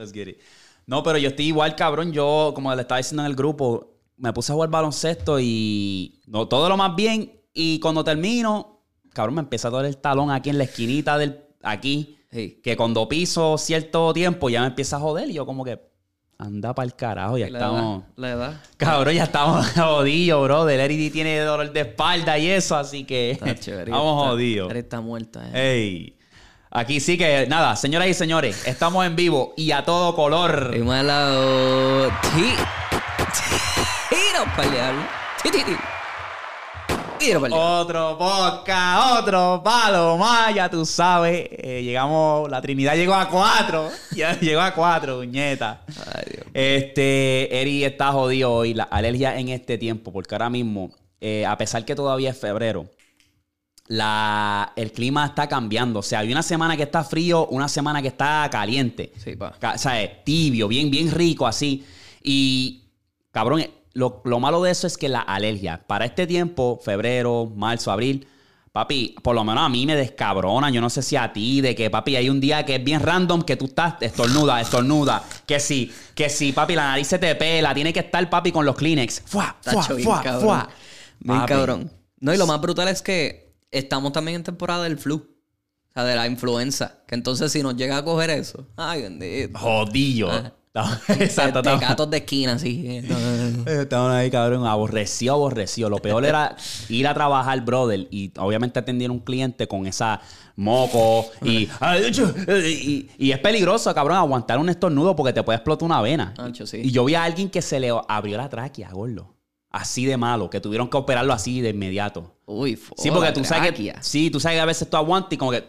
Let's get it. No, pero yo estoy igual, cabrón. Yo, como le estaba diciendo en el grupo, me puse a jugar baloncesto y no, todo lo más bien. Y cuando termino, cabrón, me empieza a doler el talón aquí en la esquinita del. Aquí. Sí. Que cuando piso cierto tiempo ya me empieza a joder. Y yo, como que. Anda para el carajo, ya La estamos. edad, la edad. Cabrón, ya estamos jodidos, bro. Del Eridi tiene dolor de espalda y eso, así que. Tacho, Eri Estamos está- jodidos. Eri está muerta. eh. Ey. Aquí sí que, nada, señoras y señores, estamos en vivo y a todo color. Y lado. Ti. Tiro ti. Tiro diablo. Otro podcast, otro palo más, ya tú sabes. Eh, llegamos, la Trinidad llegó a cuatro. Ya llegó a cuatro, puñeta. Ay, Dios. Este, Eri está jodido hoy, la alergia en este tiempo, porque ahora mismo, eh, a pesar que todavía es febrero, la, el clima está cambiando. O sea, hay una semana que está frío, una semana que está caliente. Sí, pa. O sea, es tibio, bien, bien rico así. Y, cabrón, lo, lo malo de eso es que la alergia, para este tiempo, febrero, marzo, abril, papi, por lo menos a mí me descabrona. Yo no sé si a ti, de que, papi, hay un día que es bien random que tú estás estornuda, estornuda. Que sí, que sí, papi, la nariz se te pela, tiene que estar, papi, con los Kleenex. Fuá, fuá, fuá, fuá. Bien cabrón. No, y lo más brutal es que estamos también en temporada del flu. O sea, de la influenza. Que entonces si nos llega a coger eso. Ay, bendito. Jodillo. Ah. Exacto, de estamos- gatos de esquina, así. Estaban ahí, cabrón, aborrecido, aborrecido. Lo peor era ir a trabajar, brother, y obviamente atender a un cliente con esa moco y, y, y es peligroso, cabrón, aguantar un estornudo porque te puede explotar una vena. Ancho, sí. Y yo vi a alguien que se le abrió la tráquea, gordo. Así de malo, que tuvieron que operarlo así de inmediato. Uy, fo- Sí, porque tú sabes que. Sí, tú sabes que a veces tú aguantas y como que.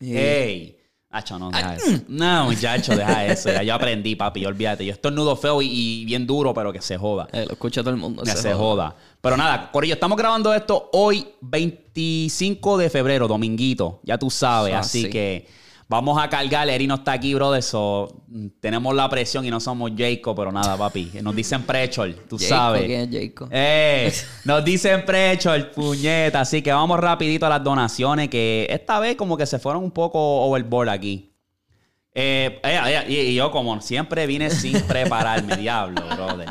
¡Ey! Hacho, no, deja eso. No, muchacho, deja eso. Ya yo aprendí, papi, olvídate. Yo estornudo feo y, y bien duro, pero que se joda. Eh, lo escucha todo el mundo. Que se se joda. joda. Pero nada, Corillo, estamos grabando esto hoy, 25 de febrero, dominguito. Ya tú sabes. Ah, así sí. que vamos a cargar. Eri no está aquí, brother. So, tenemos la presión y no somos Jacob, pero nada, papi. Nos dicen Prechol, tú Jacob, sabes. ¿quién es Jacob? Eh, nos dicen Prechol, puñeta. Así que vamos rapidito a las donaciones, que esta vez como que se fueron un poco overboard aquí. Eh, eh, eh, y, yo como siempre vine sin prepararme, diablo, brother.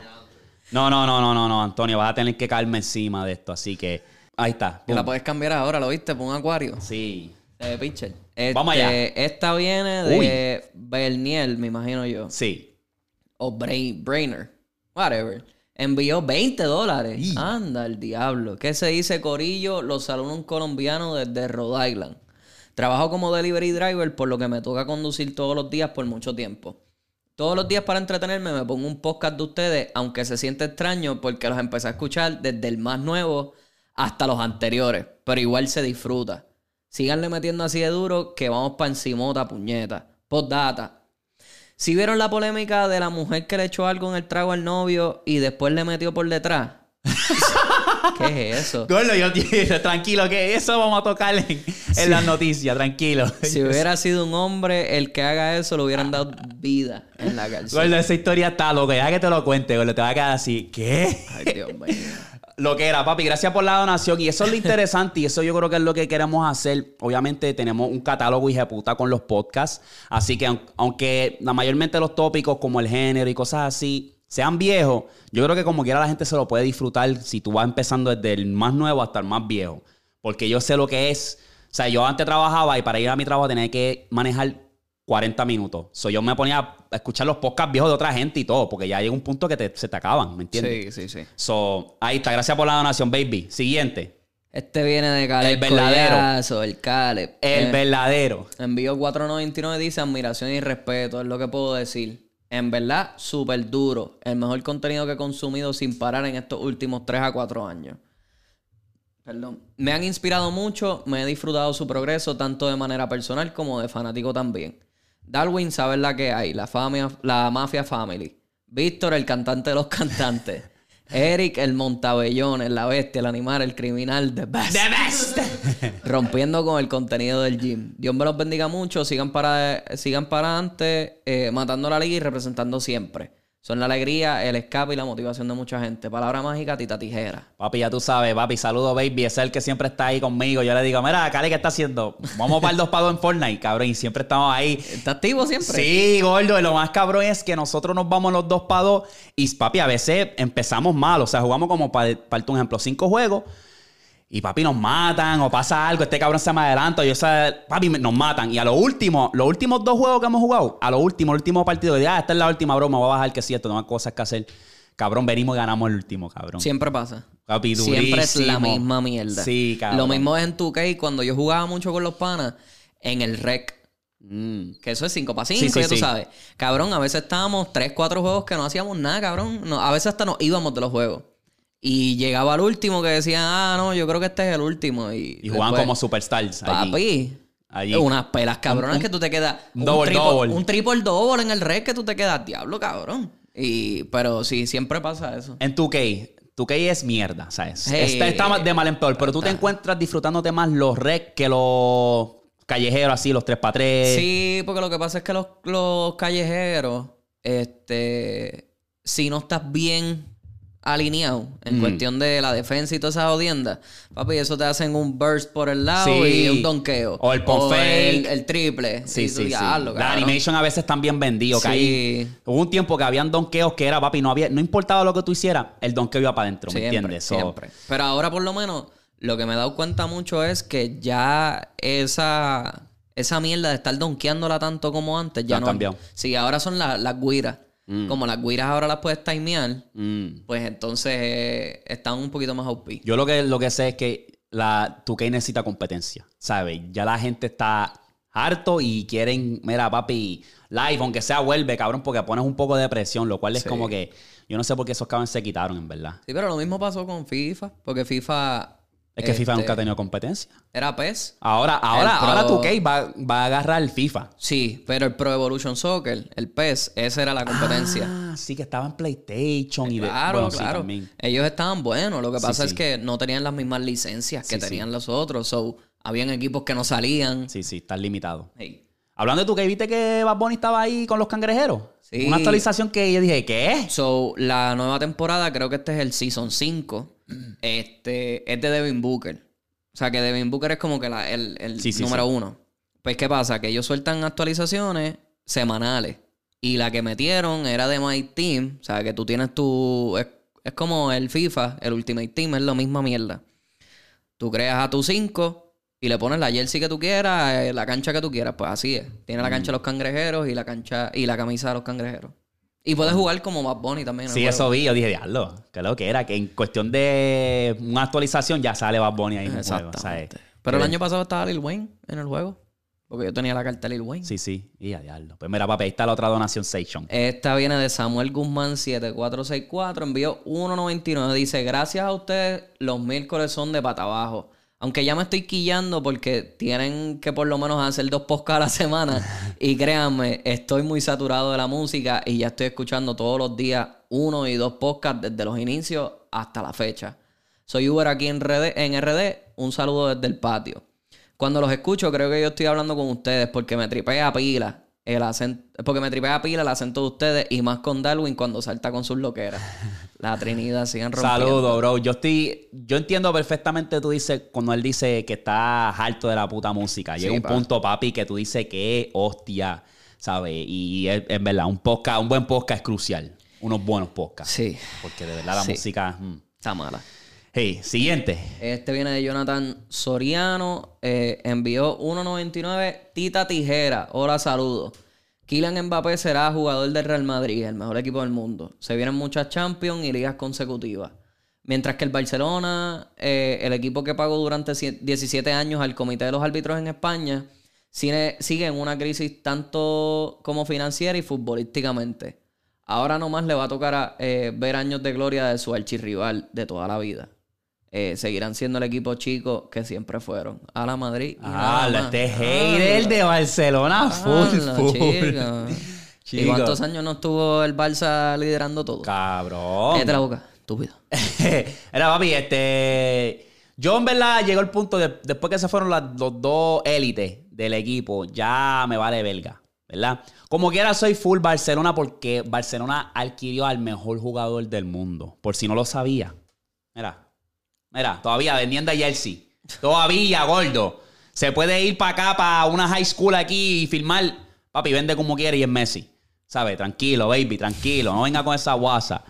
No, no, no, no, no, no, Antonio, vas a tener que caerme encima de esto, así que ahí está. Que la puedes cambiar ahora, ¿lo viste? Pon un acuario. Sí. Eh, pitcher. Vamos allá. Este, Esta viene de Berniel, me imagino yo. Sí. O Brain, Brainer. Whatever. Envió 20 dólares. Y. Anda, el diablo. ¿Qué se dice, Corillo? Los salones colombianos desde Rhode Island. Trabajo como delivery driver, por lo que me toca conducir todos los días por mucho tiempo. Todos los días para entretenerme me pongo un podcast de ustedes, aunque se siente extraño porque los empecé a escuchar desde el más nuevo hasta los anteriores, pero igual se disfruta. Síganle metiendo así de duro que vamos pa' encimota, puñeta. Postdata. Si vieron la polémica de la mujer que le echó algo en el trago al novio y después le metió por detrás. ¿Qué es eso? Gordo, yo tranquilo, que eso vamos a tocar en, en las noticias, tranquilo. Si hubiera sido un hombre el que haga eso, le hubieran dado vida en la cárcel. Gordo, esa historia está loca. Ya que te lo cuente, gordo, te va a quedar así. ¿Qué? Ay, Dios mío. Lo que era, papi, gracias por la donación. Y eso es lo interesante y eso yo creo que es lo que queremos hacer. Obviamente tenemos un catálogo puta con los podcasts. Así que aun- aunque la mayormente los tópicos como el género y cosas así sean viejos, yo creo que como quiera la gente se lo puede disfrutar si tú vas empezando desde el más nuevo hasta el más viejo. Porque yo sé lo que es. O sea, yo antes trabajaba y para ir a mi trabajo tenía que manejar 40 minutos. So, yo me ponía a escuchar los podcasts viejos de otra gente y todo, porque ya llega un punto que te- se te acaban, ¿me entiendes? Sí, sí, sí. So, ahí está. Gracias por la donación, baby. Siguiente. Este viene de Caleb El verdadero. Collazo, el Caleb. El Eh, verdadero. Envío 4.99, dice admiración y respeto, es lo que puedo decir. En verdad, súper duro. El mejor contenido que he consumido sin parar en estos últimos 3 a 4 años. Perdón. Me han inspirado mucho, me he disfrutado su progreso tanto de manera personal como de fanático también. Darwin, sabes la que hay. La, famia, la Mafia Family. Víctor, el cantante de los cantantes. Eric, el montabellón, el la bestia, el animal, el criminal, the best. The best. Rompiendo con el contenido del gym. Dios me los bendiga mucho. Sigan para, sigan para adelante, eh, matando la liga y representando siempre. Son la alegría, el escape y la motivación de mucha gente. Palabra mágica, Tita Tijera. Papi, ya tú sabes, papi, saludo, baby. Es el que siempre está ahí conmigo. Yo le digo, mira, Cali, ¿qué está haciendo? Vamos para el dos pados en Fortnite, cabrón. Y siempre estamos ahí. ¿Está activo siempre? Sí, gordo. Y lo más cabrón es que nosotros nos vamos los dos pados. Y, papi, a veces empezamos mal. O sea, jugamos como, para, para un ejemplo, cinco juegos. Y papi, nos matan o pasa algo, este cabrón se me adelanta, yo sé, papi, nos matan. Y a lo último, los últimos dos juegos que hemos jugado, a lo último, el último partido, que ah, esta es la última broma, voy a bajar que es cierto, no hay cosas que hacer. Cabrón, venimos y ganamos el último, cabrón. Siempre pasa. Papi, Siempre es la misma mierda. Sí, cabrón. Lo mismo es en 2K cuando yo jugaba mucho con los panas en el rec. Mm. Que eso es 5 para 5, Sí, sí, ya tú sí. sabes. Cabrón, a veces estábamos 3, 4 juegos que no hacíamos nada, cabrón. No, a veces hasta nos íbamos de los juegos. Y llegaba al último que decían, ah, no, yo creo que este es el último. Y, Y jugaban después, como superstars. Papi. Allí. Unas pelas cabronas Un- que tú te quedas. un double triple, double. Un triple double en el rec que tú te quedas, diablo, cabrón. Y, pero sí, siempre pasa eso. En 2K, 2K es mierda, ¿sabes? Hey. está, está de mal en peor, pero tú te encuentras disfrutándote más los rec que los callejeros así, los 3x3. Sí, porque lo que pasa es que los, los callejeros, este, si no estás bien alineado en Mm. cuestión de la defensa y todas esas odiendas, papi, eso te hacen un burst por el lado Sí. y un donqueo. O el pump el, el triple. Sí, sí, sí. diablo, La cabrón. animation a veces están bien vendidos. que Sí. ahí- hubo un tiempo que habían donkeos que era, papi, no había, no importaba lo que tú hicieras, el donkeo iba para adentro, ¿me Siempre, entiendes? So, siempre. Pero ahora por lo menos lo que me he dado cuenta mucho es que ya esa, esa mierda de estar donkeándola tanto como antes ya no. Sí, ahora son la- las guiras. Como las guiras ahora las puedes timear, mm. pues entonces eh, están un poquito más OP. Yo lo que, lo que sé es que la 2K necesita competencia, ¿sabes? Ya la gente está harto y quieren, mira, papi, live, aunque sea vuelve, cabrón, porque pones un poco de presión, lo cual es Sí. como que yo no sé por qué esos cabrones se quitaron, en verdad. Sí, pero lo mismo pasó con FIFA, porque FIFA... Es que FIFA este, nunca ha tenido competencia. Era PES. Ahora, ahora, Pro- ahora 2K va, va a agarrar el FIFA. Sí, pero el Pro Evolution Soccer, el PES, esa era la competencia. Ah, sí, que estaba en PlayStation y de. Claro, bueno, sí, claro. también. Ellos estaban buenos. Lo que pasa sí. es que no tenían las mismas licencias que tenían los otros. So, habían equipos que no salían. Sí, sí, está limitado. Hey. Hablando de 2K, ¿viste que Bad Bunny estaba ahí con los cangrejeros? Sí. Una actualización que yo dije, ¿qué? So, la nueva temporada, creo que este es el Season 5. Este es de Devin Booker. O sea, que Devin Booker es como que la- el, el Sí, sí, número uno. Pues, ¿qué pasa? Que ellos sueltan actualizaciones semanales. Y la que metieron era de My Team. O sea, que tú tienes tu. Es, es como el FIFA, el Ultimate Team, es la misma mierda. Tú creas a tu 5 y le pones la jersey que tú quieras, eh, la cancha que tú quieras. Pues así es. Tiene la Mm. cancha de los cangrejeros y la cancha y la camisa de los cangrejeros. Y puedes jugar como Bad Bunny también. Sí, eso vi. Yo dije, diablo, que lo que era. Que en cuestión de una actualización ya sale Bad Bunny ahí en el juego. ¿sabes? Pero el Que- año pasado estaba Lil Wayne en el juego. Porque yo tenía la carta de Lil Wayne. Sí, sí. Y a diablo. Pues mira, papi, ahí está la otra donación Station. Esta viene de Samuel Guzmán 7464. Envió 1.99. Dice: Gracias a ustedes, los miércoles son de pata abajo. Aunque ya me estoy quillando porque tienen que por lo menos hacer dos podcasts a la semana. y créanme, estoy muy saturado de la música y ya estoy escuchando todos los días uno y dos podcasts desde los inicios hasta la fecha. Soy Uber aquí en RD, en RD. Un saludo desde el patio. Cuando los escucho, creo que yo estoy hablando con ustedes porque me tripea pila el acento, porque me tripea pila el acento de ustedes y más con Darwin cuando salta con sus loqueras. La Trinidad sigan rompiendo. Saludos, bro. Yo estoy. Yo entiendo perfectamente, tú dices, cuando él dice que está harto de la puta música. Llega Sí, un pa. punto, papi, que tú dices que hostia, ¿sabes? Y es, es verdad, un podcast, un buen podcast es crucial. Unos buenos podcasts. Sí, Porque de verdad la Sí. música. mm. está mala. Hey, siguiente. Este viene de Jonathan Soriano. eh, envió 1.99. Tita Tijera. Hola, saludos. Kylian Mbappé será jugador del Real Madrid, el mejor equipo del mundo. Se vienen muchas Champions y ligas consecutivas. Mientras que el Barcelona, eh, el equipo que pagó durante cie- 17 años al Comité de los Árbitros en España, sigue, en una crisis tanto como financiera y futbolísticamente. Ahora nomás le va a tocar eh, ver años de gloria de su archirrival de toda la vida. Eh, seguirán siendo el equipo chico que siempre fueron. A la Madrid. y Ah, este hater de Barcelona full, Hala, full. chico. ¿Y cuántos años no estuvo el Barça liderando todo? Cabrón. Cállate la boca, estúpido. Era papi, este. Yo en verdad llegó el punto de, después que se fueron las, los dos élites del equipo, ya me vale belga, ¿verdad? Como quiera soy full Barcelona porque Barcelona adquirió al mejor jugador del mundo. Por si no lo sabía. Mira, mira, todavía vendiendo a Chelsea. Todavía, gordo. Se puede ir para acá, para una high school aquí y filmar. Papi, vende como quiere y es Messi. ¿Sabes? Tranquilo, baby, tranquilo. No venga con esa guasa.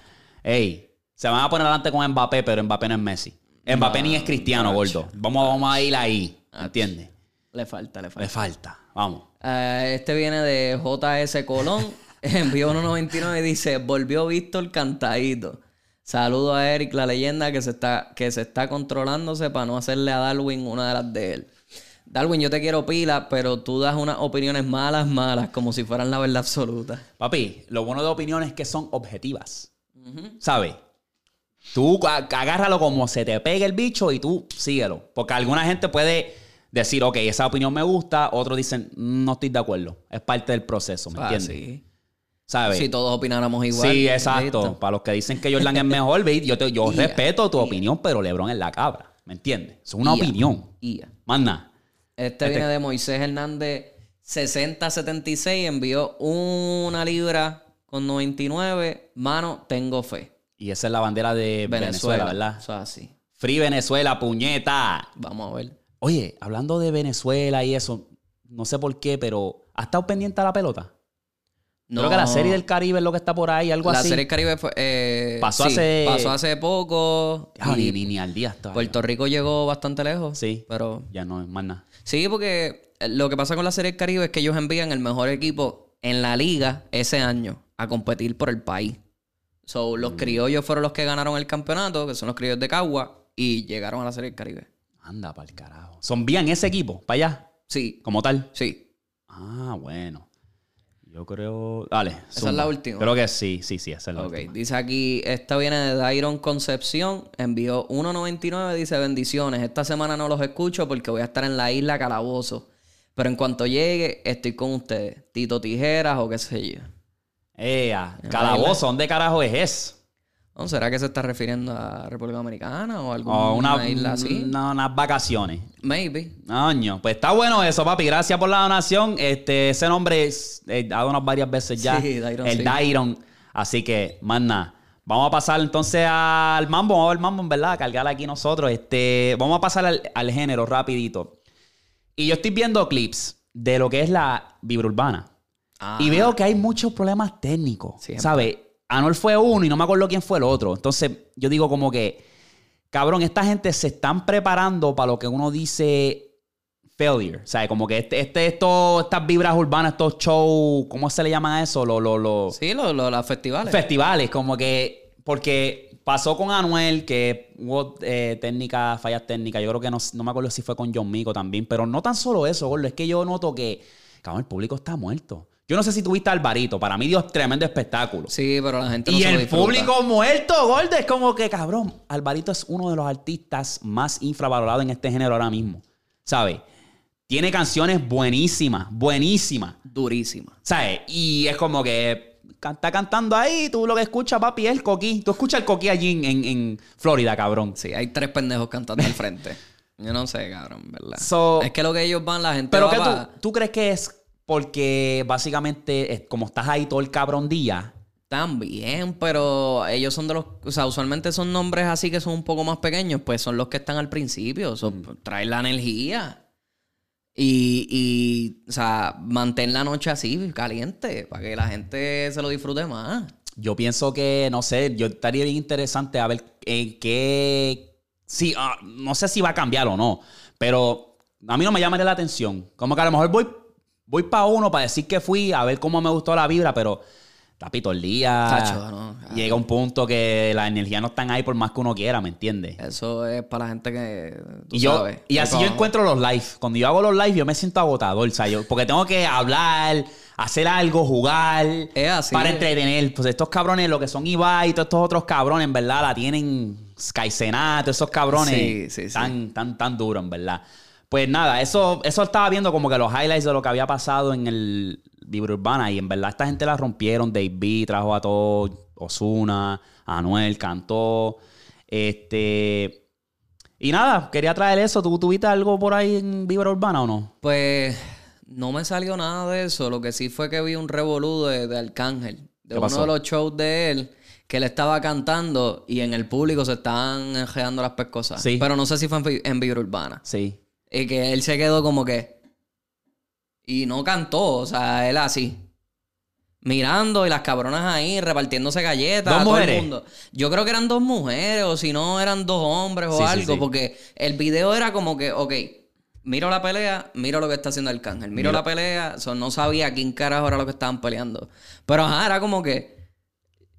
Ey, se van a poner adelante con Mbappé, pero Mbappé no es Messi. Mbappé ni es cristiano, gordo. Vamos, vamos a ir ahí. ¿Entiendes? Le falta, le Le falta. falta. Vamos. Eh, este viene de JS Colón. Envió 1.99 y dice: Volvió Víctor cantadito. Saludo a Eric, la leyenda que se está, que se está controlándose para no hacerle a Darwin una de las de él. Darwin, yo te quiero pila, pero tú das unas opiniones malas, malas, como si fueran la verdad absoluta. Papi, lo bueno de opiniones es que son objetivas. ¿Sabes? Tú agárralo como se te pegue el bicho y tú síguelo. Porque alguna gente puede decir, ok, esa opinión me gusta. Otros dicen, "Mm, no estoy de acuerdo. Es parte del proceso, ¿me Ah, entiendes? sí. ¿Sabes? Si todos opináramos igual. Sí, exacto. listo. Para los que dicen que Jordan es mejor, yo, te- yo respeto tu opinión, pero LeBron es la cabra. ¿Me entiendes? Es una opinión. Más nada. Este, viene de Moisés Hernández 6076. Envió una libra con 99. Mano, tengo fe. Y esa es la bandera de Venezuela, ¿verdad? Eso es así. Free Venezuela, puñeta. Vamos a ver. Oye, hablando de Venezuela y eso, no sé por qué, pero ¿ha estado pendiente a la pelota? Creo que la serie del Caribe es lo que está por ahí, algo La así. serie Caribe fue, eh, Pasó sí, hace- pasó hace poco. Ah, y ni, ni, al día está. Puerto Rico llegó bastante lejos. Sí. Pero Ya no es más nada. sí, porque lo que pasa con la serie del Caribe es que ellos envían el mejor equipo en la liga ese año a competir por el país. So, Mm. los criollos fueron los que ganaron el campeonato, que son los criollos de Cagua, y llegaron a la serie del Caribe. Anda para el carajo. ¿Son bien ese equipo? ¿Para allá? Sí, Como tal. sí. Ah, bueno. Yo creo. Dale. ¿Esa es la última? Creo que sí, sí, sí, esa es la Ok, última. dice aquí, esta viene de Dairon Concepción, envió 1.99, dice bendiciones, esta semana no los escucho porque voy a estar en la isla Calabozo, pero en cuanto llegue estoy con ustedes, Tito Tijeras o qué sé yo. Ea, calabozo, ¿dónde carajo es eso? ¿No? ¿Será que se está refiriendo a República Dominicana o alguna O una, isla así? una- unas vacaciones. Maybe. Año, pues está bueno eso, papi. Gracias por la donación. Este, ese nombre es, eh, ha donado varias veces ya. Sí, Dairon, el sí. Dairon. Así que, más nada. Vamos a pasar entonces al mambo. Vamos a ver el mambo, en verdad. a Cargar aquí nosotros. Este, vamos a pasar al, al género rapidito. Y yo estoy viendo clips de lo que es la vibra urbana. Ah, Y veo que hay muchos problemas técnicos. ¿Sabes? Anuel fue uno y no me acuerdo quién fue el otro. Entonces, yo digo como que, cabrón, esta gente se están preparando para lo que uno dice failure. ¿Sabes? Como que este, este, esto, estas vibras urbanas, estos shows, ¿cómo se le llaman a eso? Los, los, los Sí, los los festivales. festivales, como que, porque pasó con Anuel, que hubo eh, técnicas, fallas técnicas. Yo creo que no, no me acuerdo si fue con John Mico también, pero no tan solo eso, gordo. Es que yo noto que, cabrón, el público está muerto. Yo no sé si tuviste a Alvarito. Para mí dio tremendo espectáculo. sí, pero la gente no y se lo el disfruta. público muerto, gordo. Es como que, cabrón, Alvarito es uno de los artistas más infravalorados en este género ahora mismo. ¿Sabes? Tiene canciones buenísimas, buenísimas. Durísima. ¿Sabes? Y es como que está cantando ahí, tú lo que escuchas, papi, es el coquí. Tú escuchas el coquí allí en, en- en Florida, cabrón. Sí, hay tres pendejos cantando al frente. Yo no sé, cabrón, ¿verdad? So- es que lo que ellos van, la gente Pero va que tú, tú crees que es porque básicamente, es como estás ahí todo el cabrón día, También, pero ellos son de los... O sea, usualmente son nombres así que son un poco más pequeños, pues son los que están al principio. So, Trae la energía. Y, y, o sea, mantén la noche así, caliente, para que la gente se lo disfrute más. yo pienso que, no sé, yo estaría bien interesante a ver en qué... Sí, ah, no sé si va a cambiar o no, pero a mí no me llamaría la atención. Como que a lo mejor voy, voy para uno para decir que fui, a ver cómo me gustó la vibra, pero... Papi, todo el día Tacho, no, llega un punto que la energía no están ahí por más que uno quiera, ¿me entiendes? Eso es para la gente que... tú Y, yo, sabes, y así yo encuentro los live. Cuando yo hago los live, yo me siento agotador, o sea, yo- porque tengo que hablar, hacer algo, jugar, Es así. para entretener. Pues estos cabrones, lo que son Ibai y todos estos otros cabrones, en verdad, la tienen Sky Senat, todos esos cabrones Sí, sí, sí. tan, tan, tan duros, en verdad. Pues nada, eso, eso estaba viendo como que los highlights de lo que había pasado en el Vibra Urbana y en verdad esta gente la rompieron. Dave B trajo a todos, Osuna, Anuel cantó. Este. Y nada, quería traer eso. ¿Tú tuviste algo por ahí en Vibra Urbana o no? Pues no me salió nada de eso. Lo que sí fue que vi un revolú de, de Arcángel. De ¿Qué uno pasó? de los shows de él. Que él estaba cantando y en el público se estaban enjeando las pescosas. Sí. Pero no sé si fue en, en Vibra Urbana. Sí. Y que él se quedó como que. Y no cantó, o sea, él así. Mirando y las cabronas ahí repartiéndose galletas. ¿Dos a todo mujeres? el mundo. Yo creo que eran dos mujeres, o si no, eran dos hombres o Sí, algo. sí. Porque el video era como que, ok, miro la pelea, miro lo que está haciendo Arcángel. Miro Mira. la pelea, so, no sabía quién carajo era lo que estaban peleando. Pero ajá, era como que.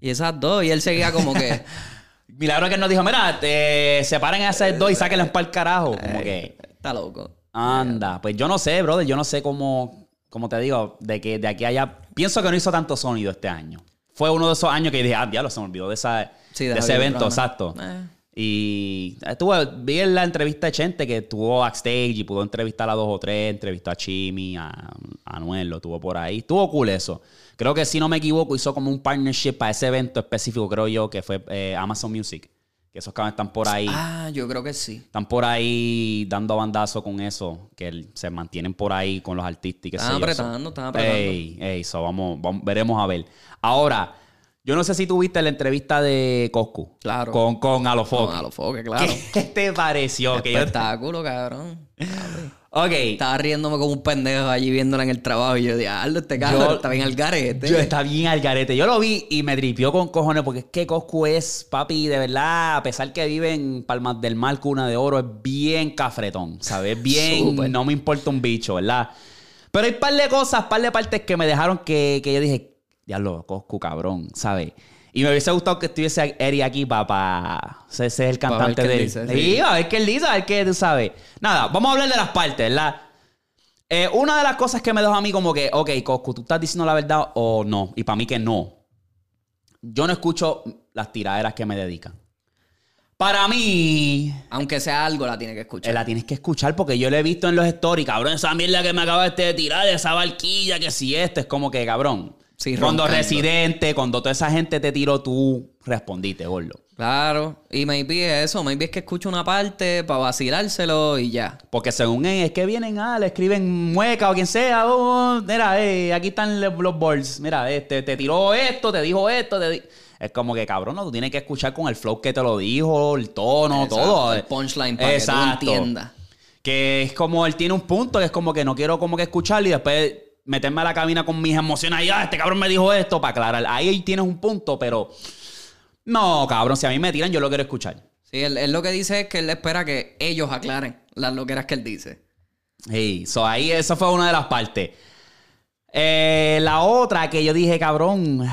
Y esas dos, y él seguía como que. Milagro que él nos dijo, mira, te separen a esas dos y sáquenlas para el carajo. Eh. Como que. Está loco. Anda, pues yo no sé, brother. Yo no sé cómo, como te digo, de que de aquí a allá. Pienso que no hizo tanto sonido este año. Fue uno de esos años que dije, ah, diablo, se me olvidó de, esa, Sí, de ese evento, exacto. Eh. Y estuve, vi en la entrevista de Chente que estuvo backstage y pudo entrevistar a dos o tres, entrevistó a Chimi, a, a Anuel, lo tuvo por ahí. Estuvo cool eso. Creo que si no me equivoco, hizo como un partnership para ese evento específico, creo yo, que fue eh, Amazon Music. Que esos cabrones están por ahí. Ah, yo creo que sí. Están por ahí dando bandazo con eso, que se mantienen por ahí con los artistas Están sé yo. apretando, So- están apretando. Ey, ey, so vamos, vamos- veremos a ver. Ahora, yo no sé si tuviste la entrevista de Coscu. Claro. Con, con Alofoque. Con Alofoque, claro. ¿Qué te pareció? Que yo- Espectáculo, cabrón. Ok. Estaba riéndome como un pendejo allí viéndola en el trabajo y yo dije, Aldo, este cabrón Yo- está bien al garete. Yo está bien al garete. Yo lo vi y me tripió con cojones porque es que Coscu es, papi, de verdad, a pesar que vive en Palmas del Mar, cuna de oro, es bien cafretón, ¿sabes? Bien, no me importa un bicho, ¿verdad? Pero hay par de cosas, par de partes que me dejaron que, que yo dije, diablo, Coscu, cabrón, ¿sabes? Y me hubiese gustado que estuviese Eri aquí para... Ese es el Pa' cantante de él dice, Sí, sí. a ver qué él dice, a ver qué tú sabes. Nada, vamos a hablar de las partes, ¿verdad? Eh, una de las cosas que me dejó a mí como que, ok, Coscu, ¿tú estás diciendo la verdad o no? Y para mí que no. Yo no escucho las tiraderas que me dedican. Para mí, Aunque sea algo, la tiene que eh, escuchar. la tienes que escuchar porque yo lo he visto en los stories, cabrón, esa mierda que me acabaste de tirar, esa barquilla, que si esto, es como que, cabrón. Sí, cuando roncando. Residente, cuando toda esa gente te tiró, tú respondiste, gordo. Claro. Y maybe es eso. Maybe es que escucho una parte para vacilárselo y ya. Porque según él, es que vienen, ah, le escriben mueca o quien sea, oh, mira, eh, aquí están los boards, mira, este, te tiró esto, te dijo esto, te di-". Es como que, cabrón, no, tú tienes que escuchar con el flow que te lo dijo, el tono, Exacto, todo. el punchline para que tú Exacto. entiendas. Que es como, él tiene un punto, que es como que no quiero como que escucharlo y después meterme a la cabina con mis emociones y, ah, este cabrón me dijo esto para aclarar. Ahí tienes un punto, pero... No, cabrón, si a mí me tiran, yo lo quiero escuchar. Sí, él, él lo que dice es que él espera que ellos aclaren las loqueras que él dice. Sí, so ahí esa fue una de las partes. Eh, la otra que yo dije, cabrón,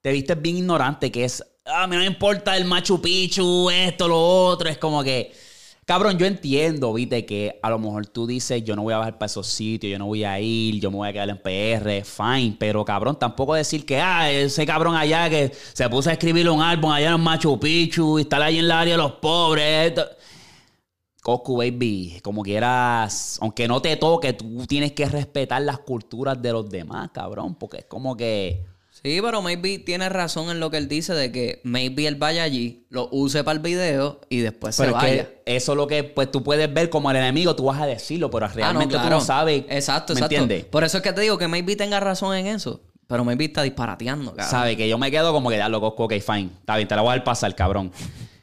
te viste bien ignorante, que es, ah, me no me importa el Machu Picchu, esto, lo otro, es como que, cabrón, yo entiendo, viste, que a lo mejor tú dices, yo no voy a bajar para esos sitios, yo no voy a ir, yo me voy a quedar en PR, fine, pero cabrón, tampoco decir que, ah, ese cabrón allá que se puso a escribir un álbum allá en Machu Picchu y estar ahí en el área de los pobres, esto. Coscu, baby, como quieras, aunque no te toque, tú tienes que respetar las culturas de los demás, cabrón, porque es como que... Sí, pero maybe tiene razón en lo que él dice de que maybe él vaya allí, lo use para el video y después Pero se es vaya. que eso es lo que pues tú puedes ver como el enemigo, tú vas a decirlo, pero Ah, no, realmente tú no sabes. Exacto, ¿Me exacto. entiendes? Por eso es que te digo que maybe tenga razón en eso. Pero maybe está disparateando, cabrón. Sabe que yo me quedo como que, diablo, Coscu, ok, fine. Está bien, te la voy a dar pasar, cabrón.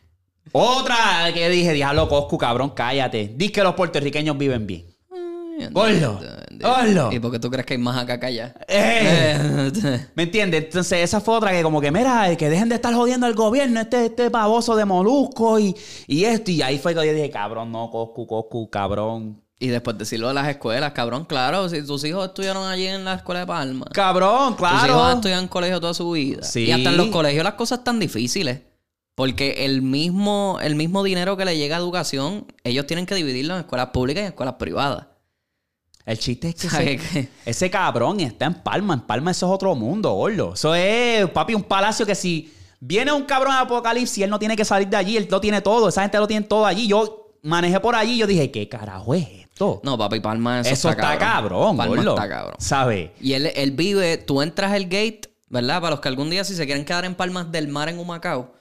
Otra que dije, diablo, Coscu, cabrón, cállate. Diz que los puertorriqueños viven bien. Entiendo. gordo. ¿Y por qué tú crees que hay más acá que allá? ¿Me entiendes? Entonces, esa fue otra que como que, mira, que dejen de estar jodiendo al gobierno, este, este baboso de Molusco y, y esto. Y ahí fue que yo dije, cabrón, no, Coscu, Coscu, cabrón. y después decirlo de las escuelas, cabrón, claro. Si tus hijos estudiaron allí en la escuela de Palma. Cabrón, Tus hijos han claro. estudiado en colegio toda su vida. Sí. Y hasta en los colegios las cosas están difíciles. Porque el mismo, el mismo dinero que le llega a educación, ellos tienen que dividirlo en escuelas públicas y en escuelas privadas. El chiste es que ¿Sabes ese, cabrón está en Palma. En Palma eso es otro mundo, gordo. Eso es, papi, un palacio que si viene un cabrón de apocalipsis, él no tiene que salir de allí. Él lo tiene todo. Esa gente lo tiene todo allí. Yo manejé por allí y yo dije, ¿qué carajo es esto? No, papi, Palma, eso, eso, está, cabrón, Palma gordo. está cabrón. ¿Sabes? Y él, él vive, tú entras el gate, ¿verdad? Para los que algún día si se quieren quedar en Palmas del Mar en Humacao.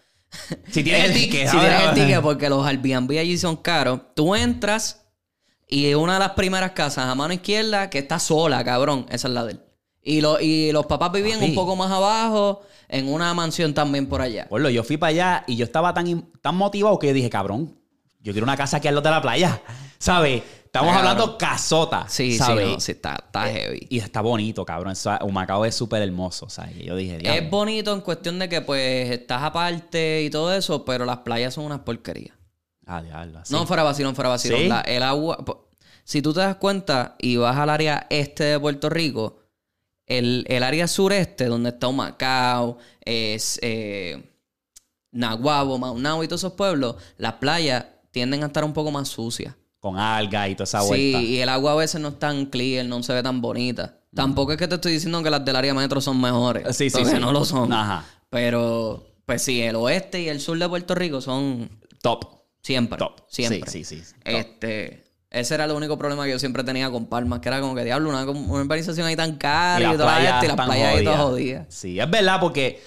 Si tienes el ticket, Si tienes el ticket, porque los Airbnb allí son caros. Tú entras y una de las primeras casas a mano izquierda que está sola, cabrón. Esa es la de él. Y, lo- y los papás vivían Papi. un poco más abajo, en una mansión también por allá. Gordo, yo fui para allá y yo estaba tan, tan motivado que yo dije, cabrón, yo quiero una casa aquí al lado de la playa. ¿Sabes? Estamos Ah, hablando casota. Sí, ¿sabes? sí, no, sí, está, está heavy. Y está bonito, cabrón. Humacao es súper hermoso, ¿sabes? Yo dije, diablo. Es bonito en cuestión de que pues estás aparte y todo eso, pero las playas son unas porquerías. Ah, diablo, así. No, fuera vacilón, fuera vacilón. ¿Sí? La- el agua. Si tú te das cuenta y vas al área este de Puerto Rico, el, el área sureste, donde está Humacao, es eh, Naguabo, Maunao y todos esos pueblos, las playas tienden a estar un poco más sucias. Con alga y toda esa Sí, vuelta. y el agua a veces no es tan clear, no se ve tan bonita. Tampoco es que te estoy diciendo que las del área metro son mejores. Sí, sí, porque sí. no lo son. Ajá. Pero, pues sí, el oeste y el sur de Puerto Rico son Top. Siempre. Top. Siempre. Sí, sí, sí. Este, ese era el único problema que yo siempre tenía con Palmas, que era como que diablo, una, una urbanización ahí tan cara y, las toda playas y las playas ahí todas jodidas. Sí, es verdad porque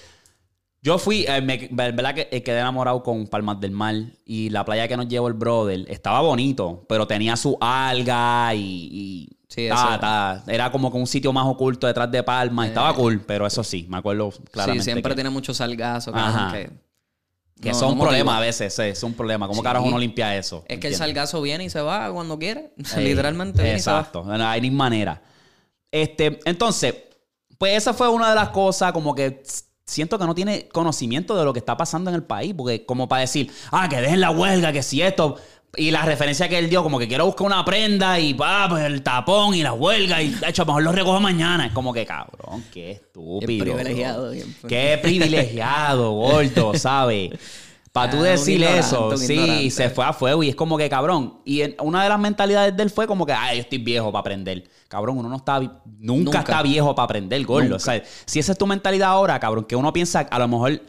yo fui, eh, me, verdad que eh, quedé enamorado con Palmas del Mar y la playa que nos llevó el brother estaba bonito, pero tenía su alga y, y Sí, ta, eso- ta, era como que un sitio más oculto detrás de Palmas. Estaba cool, pero eso sí, me acuerdo claramente. sí, siempre que, tiene mucho salgazo, Ajá. cabrón, que, que no- son no problema motiva. a veces, sí, es un problema. ¿Cómo Sí. carajo uno limpia eso? Es que el salgazo viene y se va cuando quiere. Ey, Literalmente viene Exacto. No hay ni manera. Este, entonces, pues esa fue una de las cosas como que siento que no tiene conocimiento de lo que está pasando en el país, porque como para decir, ah, que dejen la huelga, que si esto, y la referencia que él dio, como que quiero buscar una prenda y va, pues el tapón y la huelga y de hecho, a lo mejor lo recojo mañana. Es como que cabrón, qué estúpido. Bien privilegiado, Qué privilegiado, gordo, ¿sabes? Para tú Ah, un decir eso, sí, ignorante. se fue a fuego y es como que cabrón. Y en- una de las mentalidades de él fue como que, ay, yo estoy viejo para aprender. Cabrón, uno no está, nunca, Nunca. está viejo para aprender, gordo. O sea, si esa es tu mentalidad ahora, cabrón, que uno piensa, a lo mejor.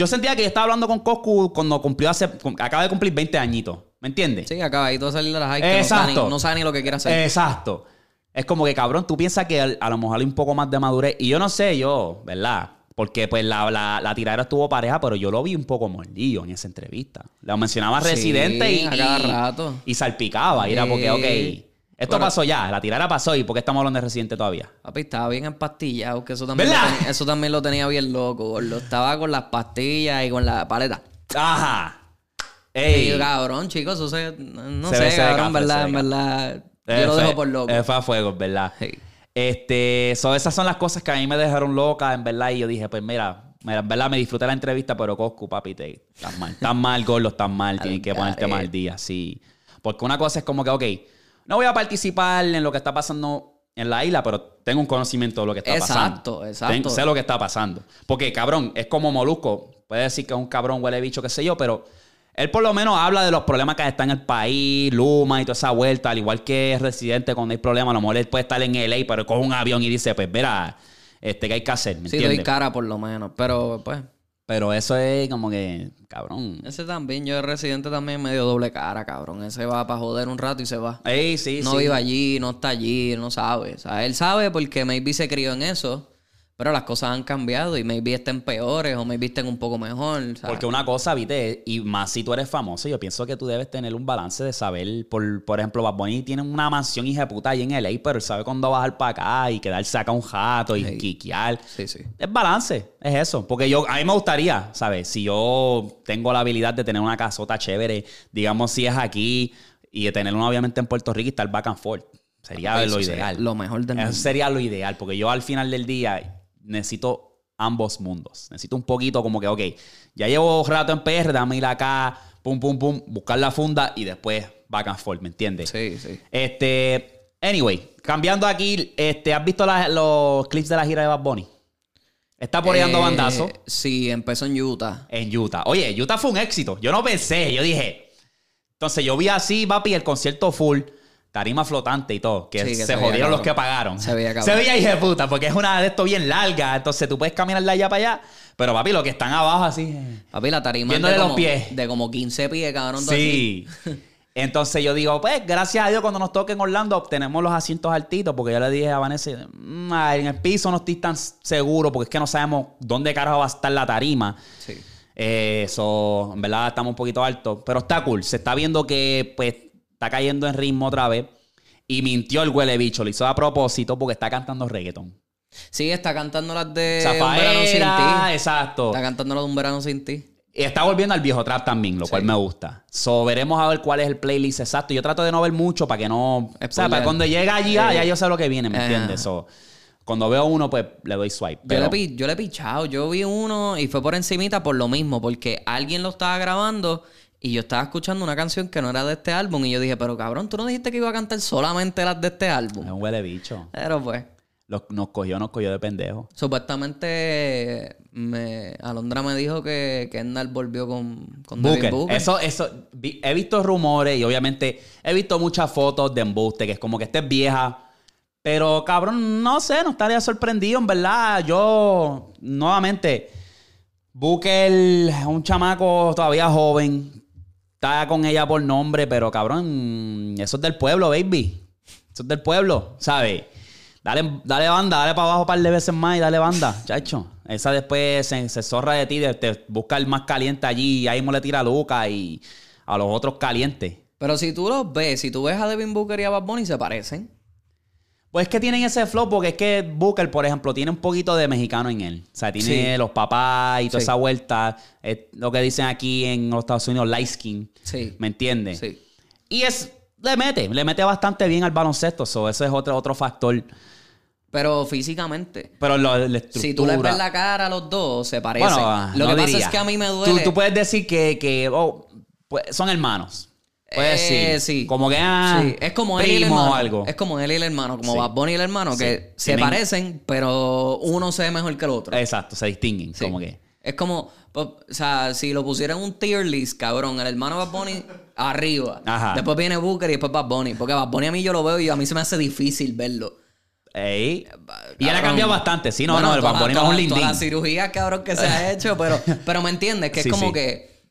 Yo sentía que yo estaba hablando con Coscu cuando cumplió hace. Acaba de cumplir 20 añitos. ¿Me entiendes? Sí, acabadito de salir de la high que no sabe, Exacto. ni, no sabe ni lo que quiere hacer. Exacto. Es como que, cabrón, tú piensas que a lo mejor hay un poco más de madurez. Y yo no sé, yo, ¿verdad? Porque pues la, la, la tiradera estuvo pareja, pero yo lo vi un poco mordido en esa entrevista. Lo mencionaba Sí, Residente y, a cada rato. y salpicaba. Y era porque, ok, esto pasó ya, la tiradera pasó y ¿por qué estamos hablando de Residente todavía? Papi, estaba bien empastillado, que eso también, lo ¿Verdad? tenía, eso también lo tenía bien loco, gordo. Estaba con las pastillas y con la paleta. Ajá. Y Ey. yo, cabrón, chicos, eso se... No Se sé, ve, se ve cabrón, verdad, se en ve verdad. Eh, Yo lo dejo por loco. eh, fue a fuego, ¿verdad? Sí. Este, so, esas son las cosas que a mí me dejaron loca, en verdad. Y yo dije, pues mira, en verdad me disfruté la entrevista, pero Coscu, papi, te, estás mal. Estás mal, gordo, estás mal. Tienes que ponerte mal al día, sí. Porque una cosa es como que, ok, no voy a participar en lo que está pasando en la isla, pero tengo un conocimiento de lo que está pasando. Exacto, exacto. Sé lo que está pasando. Porque, cabrón, es como Molusco. Puede decir que es un cabrón huele bicho, qué sé yo, pero él por lo menos habla de los problemas que está en el país, Luma y toda esa vuelta, al igual que es residente cuando hay problemas, a lo mejor él puede estar en LA, pero coge un avión y dice, pues mira, este, ¿qué hay que hacer? ¿Me Sí, entiendes? doy cara por lo menos. Pero, pues, Pero eso es como que, cabrón. ese también, yo de residente también medio doble cara, cabrón. Ese va para joder un rato y se va. Ey, sí, no sí. vive allí, no está allí, no sabe. O sea, él sabe porque maybe se crió en eso, pero las cosas han cambiado y maybe estén peores o maybe estén un poco mejor. Porque una cosa, viste, y más si tú eres famoso, yo pienso que tú debes tener un balance de saber, por, por ejemplo, Bad Bunny tiene una mansión hija puta ahí en LA, pero él sabe cuándo bajar para acá y quedarse acá un jato y Sí. quiquear. Sí, sí. Es balance, es eso. Porque yo, a mí me gustaría, ¿sabes? Si yo tengo la habilidad de tener una casota chévere, digamos si es aquí, y de tener una obviamente en Puerto Rico y estar back and forth. Sería Eso lo sería ideal. lo mejor del Eso mundo. sería lo ideal, porque yo al final del día necesito ambos mundos. Necesito un poquito como que, ok, ya llevo rato en PR, dame ir acá, pum, pum, pum, buscar la funda y después back and forth, ¿me entiendes? Sí, sí. Este, anyway, cambiando aquí, este, ¿has visto la- los clips de la gira de Bad Bunny? Está por ahí dando Eh, bandazo Sí, empezó en Utah. en Utah. Oye, Utah fue un éxito. Yo no pensé, yo dije. Entonces yo vi así, papi, el concierto full. Tarima flotante y todo, que, Sí, que se, jodieron los que pagaron. Se veía cabrón. Se veía hija de puta, porque es una de esto bien larga, entonces tú puedes caminar de allá para allá, pero papi, los que están abajo así... eh, Papi, la tarima es Viéndole de los como, pies. de como 15 pies, cabrón. todo. Sí. Entonces yo digo, pues, gracias a Dios, cuando nos toque en Orlando, obtenemos los asientos altitos, porque yo le dije a Vanessa, "Mm, ay, en el piso no estoy tan seguro, porque es que no sabemos dónde carajo va a estar la tarima. Sí. Eso, en verdad, estamos un poquito altos, pero está cool. Se está viendo que, pues, está cayendo en ritmo otra vez. Y mintió el huele bicho, lo hizo a propósito porque está cantando reggaeton. Sí, está cantando las de Un verano sin Zafaera, ti. exacto. Está cantando las de un verano sin ti. Y está volviendo al viejo trap también, lo cual me gusta. So, veremos a ver cuál es el playlist exacto. Yo trato de no ver mucho para que no... O sea, para cuando llega allí, Eh. ya yo sé lo que viene, ¿me entiendes? So, cuando veo uno, pues le doy swipe. Yo, le yo le he pichado. Yo vi uno y fue por encimita por lo mismo. Porque alguien lo estaba grabando y yo estaba escuchando una canción que no era de este álbum. Y yo dije, pero cabrón, tú no dijiste que iba a cantar solamente las de este es álbum. un huele bicho. Pero pues... Los- nos cogió, nos cogió de pendejo. Supuestamente me, Alondra me dijo que Kendall volvió con, con Booker. Booker. Eso, eso, vi- he visto rumores y obviamente he visto muchas fotos de embuste, que es como que estés vieja. Pero cabrón, no sé, no estaría sorprendido, en verdad. Yo, nuevamente, Booker es un chamaco todavía joven. Está con ella por nombre, pero cabrón, eso es del pueblo, baby. Eso es del pueblo, ¿sabes? Dale, dale banda, dale para abajo un par de veces más y dale banda, chacho. Esa después se, se zorra de ti, de- te busca el más caliente allí y ahí mismo le tira a Luca y a los otros calientes. Pero si tú los ves, si tú ves a Devin Booker y a Bad Bunny, se parecen. Pues es que tienen ese flow porque es que Booker, por ejemplo, tiene un poquito de mexicano en él. O sea, tiene Sí. los papás y toda Sí. esa vuelta. Es lo que dicen aquí en los Estados Unidos, light skin. Sí. ¿Me entiendes? Sí. Y es, le mete, le mete bastante bien al baloncesto. So, ese es otro, otro factor. Pero físicamente. Pero lo, la estructura. Si tú les ves la cara a los dos, se parecen. Bueno, Lo no que pasa es que a mí me Tú, duele. tú puedes decir que, que oh, pues, son hermanos. Puedes Eh, decir. sí. Como que ah, Sí, Es como él y el hermano. o algo. Es como él y el hermano, como Sí. Bad Bunny y el hermano, que se Tienen- parecen, pero uno se ve mejor que el otro. Exacto, se distinguen. Sí. Como que. Es como, pues, o sea, si lo pusieran un tier list, cabrón, el hermano Bad Bunny arriba. Ajá. Después viene Booker y después Bad Bunny. Porque Bad Bunny a mí yo lo veo y a mí se me hace difícil verlo. Ey. Y él ha cambiado bastante. Sí, no, Bueno, no, el Bad Bunny es un lindín. Toda la cirugía, cabrón, que se ha hecho, pero, pero me entiendes, que Sí, es como sí. que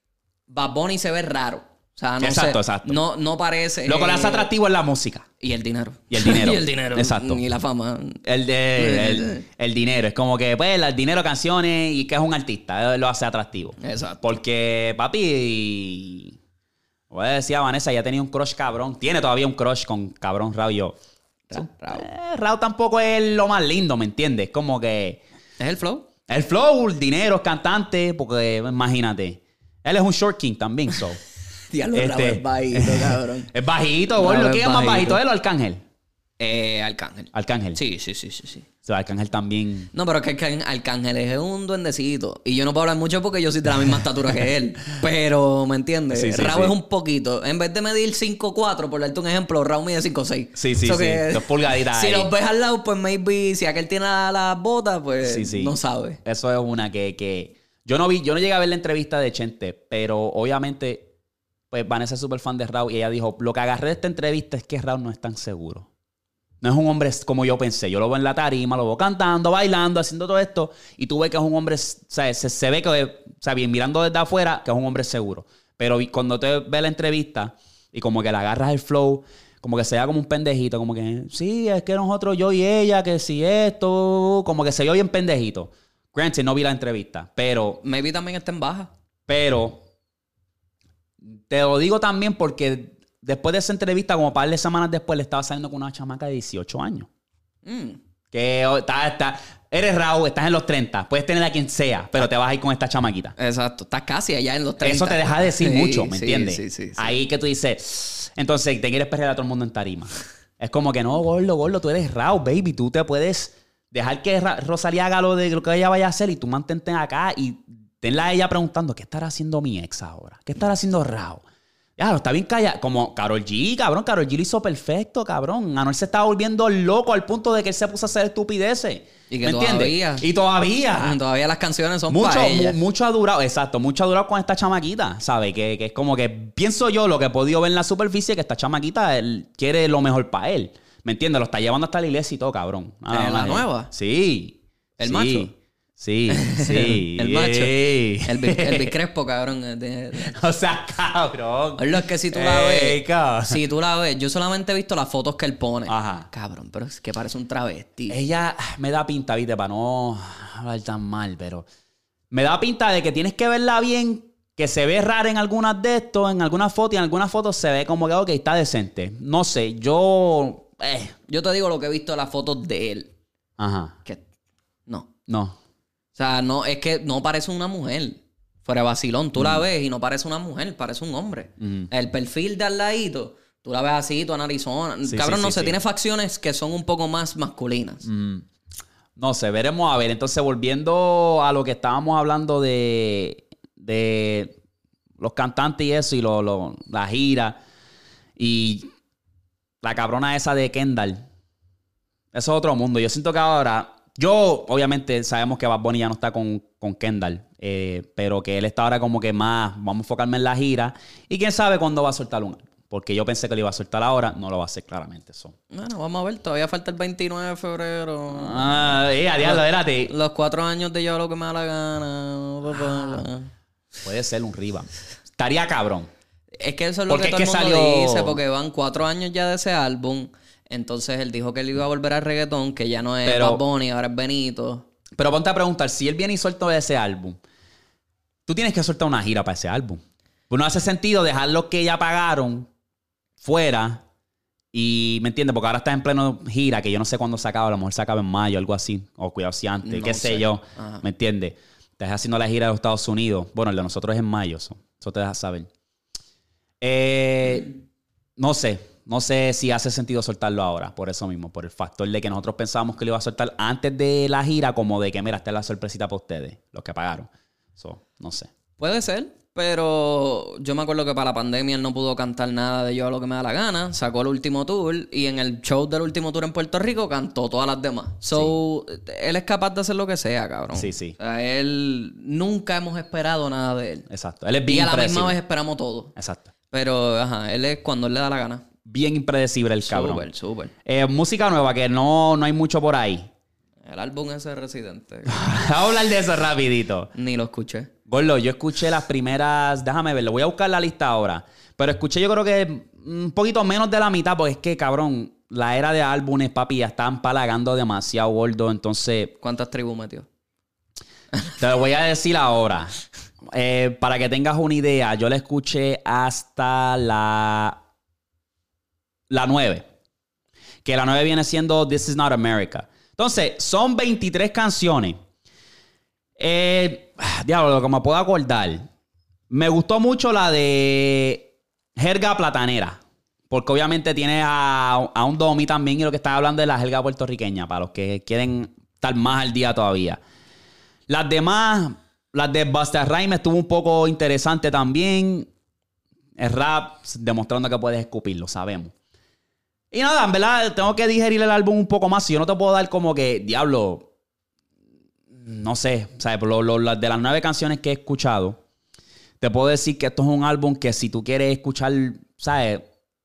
Bad Bunny se ve raro. Sea, no Exacto, sé, exacto. No, no parece. Lo que le hace eh, atractivo es la música. Y el dinero. Y el dinero. y el dinero. Exacto. Y la fama. El, de, el, el dinero. Es como que, pues, el dinero, canciones y que es un artista. eh, Lo hace atractivo. Exacto. Porque, papi, voy a decir a Vanessa, ya tenía un crush cabrón. Tiene todavía un crush con cabrón Rao y yo. Ra- Rao. Eh, Rao tampoco es lo más lindo, ¿me entiendes? Como que ¿Es el flow? el flow, el dinero, es cantante, porque imagínate. Él es un short king también, so. Diablo, Este- es bajito, cabrón. Es bajito, gordo. es ¿Quién es más bajito. él o Arcángel? Eh, Arcángel. Arcángel. Sí, sí, sí, sí, sí. O sea, Arcángel también. No, pero es que Arcángel- es un duendecito. Y yo no puedo hablar mucho porque yo soy de la misma estatura que él. Pero, ¿me entiendes? Sí, sí, sí. es un poquito. En vez de medir 5'4", por darte un ejemplo, Rao mide 5'6". Sí, sí, So sí. que- Dos pulgaditas Si ahí. los ves al lado, pues maybe si aquel tiene las la botas, pues Sí, sí. no sabe. Eso es una que, que yo no vi, yo no llegué a ver la entrevista de Chente, pero obviamente, pues Vanessa es súper fan de Raúl y ella dijo, lo que agarré de esta entrevista es que Raúl no es tan seguro. No es un hombre como yo pensé. Yo lo veo en la tarima, lo veo cantando, bailando, haciendo todo esto, y tú ves que es un hombre, o sea, se, se ve que, o sea, bien mirando desde afuera, que es un hombre seguro. Pero cuando te ve la entrevista y como que le agarras el flow, como que se vea como un pendejito, como que, sí, es que nosotros, yo y ella, que si esto, como que se vio bien pendejito. Granted, no vi la entrevista, pero, Maybe también está en baja. pero, te lo digo también porque después de esa entrevista, como un par de semanas después, le estaba saliendo con una chamaca de 18 años. Mm. Que oh, está, está, eres Raúl, estás en los 30, puedes tener a quien sea, pero te vas a ir con esta chamaquita. Exacto. Estás casi allá en los 30. Eso te deja decir Sí, mucho, ¿me sí, entiendes? Sí, sí, sí. Ahí que tú dices, entonces te quieres perder a todo el mundo en tarima. es como que no, gordo, gordo, tú eres Raúl, baby, tú te puedes dejar que Rosalía haga lo de lo que ella vaya a hacer y tú mantente acá y tenla a ella preguntando, ¿qué estará haciendo mi ex ahora? ¿Qué estará haciendo Raúl? Ya, está bien callado. Como Carol G, cabrón. Carol G lo hizo perfecto, cabrón. Anuel se estaba volviendo loco al punto de que él se puso a hacer estupideces. Y que ¿Me entiendes? todavía- Y todavía. Todavía las canciones son Mucho, para ella. mu- mucho ha durado, exacto, mucho ha durado con esta chamaquita, ¿sabes? Que, que es como que pienso yo lo que he podido ver en la superficie que esta chamaquita él quiere lo mejor para él. ¿Me entiendes? Lo está llevando hasta la iglesia y todo, cabrón. Ah, ¿En la eh, nueva? Sí. ¿El sí, macho? Sí, sí. el macho. Ey. El, el Big Crespo, cabrón. o sea, cabrón. Lo es que si tú la ves. Si tú la ves, yo solamente he visto las fotos que él pone. Ajá. Cabrón, pero es que parece un travesti. Ella me da pinta, viste, para no hablar tan mal, pero me da pinta de que tienes que verla bien, que se ve rara en algunas de estos, en algunas fotos, y en algunas fotos se ve como que, ok, está decente. No sé, yo... eh, Yo te digo lo que he visto de las fotos de él. Ajá, Que no. no. O sea, no, es que no parece una mujer. Fuera de vacilón, tú la ves y no parece una mujer, parece un hombre. Mm. El perfil de al ladito, tú la ves así, tú analizas. Sí, Cabrón, sí, no sí, sé, tiene facciones que son un poco más masculinas. Mm. No sé, veremos a ver. Entonces, volviendo a lo que estábamos hablando de, de los cantantes y eso, y lo, lo- la gira, y la cabrona esa de Kendall. Eso es otro mundo. Yo siento que ahora, yo obviamente sabemos que Bad Bunny ya no está con, con Kendall, eh, pero que él está ahora como que más, vamos a enfocarme en la gira, y quién sabe cuándo va a soltar un álbum. Porque yo pensé que lo iba a soltar ahora, no lo va a hacer claramente. Eso. Bueno, vamos a ver, todavía falta el 29 de febrero. Ah, eh, a diablo, espérate. Los cuatro años de yo lo que me da la gana. papá. Puede ser un rebound. Estaría cabrón. Es que eso es lo Porque que todo es el que mundo salió- dice, porque van cuatro años ya de ese álbum. Entonces él dijo que él iba a volver al reggaetón, que ya no es Pero- Bad Bunny, ahora es Benito. Pero ponte a preguntar, si él viene y suelta ese álbum, tú tienes que soltar una gira para ese álbum. Pues no hace sentido dejar lo que ya pagaron fuera y, ¿me entiendes? Porque ahora está en pleno gira, que yo no sé cuándo se acaba, a lo mejor se acaba en mayo, algo así. O cuidado si antes, No qué sé, sé. yo. Ajá. ¿Me entiendes? Estás haciendo la gira de los Estados Unidos. Bueno, el de nosotros es en mayo, eso, eso te deja saber. Eh, no sé, no sé si hace sentido soltarlo ahora, por eso mismo, por el factor de que nosotros pensábamos que lo iba a soltar antes de la gira, como de que, mira, esta es la sorpresita para ustedes, los que pagaron. So, no sé. Puede ser, pero yo me acuerdo que para la pandemia él no pudo cantar nada de yo a lo que me da la gana. Sacó el último tour y en el show del último tour en Puerto Rico cantó todas las demás. So, él es capaz de hacer lo que sea, cabrón. Sí, sí. O sea, él nunca hemos esperado nada de él. Exacto. Él es Y bien a la misma vez esperamos todo. Exacto. Pero, ajá, él es cuando él le da la gana. Bien impredecible el cabrón. Súper, súper. Eh, música nueva, que no, no hay mucho por ahí. El álbum ese es Residente. Vamos a hablar de eso rapidito. Ni lo escuché. Gordo, yo escuché las primeras. Déjame verlo, voy a buscar la lista ahora. Pero escuché, yo creo que un poquito menos de la mitad, porque es que, cabrón, la era de álbumes, papi, ya están palagando demasiado gordo. Entonces, ¿Cuántas tribus metió? te lo voy a decir ahora. Eh, para que tengas una idea, yo la escuché hasta la. La 9. Que la 9 viene siendo This is not America. Entonces, son 23 canciones. Eh, diablo, lo que me puedo acordar. Me gustó mucho la de Jerga Platanera. Porque obviamente tiene a, a un Domi también y lo que estaba hablando de la jerga puertorriqueña, para los que quieren estar más al día todavía. Las demás, las de Busta Rhymes estuvo un poco interesante también. El rap demostrando que puedes escupirlo, sabemos. Y nada, en verdad, tengo que digerir el álbum un poco más. Si yo no te puedo dar como que, diablo, no sé, ¿sabes? Lo- lo- de las nueve canciones que he escuchado, te puedo decir que esto es un álbum que si tú quieres escuchar, ¿sabes?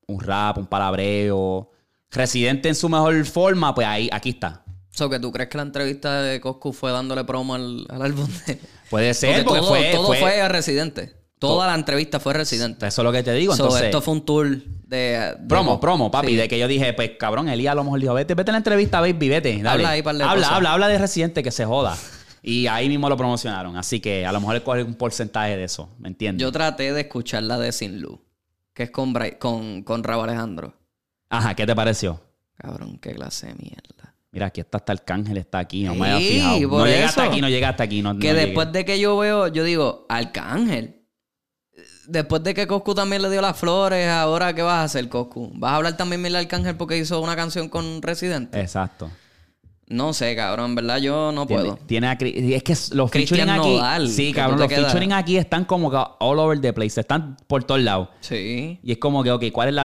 Un rap, un palabreo, residente en su mejor forma, pues ahí, aquí está. So, que tú crees que la entrevista de Coscu fue dándole promo al, al álbum de... Puede ser, Porque porque, todo, fue, todo fue- fue a Residente. Toda la entrevista fue Residente. Eso es lo que te digo. So, Entonces, esto fue un tour de... de promo, promo, papi. Sí. De que yo dije, pues cabrón, Elías a lo mejor dijo, vete, vete a la entrevista, baby, vete. Dale. Habla ahí, par de habla, cosas. habla, habla de Residente que se joda. Y ahí mismo lo promocionaron. Así que a lo mejor coge un porcentaje de eso. ¿Me entiendes? Yo traté de escuchar la de Sin Luz, que es con, Bra- con, con Rabo Alejandro. Ajá, ¿qué te pareció? Cabrón, qué clase de mierda. Mira, aquí está hasta Arcángel, está aquí. No me había fijado. No llega hasta aquí, no llega hasta aquí. No, Que no después llegué. de que yo veo, yo digo, Arcángel. Después de que Coscu también le dio las flores, ahora ¿qué vas a hacer, Coscu? ¿Vas a hablar también mil Arcángel porque hizo una canción con Residente? Exacto. No sé, cabrón, en verdad yo no Tiene, puedo. tiene a es que los Christian featuring aquí. Nodal, sí, cabrón, los quedas- featuring aquí están como que all over the place. Están por todos lados. Sí. Y es como que, ok, ¿cuál es la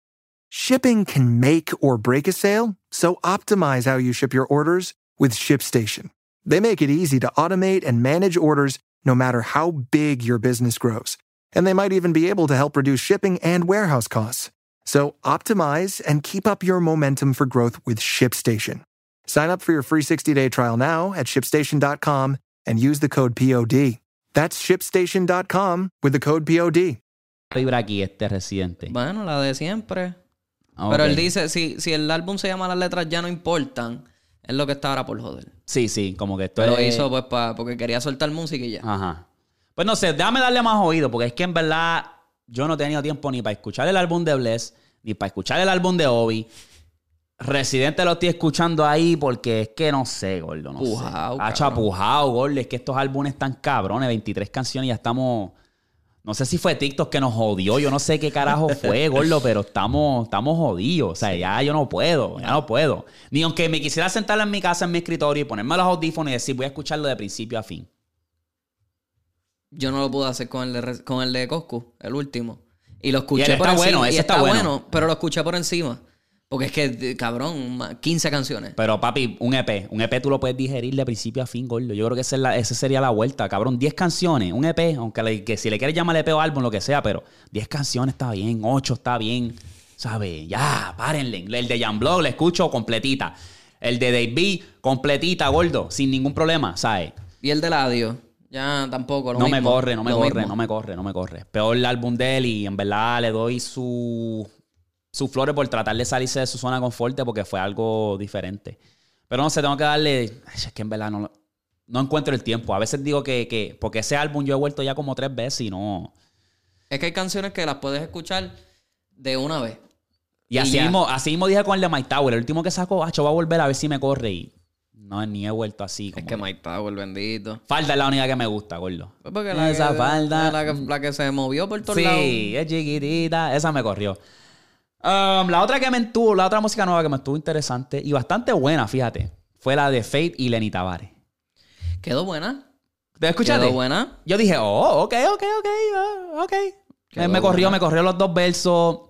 Shipping can make or break a sale, so optimize how you ship your orders with ShipStation. They make it easy to automate and manage orders no matter how big your business grows. And they might even be able to help reduce shipping and warehouse costs. So optimize and keep up your momentum for growth with ShipStation. Sign up for your free 60-day trial now at shipstation.com and use the code POD. That's shipstation.com with the code POD. vibra aquí este residente. Bueno, la de siempre. Ah, Pero él dice, si, si el álbum se llama Las letras ya no importan, es lo que está ahora por joder. Sí, sí, como que esto Pero es- hizo pues pa, porque quería soltar música y ya. Ajá. Pues no sé, déjame darle más oído, porque es que en verdad yo no he tenido tiempo ni para escuchar el álbum de Bless, ni para escuchar el álbum de Obi. Residente lo estoy escuchando ahí porque es que no sé, gordo, no Pujao, sé. Ha chapujado, gordo. Es que estos álbumes están cabrones, 23 canciones y ya estamos... No sé si fue TikTok que nos jodió, yo no sé qué carajo fue, gordo, pero estamos, estamos jodidos. O sea, ya yo no puedo, ya no puedo. Ni aunque me quisiera sentar en mi casa, en mi escritorio y ponerme los audífonos y decir, voy a escucharlo de principio a fin. Yo no lo pude hacer con el de, con el de Coscu, el último. Y lo escuché Y él por está encima. bueno, y está bueno. pero lo escuché por encima. Porque es que, cabrón, ma- 15 canciones. Pero papi, un EP. Un EP tú lo puedes digerir de principio a fin, gordo. Yo creo que esa, es la- esa sería la vuelta, cabrón. 10 canciones, un EP, aunque le- que si le quieres llamar EP o álbum, lo que sea, pero 10 canciones está bien, 8 está bien. ¿Sabes? Ya, párenle. El de Jan Blog le escucho completita. El de Dave B, completita, gordo, sin ningún problema, ¿sabes? Y el de Ladio, ya tampoco. Lo no me corre, no me corre, mismo. no me corre, no me corre. Peor el álbum de él y en verdad le doy su, su flores por tratar de salirse de su zona de confort porque fue algo diferente. Pero no sé, tengo que darle... Es que en verdad no, no encuentro el tiempo. A veces digo que, que... Porque ese álbum yo he vuelto ya como tres veces y no... Es que hay canciones que las puedes escuchar de una vez. Y, Y así, mismo, así mismo dije con el de Mike Tower. El último que sacó, ah, yo voy a volver a ver si me corre y... No, ni he vuelto así. Es como que que- Mike Tower, bendito. Falda es la única que me gusta, gordo. Pues porque la, Esa que, falda... La que, la que se movió por todos lados. Sí, es chiquitita. Esa me corrió. Um, la otra que me estuvo, la otra música nueva que me estuvo interesante y bastante buena, fíjate, fue la de Fate y Lenny Tavares. Quedó buena. ¿Te escuchaste? Quedó buena. Yo dije, oh, ok, ok, ok, ah, ok. Me corrió, buena. me corrió los dos versos.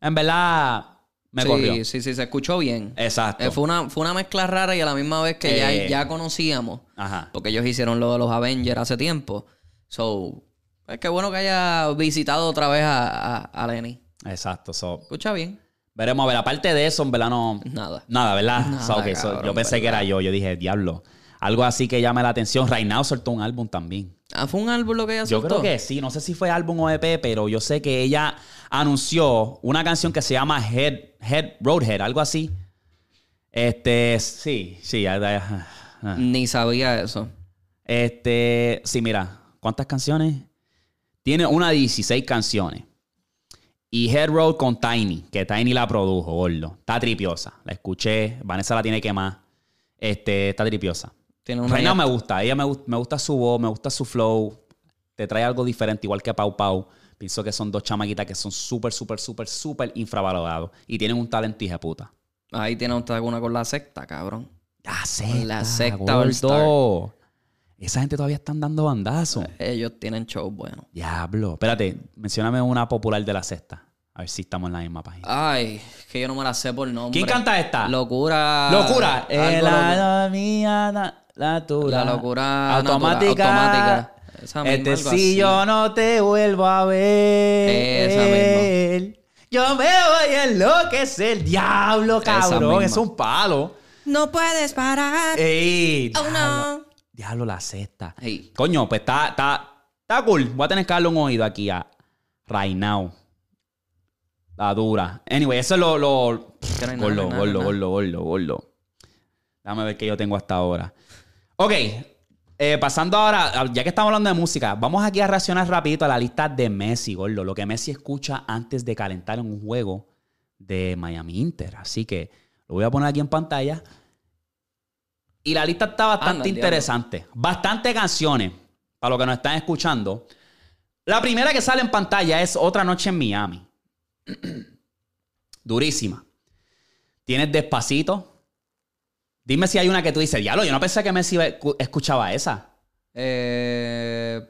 En verdad, me sí, corrió. sí, sí, se escuchó bien. Exacto. Eh, fue, una, fue una mezcla rara y a la misma vez que Eh. ya, ya conocíamos. Ajá. Porque ellos hicieron lo de los Avengers hace tiempo. So, es que bueno que haya visitado otra vez a, a, a Lenny. Exacto. so, Escucha bien. veremos a ver. Aparte de eso, en verdad no. Nada. Nada, ¿verdad? Nada, So, yo pensé que era yo. Yo dije, diablo. Algo así que llame la atención. Right Now soltó un álbum también. Ah, fue un álbum lo que ella Yo soltó. creo que sí, no sé si fue álbum o EP, pero yo sé que ella anunció una canción que se llama Head, Head Roadhead, algo así. Este, sí, sí. ah, ah, ah. Ni sabía eso. Este, sí, mira, ¿cuántas canciones? Tiene una de 16 canciones. Y Head Road con Tiny, que Tiny la produjo, gordo. Está tripiosa. La escuché, Vanessa la tiene que más. Este, está tripiosa. Tiene una Reina me gusta, ella me, me gusta su voz, me gusta su flow, te trae algo diferente, igual que Pau Pau. Pienso que son dos chamaquitas que son súper, súper, súper, súper infravalorados y tienen un talento hija puta. Ahí tiene otra una con la secta, cabrón. La secta, La secta gordo. Esa gente todavía están dando bandazos. Ellos tienen show bueno. Diablo. Espérate, mencióname una popular de la sexta. A ver si estamos en la misma página. Ay, que yo no me la sé por nombre. ¿Quién canta esta? Locura. Locura. Eh, la, mía, la, La locura automática. natura- automática. Esa misma, este algo si así. yo no te vuelvo a ver. Esa Yo me voy a enloquecer. Diablo, cabrón. misma. Es un palo. No puedes parar. Ey, Oh, diablo, no. diablo, la sexta. Ey. Coño, pues está, está, está cool. Voy a tener que darle un oído aquí a Right Now. La dura. Anyway, eso es lo. lo... Gordo, gordo, gordo, gordo, gordo. Déjame ver qué yo tengo hasta ahora. Ok. eh, pasando ahora, ya que estamos hablando de música, vamos aquí a reaccionar rapidito a la lista de Messi, gordo. Lo que Messi escucha antes de calentar en un juego de Miami Inter. Así que lo voy a poner aquí en pantalla. Y la lista está bastante Anda, el diablo. interesante. Bastante canciones para los que nos están escuchando. La primera que sale en pantalla es Otra Noche en Miami. Durísima. Tienes Despacito. Dime si hay una que tú dices, diablo, yo no pensé que Messi escu- escuchaba esa. Eh,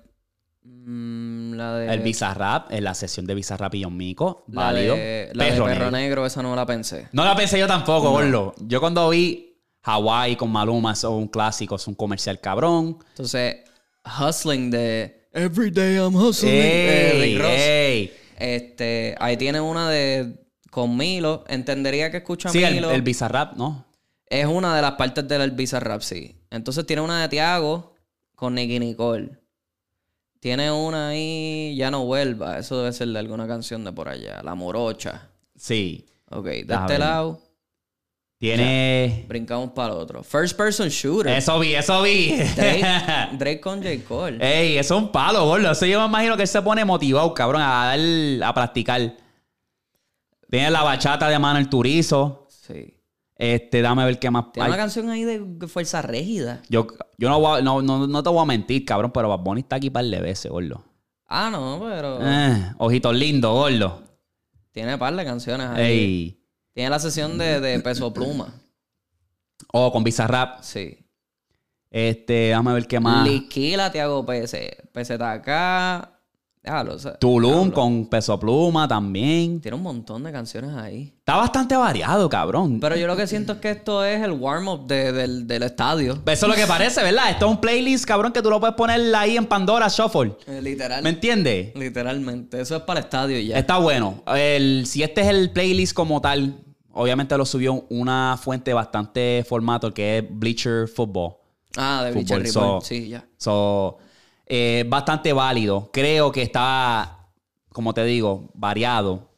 mm, la de. El Bizarrap, en la sesión de Bizarrap y John Mico. la Válido. De, la de Perro Perro Negro. Negro, esa no la pensé. No la pensé yo tampoco, gordo. Yo cuando vi Hawaii con Maluma, eso es un clásico, es un comercial cabrón. Entonces, Hustling de Every Day I'm Hustling. de Ey, Rick Ross. ey. Este, ahí tiene una de con Milo. Entendería que escucha Sí, el, Milo. el Bizarrap, ¿no? Es una de las partes del Bizarrap, sí. Entonces tiene una de Tiago con Nicky Nicole. Tiene una ahí, Ya no vuelva. Eso debe ser de alguna canción de por allá. La Morocha. Sí. Ok, de Déjame este ver. lado, Tiene. brincamos para el otro. First Person Shooter. Eso vi, eso vi. Drake, Drake con J. Cole. Ey, eso es un palo, gordo. Eso yo me imagino que él se pone motivado, cabrón, a dar, a practicar. Tiene la bachata de mano el turizo. Sí. Este, dame ver qué más. Tiene Ay, una canción ahí de Fuerza Régida. yo yo no, voy a- no, no, no te voy a mentir, cabrón, pero Bad Bunny está aquí para el de veces, gordo. Ah, no, pero Eh, ojitos lindos, gordo. tiene par de canciones ahí. Ey. Tiene la sesión de, de Peso Pluma. Oh, con Bizarrap. Sí. Este, dame ver qué más. Liquila, te hago PC. PZK. Déjalo. o sea, Tulum déjalo. con Peso Pluma también. Tiene un montón de canciones ahí. Está bastante variado, cabrón. Pero yo lo que siento es que esto es el warm-up de- del, del estadio. Eso es lo que parece, ¿verdad? Esto es un playlist, cabrón, que tú lo puedes poner ahí en Pandora Shuffle. Eh, Literal. ¿Me entiendes? Literalmente. Eso es para el estadio ya. Está bueno. El, si este es el playlist como tal, obviamente lo subió una fuente bastante formato que es Bleacher Football. Ah, de Bleacher Fútbol, Report. so- Sí, ya. So, eh, bastante válido. Creo que está, como te digo, variado.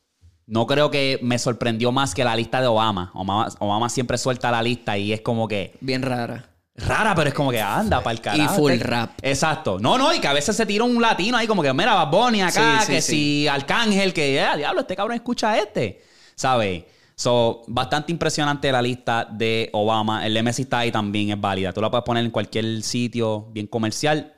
No creo que me sorprendió más que la lista de Obama. Obama, Obama siempre suelta la lista y es como que Bien rara. rara, pero es como que anda para el carajo. Y full Este- rap. Exacto. No, no, y que a veces se tira un latino ahí como que, mira, Bad Bunny acá, Sí, sí, que sí. si Arcángel, que, ya, diablo, este cabrón escucha a este. ¿Sabes? So, bastante impresionante la lista de Obama. El Messi está ahí también, es válida. Tú la puedes poner en cualquier sitio bien comercial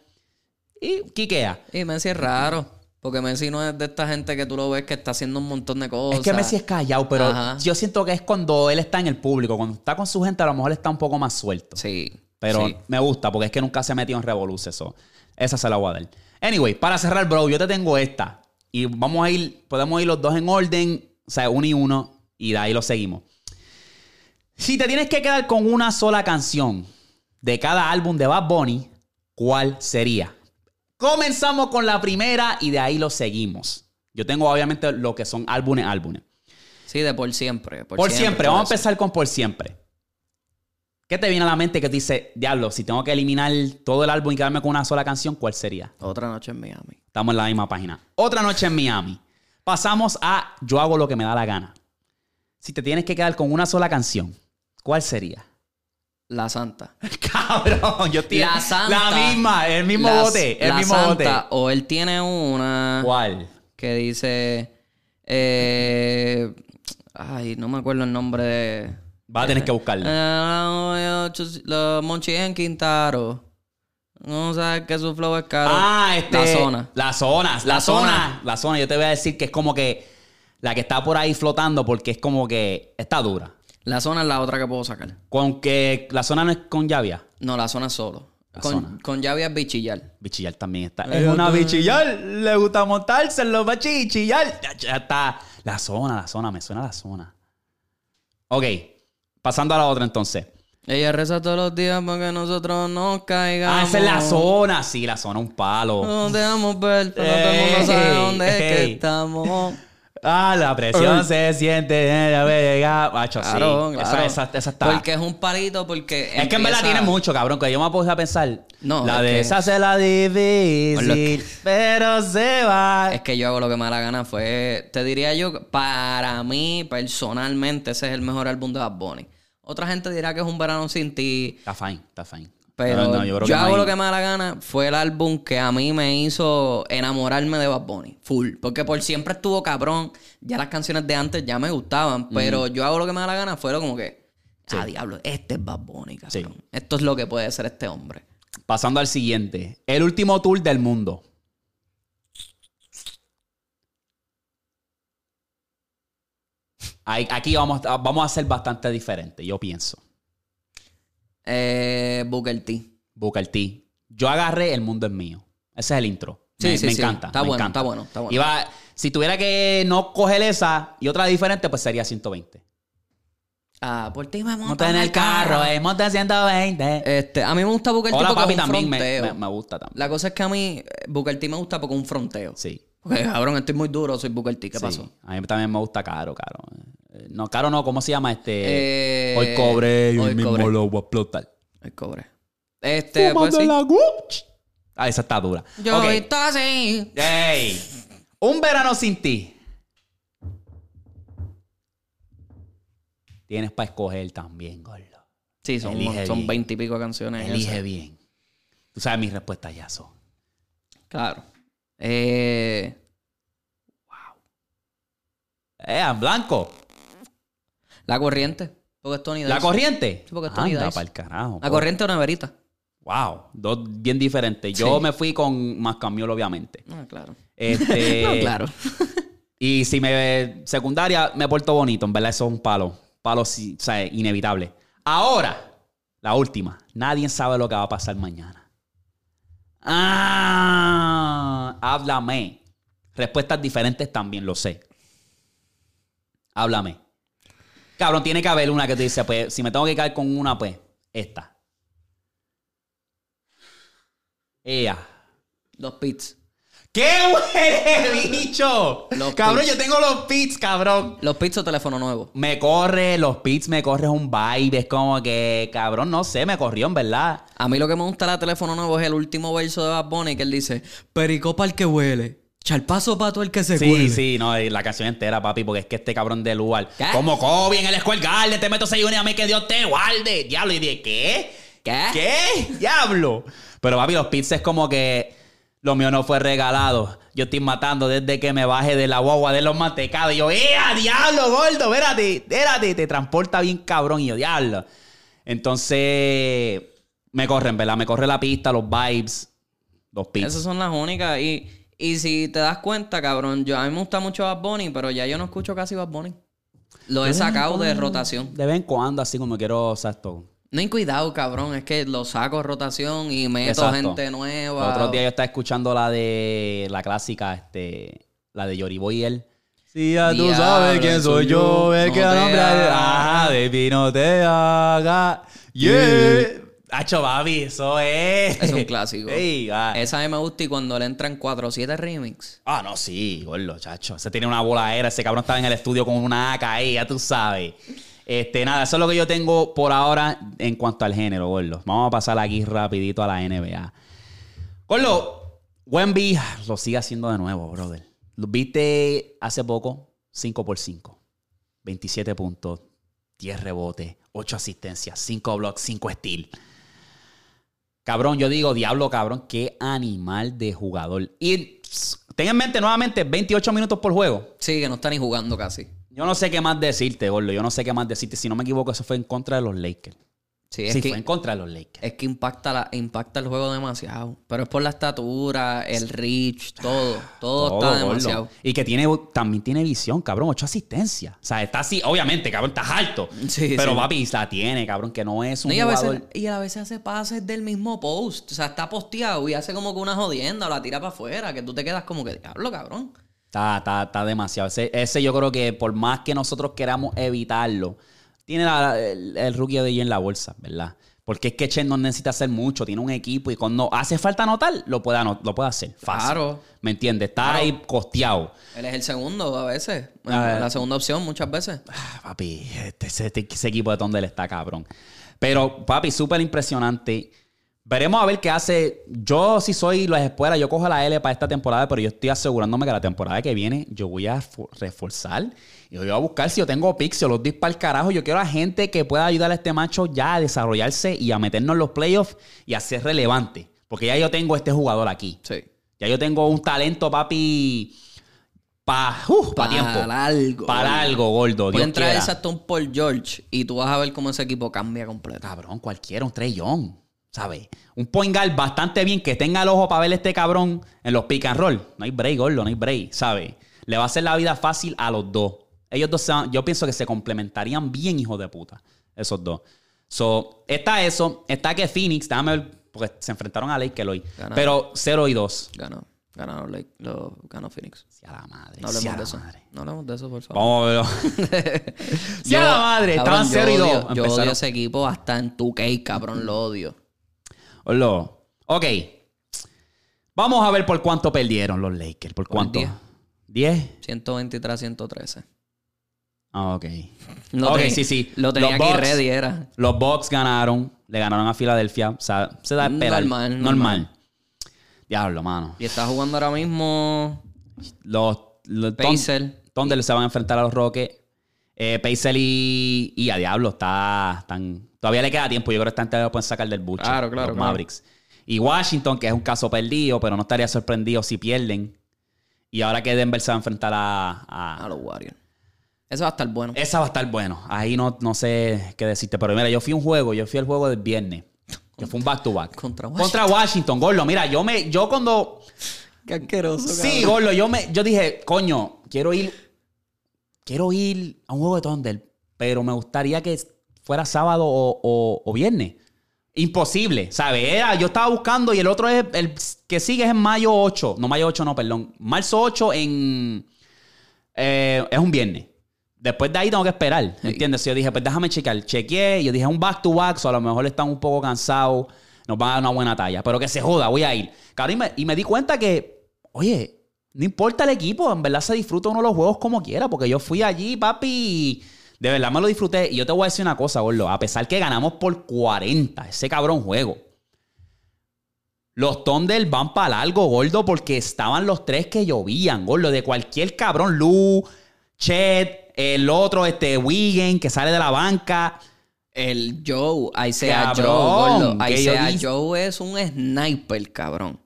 y quiquea. Y Messi es raro. Porque Messi no es de esta gente que tú lo ves que está haciendo un montón de cosas. Es que Messi es callado, pero Ajá. yo siento que es cuando él está en el público. Cuando está con su gente, a lo mejor está un poco más suelto. Sí. Pero sí. me gusta porque es que nunca se ha metido en revoluces. eso. Esa se la voy a dar. Anyway, para cerrar, bro, yo te tengo esta. Y vamos a ir, podemos ir los dos en orden, o sea, uno y uno, y de ahí lo seguimos. Si te tienes que quedar con una sola canción de cada álbum de Bad Bunny, ¿cuál sería? Comenzamos con la primera y de ahí lo seguimos. Yo tengo obviamente lo que son álbumes, álbumes. Sí, de por siempre. Por, siempre, todo vamos a empezar con por siempre. ¿Qué te viene a la mente que te dice, diablo, si tengo que eliminar todo el álbum y quedarme con una sola canción, ¿cuál sería? Otra noche en Miami. Estamos en la misma página. Otra noche en Miami. Pasamos a Yo hago lo que me da la gana. Si te tienes que quedar con una sola canción, ¿cuál sería? La Santa. Cabrón, yo estoy La Santa. La misma, el mismo La- bote, el la mismo Santa, bote. O él tiene una ¿Cuál? que dice. eh, ay, no me acuerdo el nombre de. Vas a tener que buscarlo. Eh, los Monchi en Quintaro. No sabes que su flow es caro. Ah, este. La zona. La zona. La, La zona. zona. La zona. Yo te voy a decir que es como que la que está por ahí flotando porque es como que está dura. La zona es la otra que puedo sacar. Con que la zona no es con llavia. No, la zona es solo. La Con, zona. con llave es bichillar. Bichillar también está. Es una bichillar. Le gusta montarse en los bichillar. Ya, ya está. La zona, la zona. Me suena la zona. Ok. Pasando a la otra entonces. Ella reza todos los días para que nosotros no caigamos. Ah, esa es la zona. Sí, la zona, un palo. No te damos ver, pero todo el mundo sabe Ey, dónde es que estamos. Ah, la presión se siente. Ya me llega. Macho, Claro, sí. claro. Esa, esa, esa está. Porque es un palito, porque. Es que en verdad tiene mucho, cabrón, que yo me puse a pensar. No, la es de que- esa se la difícil, que- pero se va. Es que yo hago lo que me da la gana. Fue. Te diría yo, para mí, personalmente, ese es el mejor álbum de Bad Bunny. Otra gente dirá que es un verano sin ti. Está fine, está fine. Pero No, no, yo, hago lo que me da la gana. Fue el álbum que a mí me hizo enamorarme de Bad Bunny. Full. Porque por siempre estuvo cabrón. Ya las canciones de antes ya me gustaban. Pero yo hago lo que me da la gana. Fue lo como que. Ah, diablo, este es Bad Bunny, cabrón. Sí. Esto es lo que puede ser este hombre. Pasando al siguiente. El último tour del mundo. Aquí vamos, vamos a ser bastante diferentes, yo pienso. Eh, Booker T. Booker T. Yo agarré El Mundo es Mío. Ese es el intro. Sí, me, sí, me sí. encanta. Está me bueno, encanta. está bueno, está bueno. Iba- si tuviera que no coger esa y otra diferente, pues sería 120. Ah, por ti me Monta en el carro, eh, monta 120. Este, a mí me gusta Booker T Hola, porque papi, es un también me, me- me gusta también. La cosa es que a mí eh, Booker T me gusta porque es un fronteo. Sí. Porque, cabrón, estoy muy duro, soy Booker T. ¿Qué sí. pasó? A mí también me gusta Caro, Caro. Eh, No, Caro no, ¿cómo se llama este? Eh, hoy cobré y hoy, hoy mismo cobré. lo voy a explotar. El cobre. Este, pues sí. la Gucci. Ah, esa está dura. Yo estoy así. Ey. Un verano sin ti. Tienes para escoger también, gordo. Sí, son, Elige son bien. 20 y pico canciones. Elige esas. bien. Tú sabes mis respuestas ya son. Claro. Eh, Eh, en blanco. la corriente. Porque es Tony La corriente. Sí, porque es Tony Anda Dice. pa'l carajo. La corriente o neverita. Wow. Dos bien diferentes. Yo Sí. me fui con más camión, obviamente. Ah, claro. Este, No, claro. Y si me secundaria me porto bonito, en verdad eso es un palo. Palo, sí, o sea, inevitable. Ahora, la última. Nadie sabe lo que va a pasar mañana. Ah, háblame. Respuestas diferentes también, lo sé. Háblame. Cabrón, tiene que haber una que te dice, pues, si me tengo que caer con una, pues, esta. Ella. Los pits. ¡Qué huele, bicho! Los cabrón, pits. yo tengo los pits, cabrón. Los pits o teléfono nuevo. Me corre, los pits me corre un vibe. Es como que, cabrón, no sé, me corrió en verdad. A mí lo que me gusta de la teléfono nuevo es el último verso de Bad Bunny que él dice: Pericopa el que huele. Chalpazo pato el que se Sí, cuele. sí, no, y la canción entera, papi, porque es que este cabrón de lugar. ¿Qué? Como Kobe en el Square Garden, te meto 6 a mí que Dios te guarde. Diablo, y dije, ¿qué? ¿Qué? ¿Qué? Diablo. Pero, papi, los pits es como que lo mío no fue regalado. Yo estoy matando desde que me baje de la guagua de los mantecados. Y yo, ¡eh, diablo, gordo! Espérate, espérate. Te transporta bien cabrón. Y yo, diablo. Entonces, me corren, ¿verdad? Me corre la pista, los vibes, los pits. Esas son las únicas. Y, y si te das cuenta, cabrón, yo, a mí me gusta mucho Bad Bunny, pero ya yo no escucho casi Bad Bunny. Lo he sacado de rotación. De vez en cuando, así como quiero, o sea, esto. No hay cuidado, cabrón. Es que lo saco rotación y meto Exacto. gente nueva. Los otros días yo estaba escuchando la de la clásica, este, la de Yoriboy y él. Sí, ya tú sabes quién soy yo, el que da nombre a- Ajá, baby, no te haga. Yeah. Hacho, baby, eso es. Es un clásico. Ey, ah. Esa a mí me gusta y cuando le entran 4 o 7 remix. Ah, no, sí, gordo, chacho. Ese tiene una bola aérea. Ese cabrón estaba en el estudio con una AK ahí, ya tú sabes. Este, nada, eso es lo que yo tengo por ahora en cuanto al género, gordo. Vamos a pasar aquí rapidito a la NBA. Gordo, Wemby lo sigue haciendo de nuevo, brother. Lo viste hace poco, 5 por 5. 27 puntos, 10 rebotes, 8 asistencias, 5 blocks, 5 steals. Cabrón, yo digo, diablo, cabrón, qué animal de jugador. Y ten en mente nuevamente 28 minutos por juego. Sí, que no está ni jugando casi. Yo no sé qué más decirte, gordo. Yo no sé qué más decirte. Si no me equivoco, eso fue en contra de los Lakers. Sí, es sí, que, fue en contra de los Lakers. es que impacta, la, impacta el juego demasiado. Pero es por la estatura, el reach, todo. Todo, Todo, está gordo. demasiado. Y que tiene, también tiene visión, cabrón. Ocho asistencias. O sea, está así, obviamente, cabrón, estás alto. Sí, pero sí. papi, la tiene, cabrón, que no es un No, y, a veces, y a veces hace pases del mismo post. O sea, está posteado y hace como que una jodienda o la tira para afuera. Que tú te quedas como que, diablo, cabrón. Está, está, está demasiado. Ese, ese yo creo que por más que nosotros queramos evitarlo, tiene la- el, el rookie de en la bolsa, ¿verdad? Porque es que Chen no necesita hacer mucho, tiene un equipo y cuando hace falta anotar, lo puede, lo puede hacer. Fácil. Claro. ¿Me entiendes? Está ahí costeado. Él es el segundo a veces. Ah, la segunda opción muchas veces. Ah, Papi, este- este- ese equipo de donde él está, cabrón. Pero, papi, súper impresionante. Veremos a ver qué hace. Yo, si soy las espuelas, yo cojo la L para esta temporada, pero yo estoy asegurándome que la temporada que viene yo voy a reforzar. Y yo voy a buscar si yo tengo yo los para el carajo. Yo quiero a gente que pueda ayudar a este macho ya a desarrollarse y a meternos en los playoffs y a ser relevante. Porque ya yo tengo este jugador aquí. Sí. Ya yo tengo un talento, papi, para pa tiempo. Para algo. Para algo, gordo. Pueden traerse hasta un Paul George y tú vas a ver cómo ese equipo cambia completo. Cabrón, cualquiera, un Trey Young, ¿sabes? Un point guard bastante bien que tenga el ojo para ver a este cabrón en los pick and roll. No hay break, gordo, no hay break, ¿sabes? Le va a hacer la vida fácil a los dos. Ellos dos, van- yo pienso que se complementarían bien, hijos de puta, esos dos. So, está eso, está que Phoenix, déjame ver, porque se enfrentaron a Lakers hoy, pero 0 y 2. Ganó. Ganaron Lake, ganó Phoenix. Sí, a la madre. No sí, hablemos de eso. madre. No hablemos de eso, por favor. Vamos a verlo. sí, a la madre. Estaban 0 y yo 2. odio- Yo odio ese equipo hasta en tu cake, cabrón, lo odio. Ok. Vamos a ver por cuánto perdieron los Lakers. ¿Por cuánto? 10. 10. 123 113. Ah, ok. Lo ok, ten- sí, sí. Lo tenía los aquí Bucks, ready, era. Los Bucks ganaron. Le ganaron a Filadelfia. O sea, se da a esperar. Normal, Normal. normal. Diablo, mano. Y está jugando ahora mismo Los, los Pacers. Thunder se van a enfrentar a los Rockets. Eh, Pacers y, y a Diablo está, están, todavía le queda tiempo. Yo creo que están lo pueden sacar del buche. Claro, claro, Los claro. Mavericks. Y Washington, que es un caso perdido, pero no estaría sorprendido si pierden. Y ahora que Denver se va a enfrentar a, a- a los Warriors. Eso va a estar bueno. Esa va a estar bueno. Ahí no, no sé qué decirte. Pero mira, yo fui a un juego. Yo fui al juego del viernes. Que fue un back-to-back. Contra Contra Washington, Gordo. Mira, yo me... Yo cuando... Qué asqueroso, Sí, Gordo. Yo, me, yo dije, coño, quiero ir... Quiero ir a un juego de Thunder. Pero me gustaría que fuera sábado o, o- viernes. Imposible, ¿sabes? Yo estaba buscando y el otro es... El que sigue es en mayo 8. No, mayo 8 no, perdón. Marzo 8 en... eh, es un viernes. Después de ahí tengo que esperar, ¿me entiendes? Yo dije, pues déjame checar. Chequeé, yo dije, un back to back, o a lo mejor están un poco cansados, nos van a dar una buena talla, pero que se joda, voy a ir. Cabrón, y me, y me di cuenta que, oye, no importa el equipo, en verdad se disfruta uno de los juegos como quiera, porque yo fui allí, papi, de verdad me lo disfruté. Y yo te voy a decir una cosa, gordo, a pesar que ganamos por 40, ese cabrón juego. Los Thunder van para largo, gordo, porque estaban los tres que llovían, gordo. De cualquier cabrón, Lu, Chet, el otro, este, Wigan, que sale de la banca. El Joe, Isaiah Cabrón, Joe, gordo. Isaiah dije- Joe es un sniper, cabrón.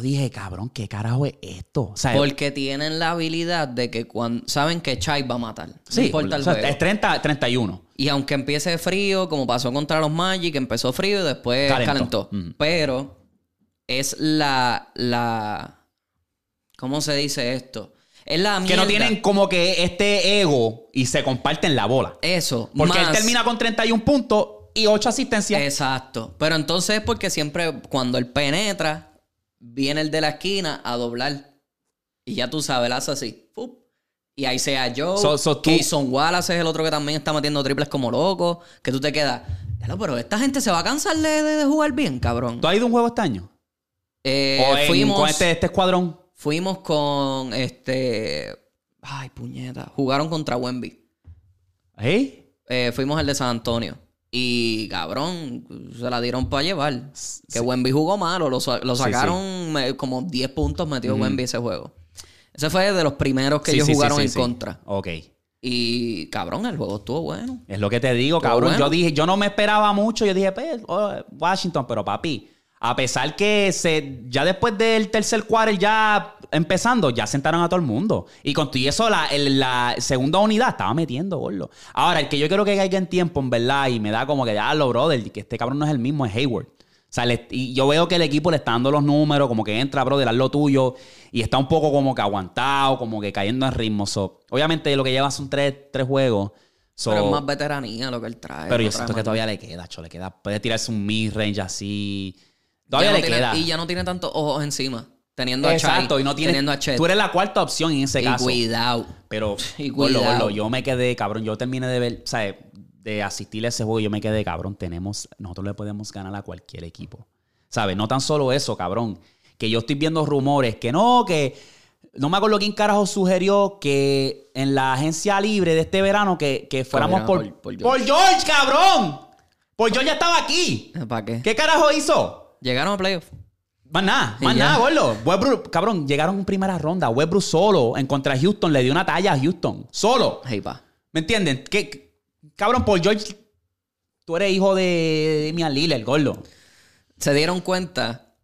Yo dije, cabrón, ¿qué carajo es esto? O sea, Porque tienen la habilidad de que cuando saben que Chai va a matar. No sí, importa el o sea, juego. es 30, 31. Y aunque empiece frío, como pasó contra los Magic, empezó frío y después Calentó. Pero es la, la. ¿Cómo se dice esto? Es la Que mierda. no tienen como que este ego y se comparten la bola. Eso. Porque él termina con 31 puntos y 8 asistencias. Exacto. Pero entonces es porque siempre cuando él penetra, viene el de la esquina a doblar. Y ya tú sabes, él hace así. ¡fup! Y ahí sea Joe. So- so Keyson Wallace es el otro que también está metiendo triples como loco. Que tú te quedas. "Diablo, pero esta gente se va a cansar de, de- de jugar bien, cabrón. ¿Tú has ido a un juego este año? Eh, ¿O en- fuimos, con este, este escuadrón? fuimos con este. Ay, puñeta. Jugaron contra Wemby. ¿Eh? Eh, fuimos al de San Antonio. Y cabrón, se la dieron para llevar. Que Wemby jugó malo. Lo, lo Sí, sacaron como 10 puntos metió Wemby ese juego. Ese fue de los primeros que ellos jugaron en contra. Ok. Y cabrón, el juego estuvo bueno. Es lo que te digo, cabrón. bueno. Yo dije, yo no me esperaba mucho. Yo dije, pues, oh, Washington, pero papi, a pesar que se, ya después del tercer quarter, ya empezando, ya sentaron a todo el mundo. Y con todo y eso, la, el- la segunda unidad estaba metiendo, gordo. Ahora, el que yo creo que caiga en tiempo, en verdad, y me da como que ya lo, brother, que este cabrón no es el mismo, es Hayward. O sea, le- y yo veo que el equipo le está dando los números, como que entra, brother, haz lo tuyo. Y está un poco como que aguantado, como que cayendo en ritmo. So, obviamente, lo que lleva son tres, tres juegos. So, pero es más veteranía lo que él trae. pero yo siento que todavía le queda, cho, le queda. Puede tirarse un mid-range así. Ya Todavía no le tiene- queda. Y ya no tiene tantos ojos encima. Teniendo a Chai, Exacto, y no tiene. teniendo a Chet. Tú eres la cuarta opción en ese y caso. cuidado. Pero, Y cuidado. yo me quedé, cabrón. Yo terminé de ver, ¿sabes? De asistir a ese juego, yo me quedé, cabrón. Tenemos, nosotros le podemos ganar a cualquier equipo. ¿Sabes? No tan solo eso, cabrón. Que yo estoy viendo rumores que no, que. No me acuerdo quién carajo sugirió que en la agencia libre de este verano que, que fuéramos por, por- por, por George, cabrón. Por George ya estaba aquí. ¿Para qué? ¿Qué carajo hizo? Llegaron a playoff. Más nada, más nada, gordo. Westbrook, cabrón, llegaron en primera ronda. Westbrook solo en contra de Houston le dio una talla a Houston. Solo. Hey, pa. ¿Me entienden? ¿Qué, cabrón, Paul George, tú eres hijo de Damian Lillard, gordo. se dieron cuenta,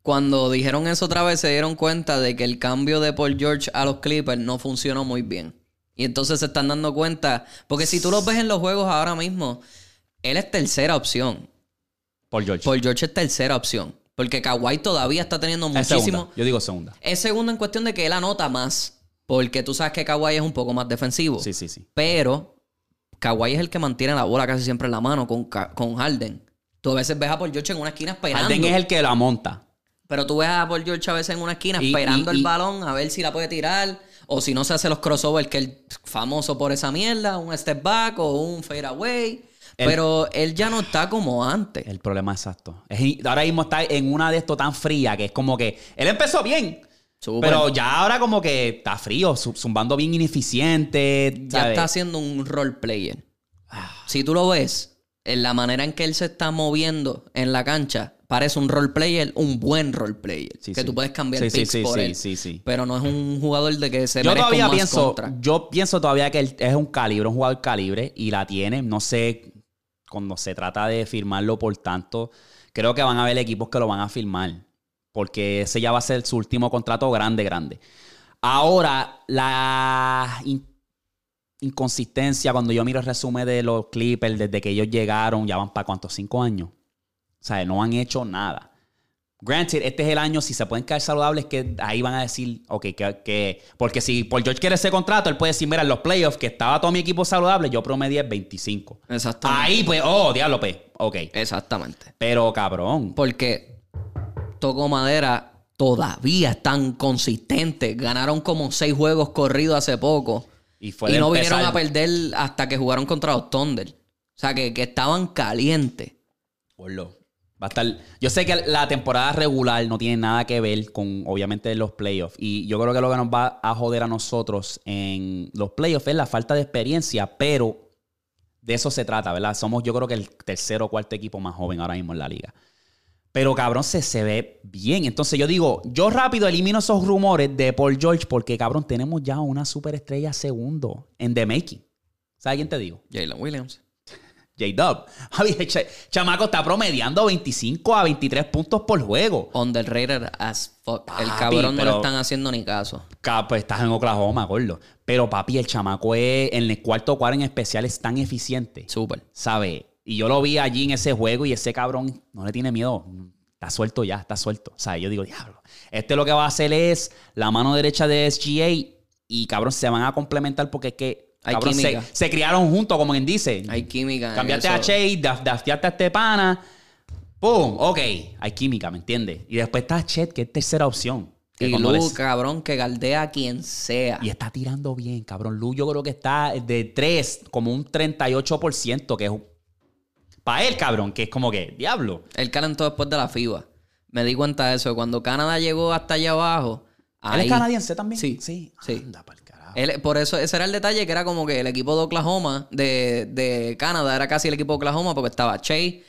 cuando dijeron eso otra vez, se dieron cuenta de que el cambio de Paul George a los Clippers no funcionó muy bien. Y entonces se están dando cuenta, porque si tú los ves en los juegos ahora mismo, él es tercera opción. Paul George. Paul George es tercera opción. Porque Kawhi todavía está teniendo Es muchísimo. segunda. Yo digo segunda. Es segundo en cuestión de que él anota más. Porque tú sabes que Kawhi es un poco más defensivo. Sí, sí, sí. Pero Kawhi es el que mantiene la bola casi siempre en la mano con, con Harden. Tú a veces ves a Paul George en una esquina esperando. Harden es el que la monta. Pero tú ves a Paul George a veces en una esquina Y- esperando y- el balón a ver si la puede tirar. O si no se hace los crossovers, que él famoso por esa mierda, un step back o un fade away. El- Pero él ya no está como antes. El problema exacto. Es, ahora mismo está en una de esto tan fría que es como que él empezó bien. Pero ya ahora como que está frío, zu- zumbando bien ineficiente. ya está haciendo un role player. Si tú lo ves, en la manera en que él se está moviendo en la cancha, parece un role player, un buen role player. Sí, que sí. tú puedes cambiar Sí, picks por sí, él. sí, sí. Pero no es un jugador de que se Yo todavía más pienso, contra. yo pienso todavía que él es un calibre, un jugador calibre y la tiene. No sé, cuando se trata de firmarlo por tanto, creo que van a haber equipos que lo van a firmar. Porque ese ya va a ser su último contrato grande, grande. Ahora, la in- inconsistencia, cuando yo miro el resumen de los Clippers, desde que ellos llegaron, ya van para cuántos, cinco años. O sea, no han hecho nada. Granted, este es el año, si se pueden quedar saludables, que ahí van a decir, ok, que, que- porque si Paul George quiere ese contrato, él puede decir, mira, en los playoffs, que estaba todo mi equipo saludable, yo promedié 25. Exactamente. Ahí, pues, oh, diablo, pues, ok. Exactamente. Pero, cabrón, Porque Toco Madera todavía están consistentes. Ganaron como seis juegos corridos hace poco. y fue y de no empezar- vinieron a perder hasta que jugaron contra los Thunder. O sea, que, que estaban calientes. Gordo, Yo sé que la temporada regular no tiene nada que ver con, obviamente, los playoffs. Y yo creo que lo que nos va a joder a nosotros en los playoffs es la falta de experiencia, pero de eso se trata, ¿verdad? Somos, yo creo que el tercero o cuarto equipo más joven ahora mismo en la liga. Pero cabrón, se, se ve bien. Entonces yo digo, yo rápido elimino esos rumores de Paul George porque cabrón, tenemos ya una superestrella segundo en The Making. ¿Sabes quién te digo? Jalen Williams. J-Dub. Javi, el cha- chamaco está promediando 25 a 23 puntos por juego. Underrated as fuck. el cabrón no le están haciendo ni caso. Ca- Pues estás en Oklahoma, gordo. Pero papi, el chamaco es, en el cuarto cuadro en especial es tan eficiente. Súper. ¿Sabe? Y yo lo vi allí en ese juego y ese cabrón no le tiene miedo. Está suelto ya, está suelto. O sea, yo digo, diablo. Este lo que va a hacer es la mano derecha de SGA y cabrón se van a complementar porque es que Hay cabrón, química. se criaron juntos, como quien dice. Hay química. Cambiaste a daf- dafteaste a este pana. ¡Pum! Ok, hay química, ¿me entiendes? Y después está Chet, que es tercera opción. Y Lu, les- cabrón, que galdea a quien sea. y está tirando bien, cabrón. Lu yo creo que está de 3, como un 38%, que es para él, cabrón, que es como que, diablo. Él calentó después de la FIBA. Me di cuenta de eso. Cuando Canadá llegó hasta allá abajo. ¿Él ahí- es canadiense también? Sí. Sí. Sí. Anda pa'l carajo. Él- por eso, ese era el detalle, que era como que el equipo de Oklahoma, de, de Canadá, era casi el equipo de Oklahoma, porque estaba Che,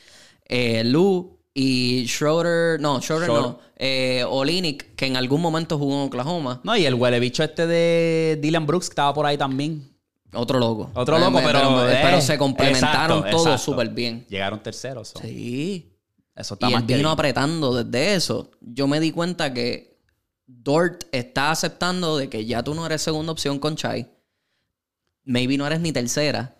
eh, Lou y Schroeder, no, Schroeder Schroeder. no, eh, Olinik, que en algún momento jugó en Oklahoma. No, y el huele bicho este de Dylan Brooks que estaba por ahí también. Otro loco. Otro Eh, loco, pero. eh, pero se complementaron exacto, todos súper bien. Llegaron terceros. so. Sí. Eso está Y más él vino apretando desde eso. Yo me di cuenta que Dort está aceptando de que ya tú no eres segunda opción con Chai. Maybe no eres ni tercera.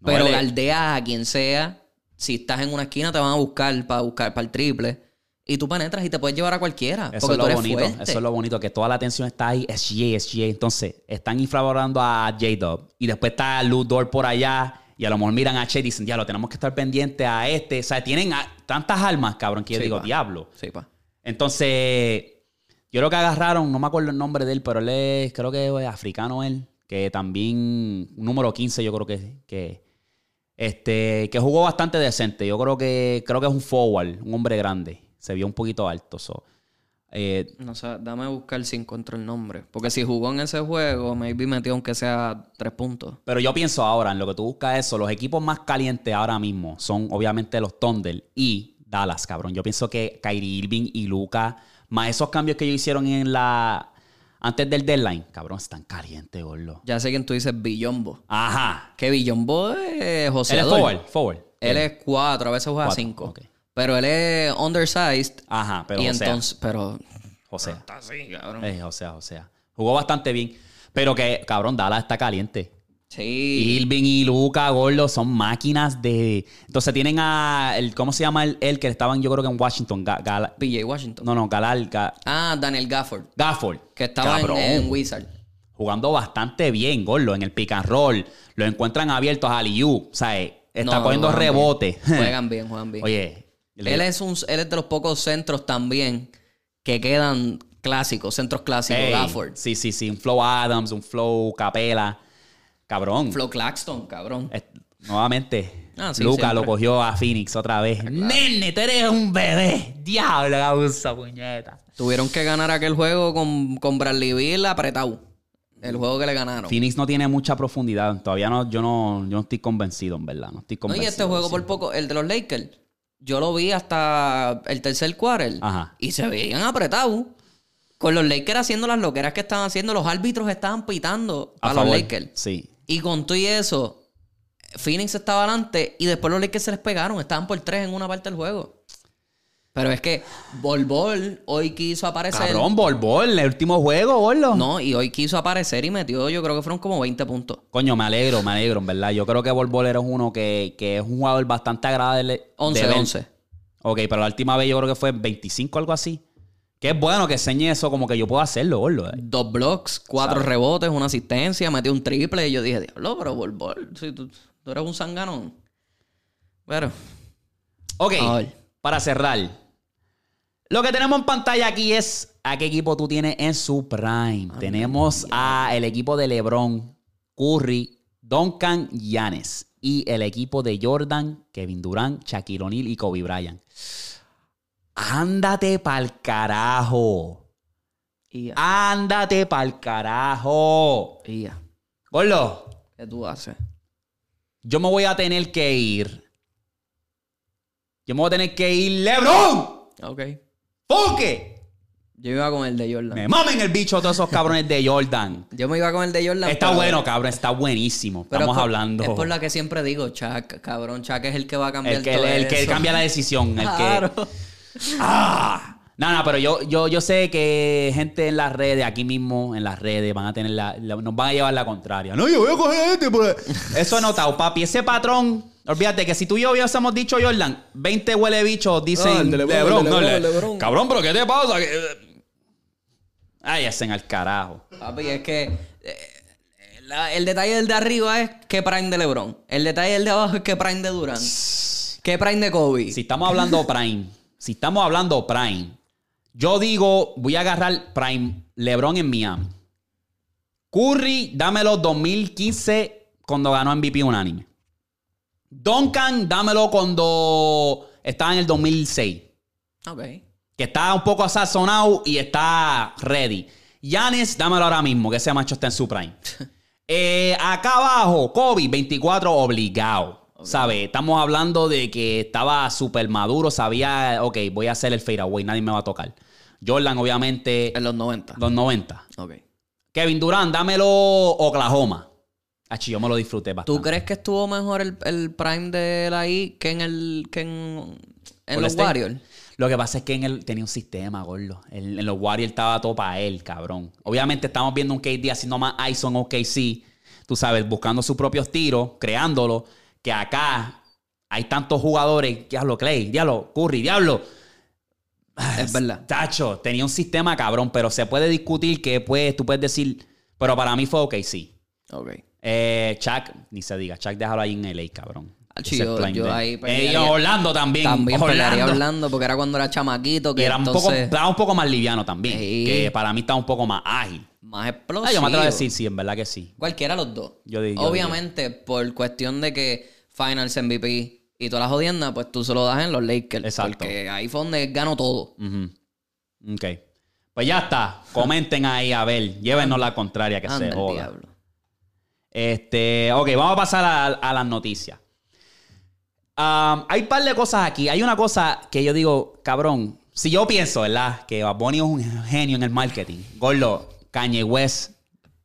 No, pero él es- galdeas a quien sea. Si estás en una esquina te van a buscar para buscar para el triple. Y tú penetras y te puedes llevar a cualquiera. Eso porque es tú lo eres bonito. fuerte. Eso es lo bonito, que toda la atención está ahí. SGA, SGA. Entonces, están infravalorando a J-Dub. Y después está Lou Dort por allá. Y a lo mejor miran a Che y dicen, diablo, tenemos que estar pendientes a este. O sea, tienen a- tantas armas, cabrón, que yo Sí, digo, pa. diablo. Sí, pa. Entonces, yo creo que agarraron, no me acuerdo el nombre de él, pero él es, creo que es africano él, que también, número 15 yo creo que, que, este, que jugó bastante decente. Yo creo que, creo que es un forward, un hombre grande. Se vio un poquito alto. so. Eh, No sé, dame a buscar si encuentro el nombre. Porque si jugó en ese juego, maybe metió aunque sea tres puntos. pero yo pienso ahora, en lo que tú buscas eso, los equipos más calientes ahora mismo son obviamente los Thunder y Dallas, cabrón. Yo pienso que Kyrie Irving y Luca, más esos cambios que ellos hicieron en la... Antes del deadline, cabrón, están calientes, gordo. Ya sé quién tú dices, Billombo. Ajá. Que Billombo es José. Él es forward, forward. Él es cuatro, a veces juega cinco. Pero él es undersized. Ajá, pero y entonces, pero. José. Está así, cabrón. Eh, o sea, o sea. Jugó bastante bien. Pero que, cabrón, Dallas está caliente. Sí. Irving y Luca, Gordo, son máquinas de... Entonces tienen a... El, ¿Cómo se llama el, el que estaban yo creo que en Washington? Ga- Gala- PJ Washington. no, no, Galal... Ga- Ah, Daniel Gafford. Gafford. Que estaba en, en Wizard. Jugando bastante bien, Gordo, en el pick and roll. Lo encuentran abiertos a Liu. O sea, eh, está No, cogiendo juegan bien. rebote. Juegan bien, juegan bien. Oye, Él es, un, él es de los pocos centros también que quedan clásicos, centros clásicos, Ey, Gafford. Sí, sí, sí. Un flow Adams, un flow Capela. Cabrón. Flo Claxton, cabrón. Eh, nuevamente, Ah, sí, Luca siempre. lo cogió a Phoenix otra vez. Nene, tú eres un bebé. Diablo, abusa, puñeta. Tuvieron que ganar aquel juego con, con Bradley Bill apretado. El juego que le ganaron. Phoenix no tiene mucha profundidad. Todavía no, yo no, yo no estoy convencido, en verdad. No estoy No, convencido. y este juego por poco, el de los Lakers, yo lo vi hasta el tercer quarter Ajá. y se veían apretados. Con los Lakers haciendo las loqueras que estaban haciendo, los árbitros estaban pitando A a, los favor. Lakers. Sí. Y con todo y eso, Phoenix estaba adelante y después los Lakers se les pegaron. Estaban por tres en una parte del juego. Pero es que Bol Bol hoy quiso aparecer. Cabrón, Bol Bol, el último juego, boludo. No, y hoy quiso aparecer y metió, yo creo que fueron como 20 puntos. Coño, me alegro, me alegro, en verdad. Yo creo que Bol Bol es uno que, que es un jugador bastante agradable. de 11, ver. 11. Ok, pero la última vez yo creo que fue 25 algo así. Que es bueno que enseñe eso, como que yo puedo hacerlo, boludo. Dos blocks, cuatro rebotes, una asistencia, metió un triple. Y yo dije, diablo, pero Bol Bol, si tú, tú eres un zanganón. Pero, Ok, para cerrar. Lo que tenemos en pantalla aquí es a qué equipo tú tienes en su prime. tenemos a el equipo de LeBron, Curry, Duncan, Yanes. Y el equipo de Jordan, Kevin Durant, Shaquille O'Neal y Kobe Bryant. Ándate pa'l carajo. ya, Ándate pa'l carajo. ya. Gordo, ¿Qué tú haces? yo me voy a tener que ir. Yo me voy a tener que ir, LeBron. Ok. Porque Yo iba con el de Jordan. me mamen el bicho todos esos cabrones de Jordan. Yo me iba con el de Jordan. Está pero- bueno, cabrón, está buenísimo. pero Estamos es por- hablando. Es por la que siempre digo, Chuck, cabrón. Chuck es el que va a cambiar el que, todo el que eso. cambia la decisión. El Claro. que. ¡Ah! No, no, pero yo, yo, yo sé que gente en las redes, aquí mismo en las redes, van a tener la, la- nos van a llevar la contraria. No, yo voy a coger a este. por- Eso he notado, papi. Ese patrón, olvídate que si tú y yo hubiésemos dicho Jordan, 20 huele bichos dicen Ah, el de LeBron, LeBron, el de no, LeBron, Le- LeBron. Cabrón, pero ¿qué te pasa? Que- Ay, hacen al carajo. Papi, es que eh, la- el detalle del de arriba es qué prime de LeBron. El detalle del de abajo es qué prime de Durant. ¿Qué prime de Kobe? Si estamos hablando Prime, si estamos hablando Prime, yo digo, voy a agarrar Prime LeBron en Miami. Curry, dámelo 2015 cuando ganó MVP unánime. Duncan, dámelo cuando estaba en el 2006. Ok. Que está un poco sazonado y está ready. Yanis, dámelo ahora mismo, que ese macho está en su prime. Eh, acá abajo, Kobe, 24 obligado. ¿Sabes? Estamos hablando de que estaba súper maduro, sabía, ok, voy a hacer el fadeaway, nadie me va a tocar. Jordan, obviamente, En los 90. los 90. Ok. Kevin Durant, dámelo Oklahoma. Achi, yo me lo disfruté bastante. ¿Tú crees que estuvo mejor el, el prime de él ahí que en el que en, en los. Warriors? Lo que pasa es que en él tenía un sistema, gordo. En, en los Warriors estaba todo para él, cabrón. Obviamente estamos viendo un KD haciendo más ISO en OKC. Tú sabes, buscando sus propios tiros, creándolo. Que acá hay tantos jugadores. Diablo, Clay, diablo, Curry, diablo. Es verdad. Tacho, tenía un sistema, cabrón. Pero se puede discutir que pues, tú puedes decir... Pero para mí fue OKC. Ok. Eh, Chuck, ni se diga. Chuck déjalo ahí en LA, cabrón. Ese yo- yo ahí Eh. Orlando también. También Orlando. Orlando porque era cuando era chamaquito que Y era un, poco, estaba un poco más liviano también. Sí. Que para mí estaba un poco más ágil. más explosivo. Ah, yo me atrevo a decir sí, en verdad que sí. Cualquiera de los dos. Yo di- yo Obviamente, por cuestión de que Finals MVP y todas las jodiendas, pues tú se lo das en los Lakers. Exacto. Porque ahí fue donde ganó todo. Ujú. Ok. Pues ya está. Comenten ahí, a ver. Llévenos la contraria que Anda se joda. diablo. Este, ok, vamos a pasar a, a las noticias. Um, hay un par de cosas aquí. Hay una cosa que yo digo, cabrón, si yo pienso, ¿verdad? Que Bad Bunny es un genio en el marketing. Gordo, Kanye West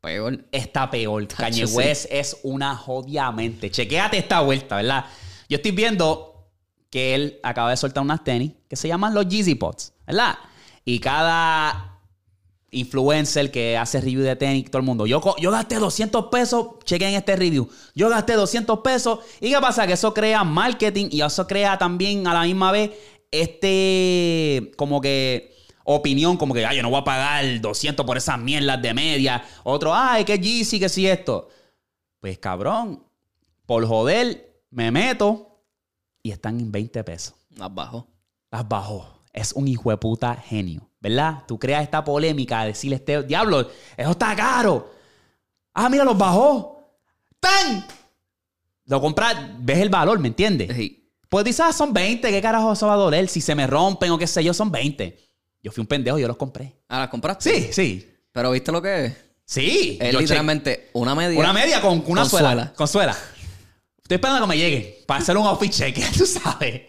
Peor. está peor. Kanye. West es una jodia mente. Chequéate esta vuelta, ¿verdad? Yo estoy viendo que él acaba de soltar unas tenis que se llaman los Yeezy Pods, ¿verdad? Y cada influencer que hace review de tenis, todo el mundo, yo, yo gasté 200 pesos, chequen este review, yo gasté 200 pesos, ¿y qué pasa? Que eso crea marketing y eso crea también a la misma vez este, como que opinión, como que, ay, yo no voy a pagar 200 por esas mierdas de media, otro, ay, que Yeezy, que sí esto. Pues cabrón, por joder, me meto y están en 20 pesos. Más bajo. las bajó. Es un hijo de puta genio, ¿verdad? Tú creas esta polémica de decirle este diablo, eso está caro. Ah, mira, los bajó. ¡Tan! Lo compras, ves el valor, ¿me entiendes? Sí. Pues dices, ah, son 20, ¿qué carajo eso va a doler? Si se me rompen o qué sé yo, son 20. Yo fui un pendejo, yo los compré. Ah, ¿las compraste? Sí, sí. Pero ¿viste lo que es? Sí. Es yo literalmente una media. Una media con, una con suela, suela. Con suela. Estoy esperando que me llegue para hacer un outfit check, tú sabes.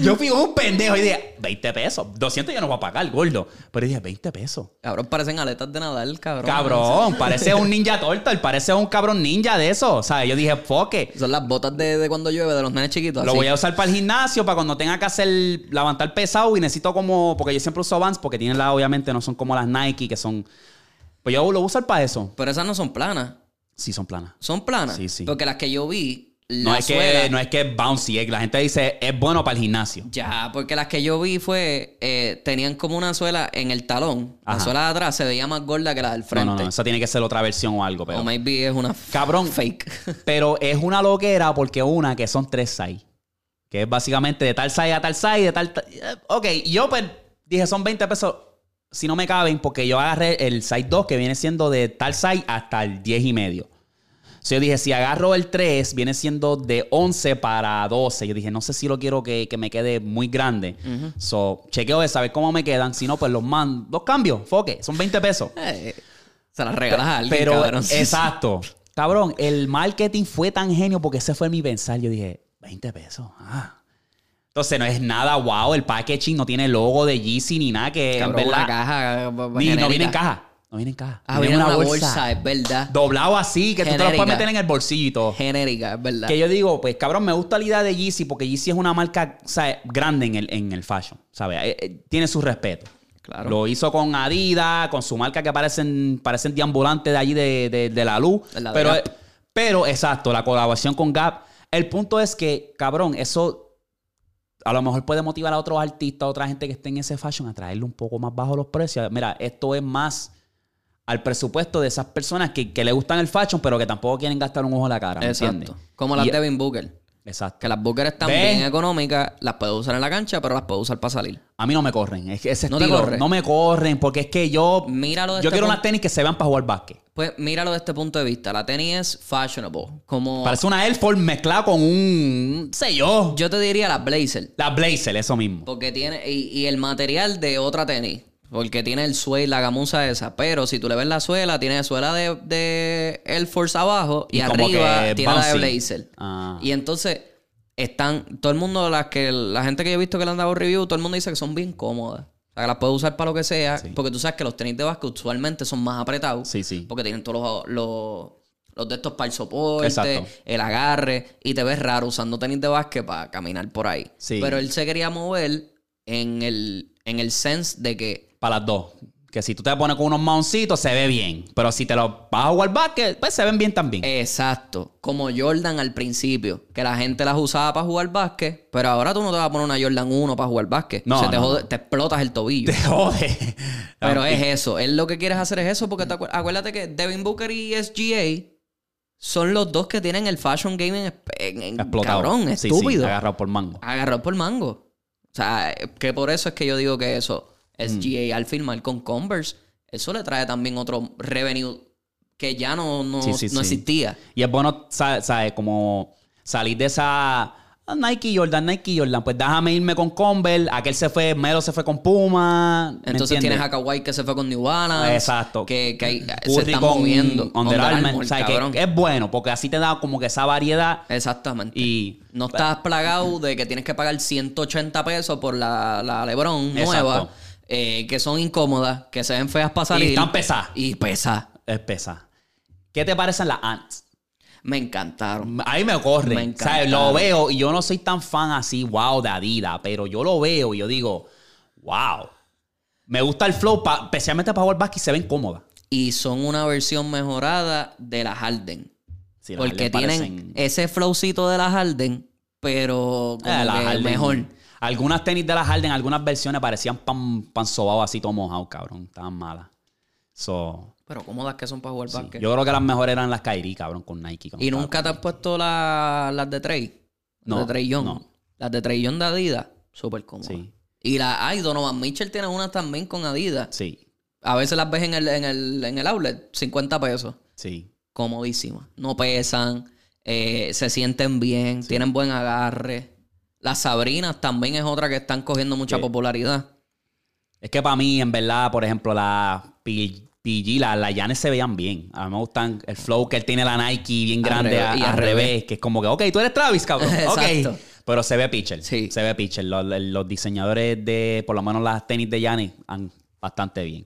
Yo fui un pendejo y dije, 20 pesos. 200 yo no voy a pagar, gordo. Pero dije, 20 pesos. Cabrón, parecen aletas de Nadal, cabrón. Cabrón, parece un ninja tortal, parece un cabrón ninja de eso. O sea, yo dije, foque. Son las botas de, de cuando llueve de los nenes chiquitos. Lo así. voy a usar para el gimnasio, para cuando tenga que hacer levantar pesado y necesito como, porque yo siempre uso Vans porque tienen la, obviamente no son como las Nike que son, pues yo lo voy a usar para eso. Pero esas no son planas. Sí, son planas. Son planas. Sí, sí. Porque las que yo vi, No es, que, no es que es bouncy, es que la gente dice es bueno para el gimnasio. Ya, porque las que yo vi fue... eh, tenían como una suela en el talón. La suela de atrás se veía más gorda que la del No, frente. no, no, esa tiene que ser otra versión o algo, pero. O maybe es una Cabrón. fake. Pero es una loquera porque una que son tres size. Que es básicamente de tal size a tal size, de tal. ta- eh, Ok, yo pues dije son 20 pesos. Si no me caben, porque yo agarré el size 2 que viene siendo de tal size hasta el 10 y medio. So, yo dije, si agarro el 3, viene siendo de 11 para 12. Yo dije, no sé si lo quiero que, que me quede muy grande. So, chequeo de saber cómo me quedan. Si no, pues los man, los cambio. Foque, son 20 pesos. Eh, se las regalas a alguien, Pero, cabrón. exacto. Cabrón, el marketing fue tan genio porque ese fue mi pensar. Yo dije, 20 pesos. Ah. Entonces no es nada wow. El packaging no tiene logo de Yeezy ni nada que. en Cabrón, verdad, una caja ni- eh, no genérica. viene en caja. No viene en caja. Ah, viene en una bolsa. es verdad. Doblado así, que tú te lo puedes meter en el bolsillo y todo. Genérica, es verdad. Que yo digo, pues cabrón, me gusta la idea de Yeezy porque Yeezy es una marca grande en el, en el fashion, ¿sabes? Eh, eh, tiene su respeto. Claro. Lo hizo con Adidas, con su marca que parecen, parecen deambulantes de allí de, de- de la luz. La de pero, Gap. pero, exacto, la colaboración con Gap. El punto es que, cabrón, eso a lo mejor puede motivar a otros artistas, a otra gente que esté en ese fashion a traerle un poco más bajo los precios. Mira, esto es más al presupuesto de esas personas que, que le gustan el fashion, pero que tampoco quieren gastar un ojo en la cara. ¿me Exacto. entiendes? Como las Y- Devin Booker. Exacto. Que las Booker están ¿Ves? bien económicas, las puedes usar en la cancha, pero las puedes usar para salir. A mí no me corren. Es que ese ¿No estilo, corre? no me corren porque es que yo. Míralo de yo este quiero punto- unas tenis que se vean para jugar básquet. Pues míralo desde este punto de vista. La tenis es fashionable. Como Parece una Air Force mezclada con un. no sé yo. yo te diría la Blazer. La Blazer, eso mismo. Porque tiene. Y, y el material de otra tenis. Porque tiene el suede, la gamuza esa. Pero si tú le ves la suela, tiene suela de, de Air Force abajo y, arriba tiene la de. Blazer. Ah. Y entonces están. Todo el mundo, las que, la gente que yo he visto que le han dado review, todo el mundo dice que son bien cómodas. O sea, que las puedes usar para lo que sea. Porque tú sabes que los tenis de básquet usualmente son más apretados. Sí, sí. Porque tienen todos los, los, los de estos para el soporte, Exacto. el agarre. Y te ves raro usando tenis de básquet para caminar por ahí. Sí. Pero él se quería mover en el, en el sense de que Para las dos. Que si tú te pones con unos maoncitos, se ve bien. Pero si te los vas a jugar básquet, pues se ven bien también. Exacto. Como Jordan al principio. Que la gente las usaba para jugar básquet. Pero ahora tú no te vas a poner una Jordan 1 para jugar básquet. No, no, jode- te explotas el tobillo. Te jode. Pero es eso. Él lo que quieres hacer es eso. Porque te acuer- acuérdate que Devin Booker y SGA son los dos que tienen el fashion game en, en- Explotado. cabrón, Sí, sí, estúpido. agarrado por mango. Agarrado por mango. O sea, que por eso es que yo digo que eso, SGA al firmar con Converse, eso le trae también otro revenue que ya no, no, Sí, sí, no existía. Y es bueno, sa- ¿sabes? Como salir de esa ah, Nike Jordan, Nike Jordan. Pues déjame irme con Converse. Aquel se fue, Melo se fue con Puma. ¿me Entonces tienes a Kawhi que se fue con New Balance. Exacto. Que, que ahí se con moviendo. Under Armour. ¿sabes? cabrón. Que es bueno porque así te da como que esa variedad. Exactamente. Y No estás plagado de que tienes que pagar 180 pesos por la, la LeBron Exacto. Eh, que son incómodas, que se ven feas para salir. están pesadas. Y pesadas. es pesa. ¿Qué te parecen las Ants? Me encantaron. Ahí me corre. Me encantaron. Lo veo y yo no soy tan fan así, wow, de Adidas, pero yo lo veo y yo digo, wow. Me gusta el flow, pa- especialmente para jugar básquet y se ven cómodas. Y son una versión mejorada de la Harden. Sí, las porque Harden tienen parecen- ese flowcito de la Harden, pero como Eh, las que Harden- mejor. Algunas tenis de la Harden, algunas versiones parecían pan, pan sobao así todo mojado, cabrón. Estaban malas. So, Pero cómodas que son para jugar sí. básquet. Yo creo que las mejores eran las Kyrie, cabrón, con Nike. ¿Y nunca te has puesto la- las de Trey? No, Las de Trey Young. no. Las de Trey Young de Adidas, súper cómodas. Sí. Y la, ay, Donovan Mitchell tiene una también con Adidas. Sí, A veces las ves en el, en el, en el outlet, 50 pesos. sí. Comodísimas. No pesan, eh, se sienten bien, tienen buen agarre. Las Sabrinas también es otra que están cogiendo mucha Sí. popularidad. Es que para mí, en verdad, por ejemplo, la PG, la, la Yanes se veían bien. A mí me gustan el flow que él tiene la Nike bien Al grande revés, a- al al revés. revés. Que es como que, ok, tú eres Travis, cabrón. Exacto. ok. Pero se ve pitcher. Sí. Se ve pitcher. Los, los diseñadores de, por lo menos las tenis de Yanis, han bastante bien.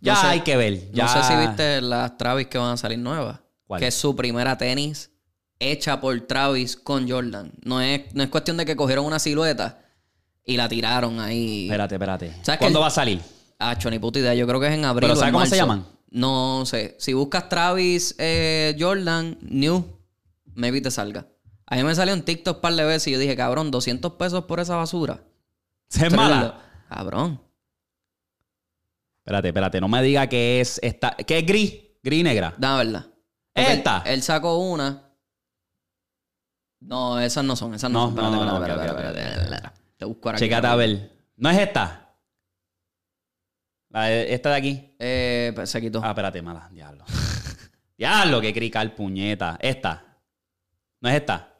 Ya No sé- hay que ver. Ya... No sé si viste las Travis que van a salir nuevas. ¿Cuál? Que es su primera tenis hecha por Travis con Jordan. No es, no es cuestión de que cogieron una silueta y la tiraron ahí. Espérate, espérate. ¿Sabes ¿Cuándo que- va a salir? Ah, ni puta idea. Yo creo que es en abril. ¿Pero o en sabes cómo se marzo. llaman? No sé. Si buscas Travis eh, Jordan New, maybe te salga. A mí me salió en TikTok un par de veces y yo dije, cabrón, 200 pesos por esa basura. ¿Es mala? Cabrón. Espérate, espérate. No me diga que es esta... Que es gris. Gris y negra. Da verdad. Porque ¿Esta? Él, él sacó una. No, esas no son. Esas No, no, son. Espérate, espérate, espérate, espérate, espérate, espérate. Te busco ahora Checate a ver. ¿No es esta? La de- esta de aquí. Eh, pues, se quitó. Ah, espérate, mala. Diablo. Diablo, que crical, puñeta. Esta. ¿No es esta?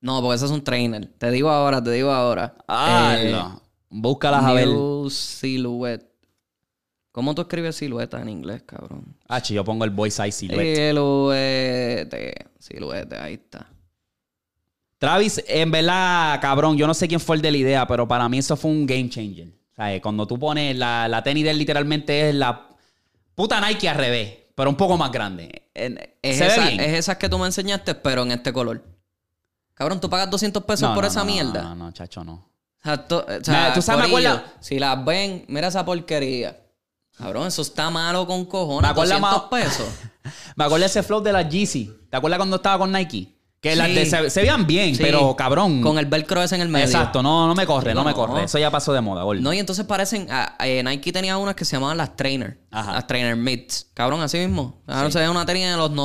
No, porque esas son trainer. Te digo ahora, te digo ahora. Ah, Eh, no. Búscalas a ver. Silhouette. ¿Cómo tú escribes silueta en inglés, cabrón? Ah, yo pongo el boy size silhouette. Siluete. Siluete, ahí está. Travis, en verdad, cabrón, yo no sé quién fue el de la idea, pero para mí eso fue un game changer. O sea, eh, cuando tú pones la, la tenis de él, literalmente es la puta Nike al revés, pero un poco más grande. Es, se esa- ve bien. es esas que tú me enseñaste, pero en este color. Cabrón, tú pagas 200 pesos No, por no, esa no, mierda. No, no, no, chacho, no. O sea, o Mira, tú sabes, me corillo, acuerdo- Si las ven, mira esa porquería. Cabrón, eso está malo con cojones. Me acuerdo 200 más- pesos. Me acuerdo ese flow de la Yeezy. ¿Te acuerdas cuando estaba con Nike? Que Sí. las de- se, se veían bien, Sí. pero cabrón. Con el velcro ese en el medio. Exacto, no, no me corre, no, No, me no. corre. Eso ya pasó de moda, gordo. No, y entonces parecen. ah, eh, Nike tenía unas que se llamaban las Trainer. Ajá. Las Trainer Mids. Cabrón, así mismo. Ahora se ve una tenis de los no.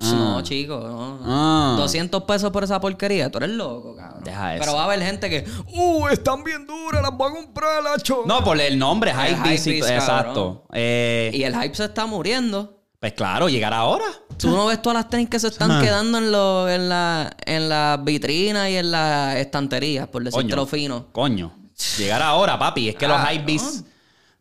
nuevas. No, chico, no. Ah. 200 pesos por esa porquería. Tú eres loco, cabrón. Deja eso. Pero va a haber gente que. ¡Uh! Están bien duras, las voy a comprar, lacho. No, por el nombre, El y- Hypebeast, Exacto. Eh, Y el hype se está muriendo. pues claro, llegar ahora. Tú no ves todas las tenis que se están quedando en, lo, en, la, en las vitrinas y en las estanterías, por decirte lo fino. Coño. Llegar ahora, papi. Es que los Ah, Hypebeast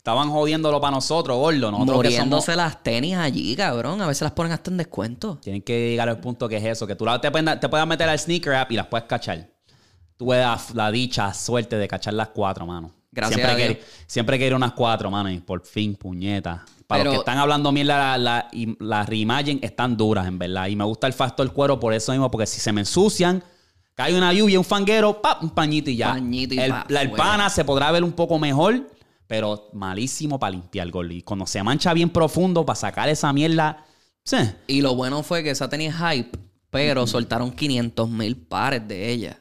estaban jodiéndolo para nosotros, gordo. Nosotros que Muriéndose somos... las tenis allí, cabrón. A veces las ponen hasta en descuento. Tienen que llegar al punto que es eso. Que tú la- te, te puedas meter al sneaker app y las puedes cachar. Tuve la, la dicha, suerte de cachar las cuatro, mano. Gracias siempre a que- siempre quiero unas cuatro, mano. Y por fin, puñeta. Para Pero- los que están hablando mierda, la, la, las reimagen están duras, en verdad. Y me gusta el factor cuero por eso mismo, porque si se me ensucian, cae una lluvia, un fanguero, ¡pap! un pañito y ya. Pañito y el, pa' la- pana se podrá ver un poco mejor, pero malísimo para limpiar, gol. Y cuando se mancha bien profundo, para sacar esa mierda, sí. Y lo bueno fue que esa tenía hype, pero soltaron 500 mil pares de ella.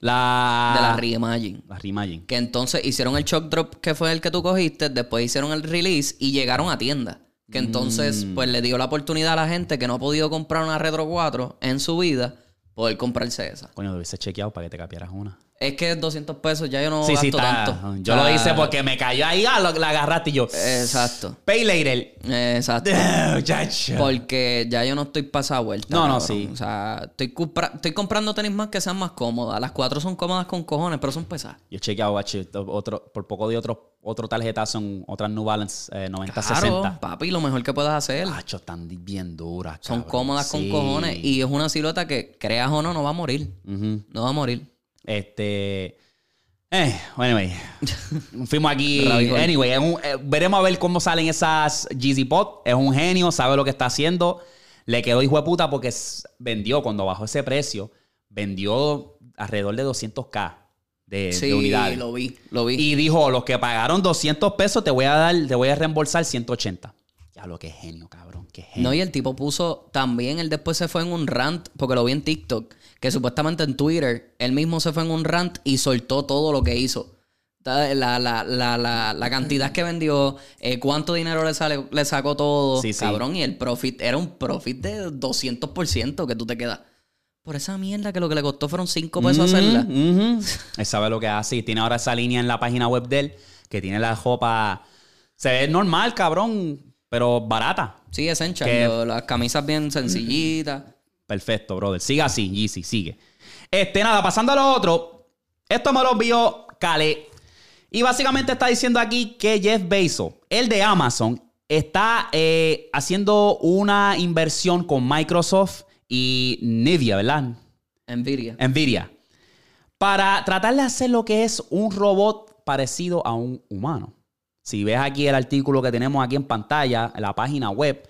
La... De la Reimagine. La reimagen. Que entonces hicieron el shock drop que fue el que tú cogiste, después hicieron el release y llegaron a tienda. Que entonces, Mm. pues le dio la oportunidad a la gente que no ha podido comprar una Retro 4 en su vida, poder comprarse esa. Coño, debes chequeado para que te capieras una. Es que 200 pesos ya yo no sí, gasto tanto. Yo lo hice porque me cayó ahí, ah, lo- la agarraste y yo. Exacto. Pay later. Exacto. Porque ya yo no estoy pasada vuelta. No, no, cabrón. sí. O sea, estoy, compra- estoy comprando tenis más que sean más cómodas. Las cuatro son cómodas con cojones, pero son pesadas. Yo he chequeado, otro, por poco de otro, otro tarjetazo en otras New Balance eh, 9060. Claro, papi, lo mejor que puedas hacer. Macho, están bien duras. Son cómodas con cojones. Y es una silueta que, creas o no, no va a morir. No va a morir. Este. Eh, anyway. Fuimos aquí. Anyway, es un- eh, veremos a ver cómo salen esas Jeezy Pot. Es un genio, sabe lo que está haciendo. Le quedó hijo de puta porque vendió, cuando bajó ese precio, vendió alrededor de 200k. de, de Sí, unidades. lo vi, lo vi. Y dijo, los que pagaron 200 pesos te voy a dar, te voy a reembolsar 180. Ya lo que genio, cabrón, qué genio. No, y el tipo puso también, él después se fue en un rant, porque lo vi en TikTok, que supuestamente en Twitter, él mismo se fue en un rant y soltó todo lo que hizo. La, la, la, la, la cantidad que vendió, eh, cuánto dinero le, sale, le sacó todo, Sí, sí. cabrón, y el profit era un profit de 200% que tú te quedas. Por esa mierda que lo que le costó fueron 5 pesos hacerla. Ujú. Él sabe lo que hace y tiene ahora esa línea en la página web de él que tiene la ropa. Se ve normal, cabrón, pero barata. Sí, Essential, Que- lo- las camisas bien sencillitas. Perfecto, brother. Siga así, Yeezy, sigue. Este, nada, pasando a lo otro. Esto me lo envió Kale. Y básicamente está diciendo aquí que Jeff Bezos, el de Amazon, está eh, haciendo una inversión con Microsoft y Nvidia, ¿verdad? Nvidia. Nvidia. Para tratar de hacer lo que es un robot parecido a un humano. Si ves aquí el artículo que tenemos aquí en pantalla, en la página web,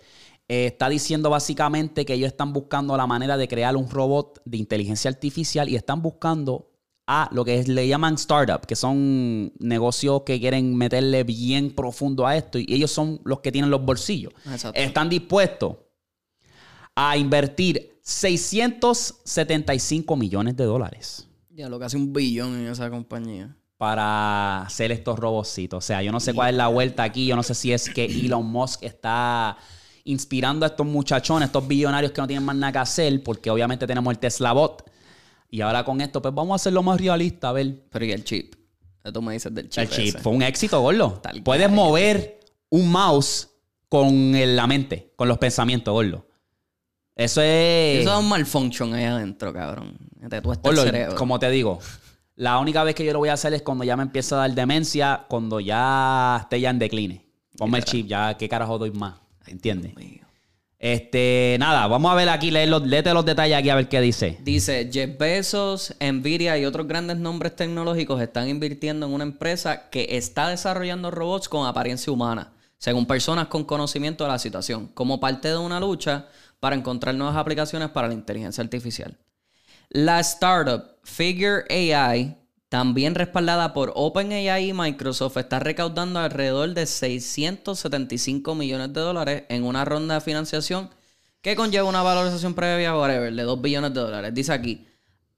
eh, está diciendo básicamente que ellos están buscando la manera de crear un robot de inteligencia artificial y están buscando a lo que es- le llaman startup, que son negocios que quieren meterle bien profundo a esto y ellos son los que tienen los bolsillos. Exacto. Están dispuestos a invertir 675 millones de dólares Ya lo que hace un billón en esa compañía. para hacer estos robocitos. O sea, yo no sé cuál es la vuelta aquí. Yo no sé si es que Elon Musk está inspirando a estos muchachones, estos billonarios que no tienen más nada que hacer, porque obviamente tenemos el Tesla Bot. Y ahora con esto, pues vamos a hacerlo más realista, a ver. Pero y el chip. ¿Qué tú me dices del chip? El chip ese? fue un éxito, gordo. Tal Puedes mover un mouse con la mente, con los pensamientos, gordo. Eso es... Eso es un malfunction ahí adentro, cabrón. Te el cerebro. como te digo, la única vez que yo lo voy a hacer es cuando ya me empieza a dar demencia, cuando ya esté ya en decline. Ponme el chip, ya qué carajo doy más. ¿Entiendes? Este, nada, vamos a ver aquí, los, léete los detalles aquí a ver qué dice. Dice, Jeff Bezos, Nvidia y otros grandes nombres tecnológicos están invirtiendo en una empresa que está desarrollando robots con apariencia humana, según personas con conocimiento de la situación, como parte de una lucha para encontrar nuevas aplicaciones para la inteligencia artificial. La startup Figure AI, también respaldada por OpenAI y Microsoft, está recaudando alrededor de 675 millones de dólares en una ronda de financiación que conlleva una valorización previa, whatever, de 2 billones de dólares. Dice aquí,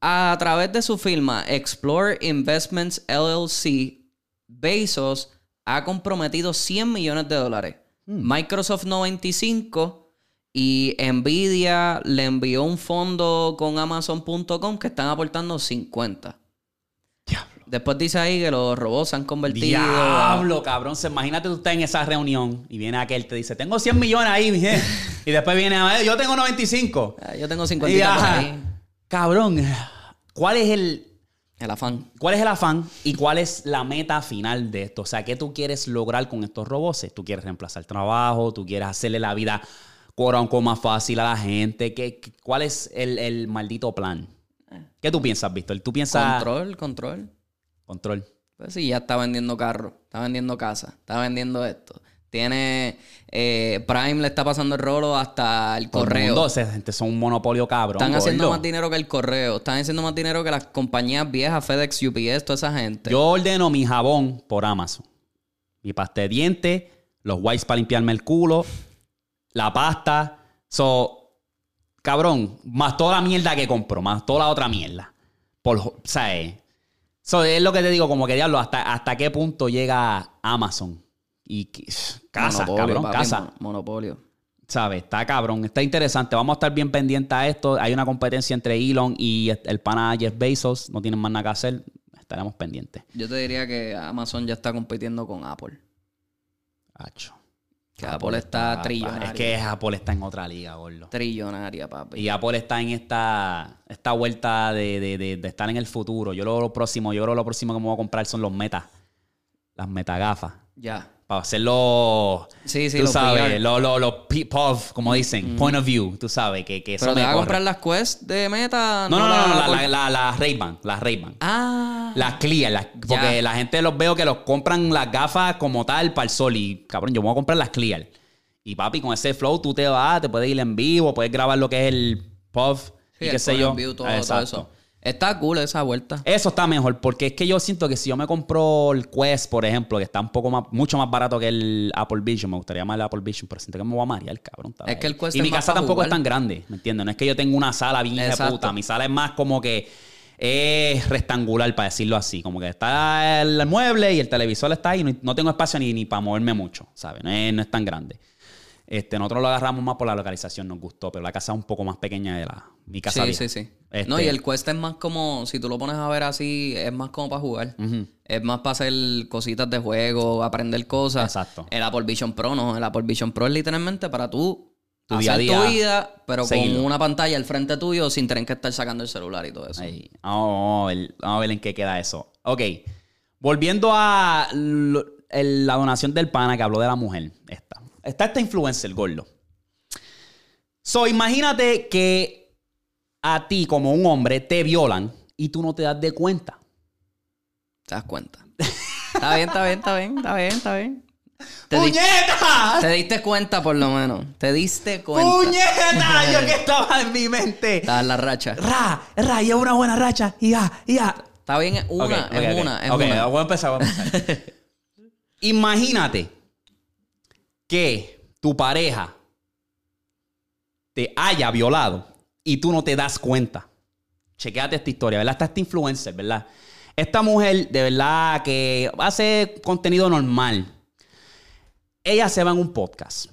a través de su firma Explore Investments LLC, Bezos ha comprometido 100 millones de dólares. Microsoft 95 y Nvidia le envió un fondo con Amazon.com que están aportando 50. Después dice ahí que los robots se han convertido. Diablo, cabrón. Se, imagínate tú estás en esa reunión y viene aquel te dice, tengo 100 millones ahí, mi gente". Y después viene, "Eh, yo tengo 95. Ah, Yo tengo Y 50 por ajá, ahí. Cabrón, ¿cuál es el, El afán. ¿Cuál es el afán y cuál es la meta final de esto? O sea, ¿qué tú quieres lograr con estos robots? ¿Tú quieres reemplazar trabajo? ¿Tú quieres hacerle la vida un más fácil a la gente? ¿Qué, qué- cuál es el, el maldito plan? ¿Qué tú piensas, Víctor? ¿Tú piensas... Control, control. Control. Pues sí, ya está vendiendo carro, está vendiendo casa, está vendiendo esto. Tiene. eh, Prime le está pasando el rolo hasta el Todo el correo. mundo, gente, son un monopolio cabrón. Están haciendo más dinero que el correo. Están haciendo más dinero que las compañías viejas, FedEx, UPS, toda esa gente. Yo ordeno mi jabón por Amazon. Mi pasta de dientes, los wipes para limpiarme el culo, la pasta. So, cabrón, más toda la mierda que compro, más toda la otra mierda. Por, o sea, eh, so, es lo que te digo, como que diablo, hasta, hasta qué punto llega Amazon. Y casa, Monopolio, cabrón, papi, casa. mon- Monopolio. ¿Sabes? Está cabrón, está interesante. Vamos a estar bien pendientes a esto. Hay una competencia entre Elon y el pana Jeff Bezos. No tienen más nada que hacer. Estaremos pendientes. Yo te diría que Amazon ya está compitiendo con Apple. Acho. Que Apple está trillonaria. Es que Apple está en otra liga, gordo. Trillonaria, papi. Y Apple está en esta, esta vuelta de, de- de- de estar en el futuro. Yo lo, lo próximo, yo creo lo próximo que me voy a comprar son los metas. Las metagafas. Ya. Para hacerlo. Sí, sí, tú los sabes, los lo, lo POV, como dicen, point of view, tú sabes, que, que eso Pero te me vas a comprar las Quest de Meta. No, no, no, no, la, por- la, la, la Ray-Ban, la Ray-Ban. Ah. Las clear, las- porque Ya. la gente los veo que los compran las gafas como tal para el sol. Y cabrón, yo me voy a comprar las clear. Y papi, con ese flow tú te vas, te puedes ir en vivo, puedes grabar lo que es el puff Sí, y el qué sé yo. view, todo- todo Exacto. eso. Está cool esa vuelta. Eso está mejor, porque es que yo siento que si yo me compro el Quest, por ejemplo, que está un poco más, mucho más barato que el Apple Vision, me gustaría más el Apple Vision, pero siento que me voy a marear, cabrón. Es que el Quest Y es mi casa tampoco es tan grande, ¿me entiendes? No es que yo tenga una sala bien de puta. Mi sala es más como que es rectangular, para decirlo así. Como que está el mueble y el televisor está ahí. no tengo espacio ni, ni para moverme mucho, ¿sabes? No es, no es tan grande. Este, nosotros lo agarramos más por la localización, nos gustó, pero la casa es un poco más pequeña de la mi casa. Sí, vieja. sí, sí. Este- No, y el Quest es más como, si tú lo pones a ver así, es más como para jugar. Es más para hacer cositas de juego, aprender cosas. Exacto. El Apple Vision Pro no. El Apple Vision Pro es literalmente para tú Tu hacer día a día, tu vida, pero con una pantalla al frente tuyo sin tener que estar sacando el celular y todo eso. Ahí. Vamos, a ver, vamos a ver en qué queda eso. Ok. Volviendo a lo- el- la donación del pana que habló de la mujer. Esta. Está esta influencer, gordo. So, imagínate que a ti, como un hombre, te violan y tú no te das de cuenta. ¿Te das cuenta? está bien, está bien, está bien, está bien, está bien. Te, di- ¡Puñeta! te diste cuenta por lo menos. Te diste cuenta. ¡Puñeta! Yo que estaba en mi mente. Estaba en la racha. Ra, ra, llevo una buena racha. Y ya, y ya. Está bien, es una, es una, es Ok, una. voy a empezar, voy a empezar. Imagínate que tu pareja te haya violado y tú no te das cuenta. Chequéate esta historia, ¿verdad? Está esta influencer, ¿verdad? Esta mujer, de verdad, que hace contenido normal. Ella se va en un podcast.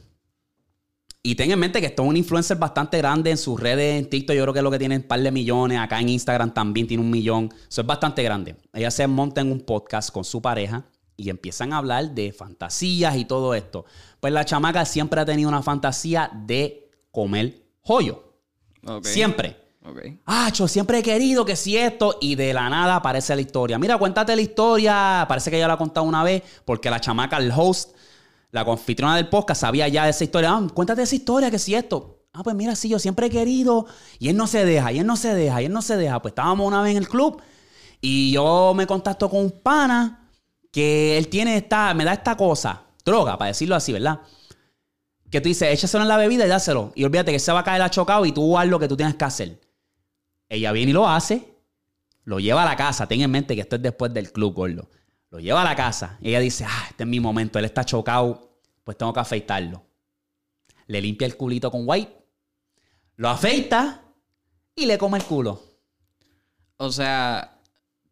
Y ten en mente que esto es un influencer bastante grande en sus redes, en TikTok. Yo creo que es lo que tiene un par de millones. Acá en Instagram también tiene un millón. Eso es bastante grande. Ella se monta en un podcast con su pareja y empiezan a hablar de fantasías y todo esto. Pues la chamaca siempre ha tenido una fantasía de comer joyo. Siempre. ok. Ah, yo siempre he querido que si esto, y de la nada aparece la historia. Mira, cuéntate la historia. Parece que ya la ha contado una vez, porque la chamaca, el host, la confitriona del podcast, sabía ya de esa historia. Ah, cuéntate esa historia, que si esto. Ah, pues mira, sí, yo siempre he querido. Y él no se deja, y él no se deja, y él no se deja. Pues estábamos una vez en el club, y yo me contacto con un pana que él tiene esta, me da esta cosa, droga, para decirlo así, ¿verdad? Que tú dices, échaselo en la bebida y dáselo. Y olvídate que se va a caer achocado y tú haz lo que tú tienes que hacer. Ella viene y lo hace, lo lleva a la casa. Ten en mente que esto es después del club, gordo. Lo lleva a la casa. Y ella dice, ah, este es mi momento. Él está chocado, pues tengo que afeitarlo. Le limpia el culito con white, lo afeita y le come el culo. O sea,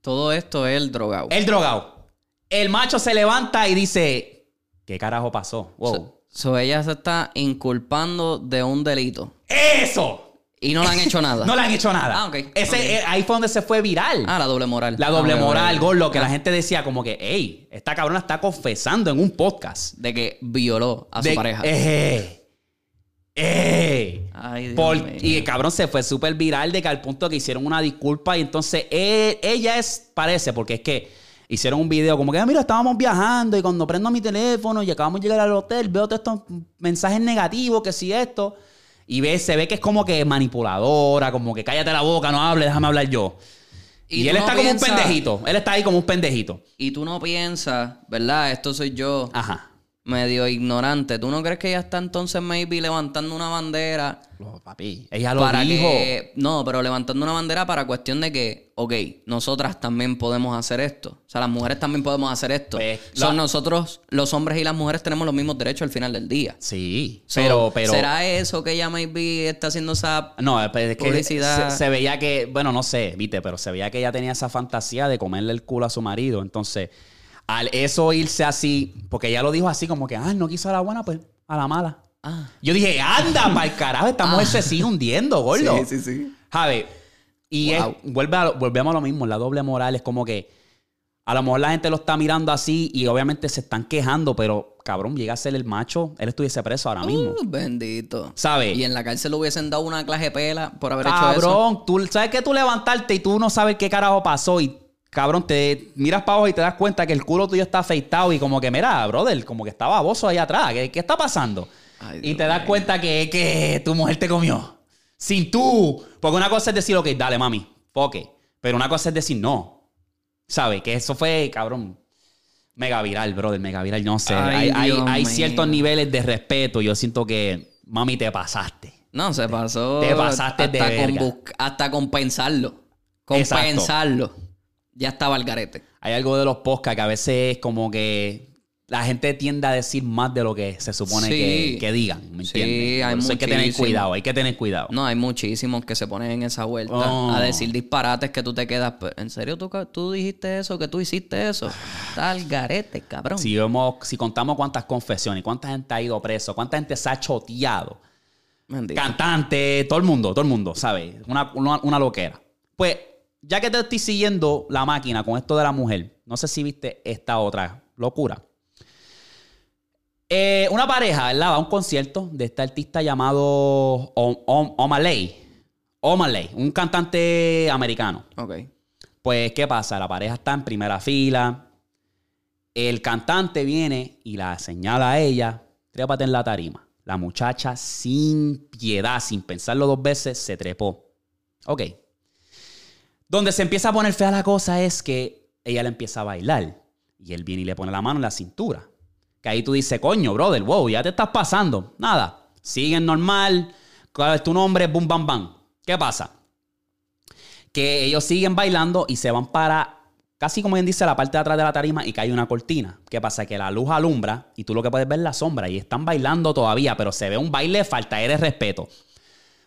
todo esto es el drogado. El drogado. El macho se levanta y dice, ¿qué carajo pasó? Wow. So ella se está inculpando de un delito. ¡Eso! Y no le han hecho nada. No le han hecho nada. Ah, ok. Ese, eh, ahí fue donde se fue viral. Ah, la doble moral. La doble Ah, moral, ok. gordo, que la Ah, gente decía como que, hey, esta cabrona está confesando en un podcast. De que violó a su De- pareja. ¡Eh! ¡Eh! Ay, Dios Por- y el cabrón se fue súper viral de que al punto que hicieron una disculpa y entonces él- ella es, parece, porque es que hicieron un video como que, "Ah, mira, estábamos viajando y cuando prendo mi teléfono y acabamos de llegar al hotel, veo todos estos mensajes negativos, que si esto, y ve, se ve que es como que manipuladora, como que cállate la boca, no hables, déjame hablar yo. Y, él no está como un pendejito, él está ahí como un pendejito. Y tú no piensas, ¿verdad? Esto soy yo, Ajá. Medio ignorante. ¿Tú no crees que ella está entonces maybe levantando una bandera Oh, papi, ella lo para dijo. que... No, pero levantando una bandera para cuestión de que, ok, nosotras también podemos hacer esto. O sea, las mujeres también podemos hacer esto. Pues, Son la- nosotros, los hombres y las mujeres, tenemos los mismos derechos al final del día. Sí, So, pero, pero... ¿Será eso que ella maybe está haciendo esa... No, es que Publicidad. Se, se veía que, bueno, no sé, viste, pero se veía que ella tenía esa fantasía de comerle el culo a su marido. Entonces, al eso irse así, porque ella lo dijo así como que, ah, no quiso a la buena, pues a la mala. Ah. Yo dije, anda, para el carajo, esta mujer se sigue hundiendo, gordo. Sí, sí, sí. Javi, y es- vuelve a- volvemos a lo mismo, la doble moral es como que a lo mejor la gente lo está mirando así y obviamente se están quejando, pero cabrón, llega a ser el macho, él estuviese preso ahora mismo. Uh, bendito. ¿Sabes? Y en la cárcel le hubiesen dado una clase de pela por haber hecho eso. Cabrón, tú sabes que tú levantarte y tú no sabes qué carajo pasó y cabrón, te miras para abajo y te das cuenta que el culo tuyo está afeitado y como que, mira, brother, como que está baboso ahí atrás. ¿Qué, qué está pasando? Ay, y te das cuenta que, que tu mujer te comió. Sin tú. Porque una cosa es decir, ok, dale, mami, it. Pero una cosa es decir no. ¿Sabes? Que eso fue, cabrón, mega viral, brother, mega viral. No sé. Ay, hay ciertos niveles de respeto. Yo siento que, mami, te pasaste. No, se pasó. Te pasaste de hasta con verga. hasta con pensarlo. compensarlo, ya estaba el garete. Hay algo de los podcasts que a veces es como que la gente tiende a decir más de lo que se supone Sí. que, que digan, ¿me Sí, entiendes? hay Por eso hay que tener cuidado, hay que tener cuidado. No, hay muchísimos que se ponen en esa vuelta Oh. a decir disparates que tú te quedas. "Pero, ¿En serio tú, tú dijiste eso? ¿Que tú hiciste eso? Tal garete, cabrón. Si, vemos, si contamos cuántas confesiones, cuánta gente ha ido preso, cuánta gente se ha choteado, cantante, todo el mundo, todo el mundo, ¿sabes? Una, una, una loquera. Pues, ya que te estoy siguiendo la máquina con esto de la mujer, no sé si viste esta otra locura. Eh, una pareja, ¿verdad? Va a un concierto de este artista llamado O- O- Omaley. Omaley, un cantante americano. Ok. Pues, ¿qué pasa? La pareja está en primera fila. El cantante viene y la señala a ella, trépate en la tarima. La muchacha, sin piedad, sin pensarlo dos veces, se trepó. Ok. Donde se empieza a poner fea la cosa es que ella le empieza a bailar. Y él viene y le pone la mano en la cintura. Que ahí tú dices, coño, brother, wow, ya te estás pasando. Nada. Siguen normal. ¿Cuál es tu nombre? Boom, bam, bam. ¿Qué pasa? que ellos siguen bailando y se van para, casi como bien dice, la parte de atrás de la tarima y cae una cortina. ¿Qué pasa? Que la luz alumbra y tú lo que puedes ver es la sombra y están bailando todavía, pero se ve un baile falta de respeto.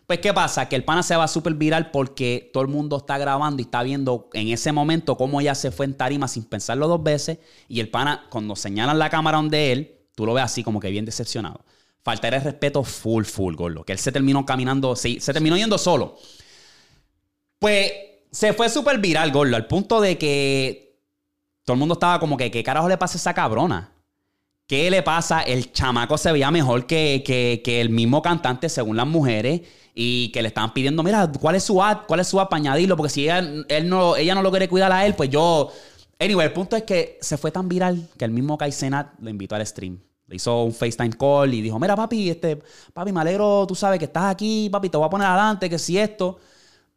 Pues, ¿qué pasa? Que el pana se va súper viral porque todo el mundo está grabando y está viendo en ese momento cómo ella se fue en tarima sin pensarlo dos veces. Y el pana, cuando señalan la cámara donde él, tú lo ves así como que bien decepcionado. Falta de respeto full, full, gordo. Que él se terminó caminando, sí, se terminó yendo solo. Pues se fue súper viral, gordo, al punto de que todo el mundo estaba como que, ¿qué carajo le pasa a esa cabrona? ¿Qué le pasa? El chamaco se veía mejor que- que el mismo cantante, según las mujeres, y que le estaban pidiendo, mira, ¿cuál es su ad? ¿Cuál es su ad para añadirlo? Porque si ella, él no, ella no lo quiere cuidar a él, pues yo... Anyway, el punto es que se fue tan viral que el mismo Kai Cenat lo invitó al stream. Le hizo un FaceTime call y dijo, mira, papi, este, papi, me alegro, tú sabes que estás aquí, papi, te voy a poner adelante, que si esto.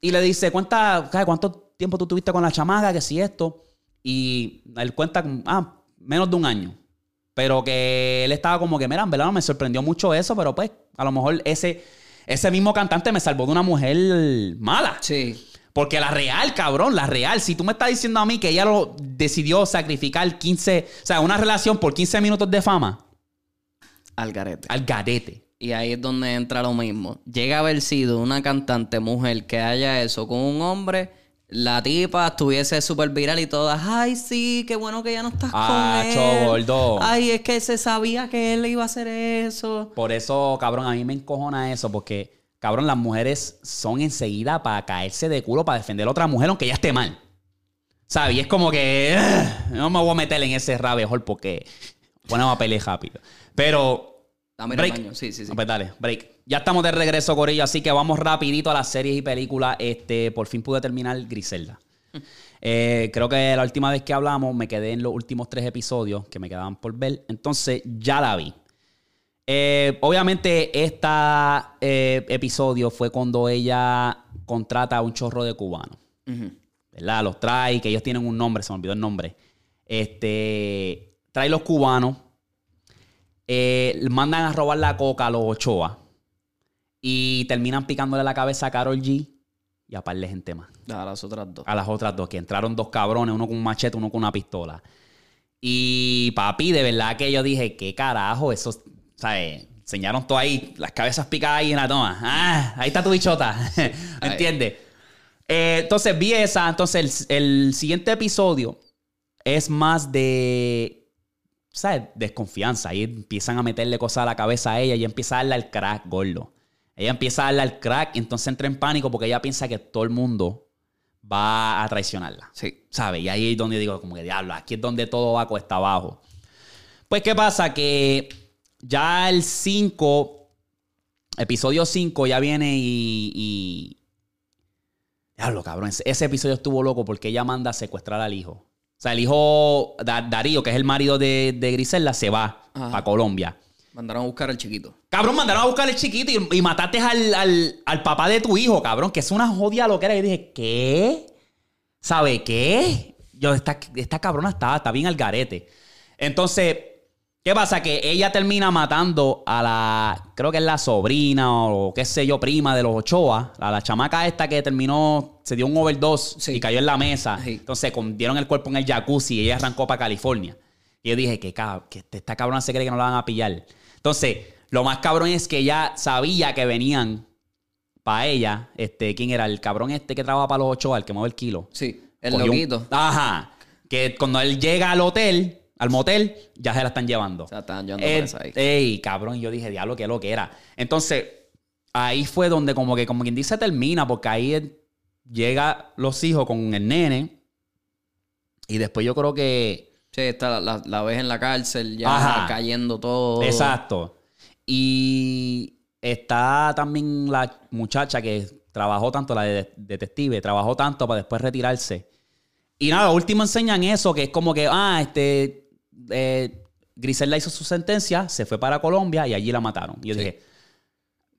Y le dice, ¿cuánta, ¿sabes ¿cuánto tiempo tú tuviste con la chamaca? Que si esto. Y él cuenta, ah, menos de un año. Pero que él estaba como que, mira, en verdad me sorprendió mucho eso, pero pues a lo mejor ese, ese mismo cantante me salvó de una mujer mala. Sí. Porque la real, cabrón, la real. Si tú me estás diciendo a mí que ella lo decidió sacrificar 15, o sea, una relación por 15 minutos de fama, Al garete. al garete. Y ahí es donde entra lo mismo. Llega a haber sido una cantante mujer que haya eso con un hombre, la tipa estuviese súper viral y todas, ay, sí, qué bueno que ya no estás Ah, con cho, él. gordo. Ay, es que se sabía que él iba a hacer eso. Por eso, cabrón, a mí me encojona eso, porque, cabrón, las mujeres son enseguida para caerse de culo para defender a otra mujer, aunque ella esté mal. ¿Sabes? Y es como que "Ugh, no me voy a meter en ese rabbit hole porque ponemos a pelear rápido. Pero. Dame baño. Sí, sí, sí. Ah, pues dale, break. Ya estamos de regreso, Corillo, así que vamos rapidito a las series y películas. Este, por fin pude terminar Griselda. Eh, creo que la última vez que hablamos me quedé en los últimos tres episodios que me quedaban por ver. Entonces ya la vi. Eh, obviamente, este episodio fue cuando ella contrata a un chorro de cubanos. ¿Verdad? Los trae, que ellos tienen un nombre, se me olvidó el nombre. Este. Trae los cubanos. Eh, mandan a robar la coca a los Ochoa. Y terminan picándole la cabeza a Carol G. Y a par de gente más A las otras dos. a las otras dos, que entraron dos cabrones, uno con un machete, uno con una pistola. Y papi, de verdad que yo dije, ¿qué carajo? Eso, ¿sabes? Enseñaron todo ahí, las cabezas picadas ahí en la toma. Ah, ahí está tu bichota. ¿Me entiendes? Eh, entonces vi esa. Entonces el, el siguiente episodio es más de, ¿sabes? Desconfianza. Ahí empiezan a meterle cosas a la cabeza a ella y empieza a darle al crack, gordo. Ella empieza a darle al crack y entonces entra en pánico porque ella piensa que todo el mundo va a traicionarla. Sí. ¿Sabes? Y ahí es donde digo, como que diablo, aquí es donde todo va cuesta abajo. Pues, ¿qué pasa? Que ya el 5, episodio 5 ya viene y, y... Diablo, cabrón, ese, ese episodio estuvo loco porque ella manda a secuestrar al hijo. O sea, el hijo Da- Darío, que es el marido de, de Griselda, se va para Colombia. Mandaron a buscar al chiquito. Cabrón, mandaron a buscar al chiquito y, y mataste al, al- al papá de tu hijo, cabrón, que es una jodida loquera. Y dije, ¿qué? ¿Sabe qué? Yo, esta, esta cabrona está, está bien al garete. Entonces, ¿Qué pasa? Que ella termina matando a la, creo que es la sobrina o qué sé yo, prima de los Ochoa, a la chamaca esta que terminó, se dio un overdose Sí. y cayó en la mesa. Sí. Entonces dieron el cuerpo en el jacuzzi y ella arrancó para California. Y yo dije, que, que esta cabrona se cree que no la van a pillar. Entonces, lo más cabrón es que ella sabía que venían para ella, este, ¿quién era? El cabrón este que trabaja para los Ochoa, el que mueve el kilo. Sí, el Cogió un- loquito. Ajá. Que cuando él llega al hotel, al motel, ya se la están llevando. O sea, estaban llevando Eh, presa ahí. ey, cabrón, yo dije, diablo, qué lo que era. Entonces, ahí fue donde como que, como quien dice, termina, porque ahí llega los hijos con el nene. Y después yo creo que. Sí, está, la, la, la ves en la cárcel ya Ajá. cayendo todo. Exacto. Y está también la muchacha que trabajó tanto, la de detective, trabajó tanto para después retirarse. Y nada, último enseñan eso, que es como que, ah, este, eh, Griselda hizo su sentencia, se fue para Colombia y allí la mataron. Y yo dije,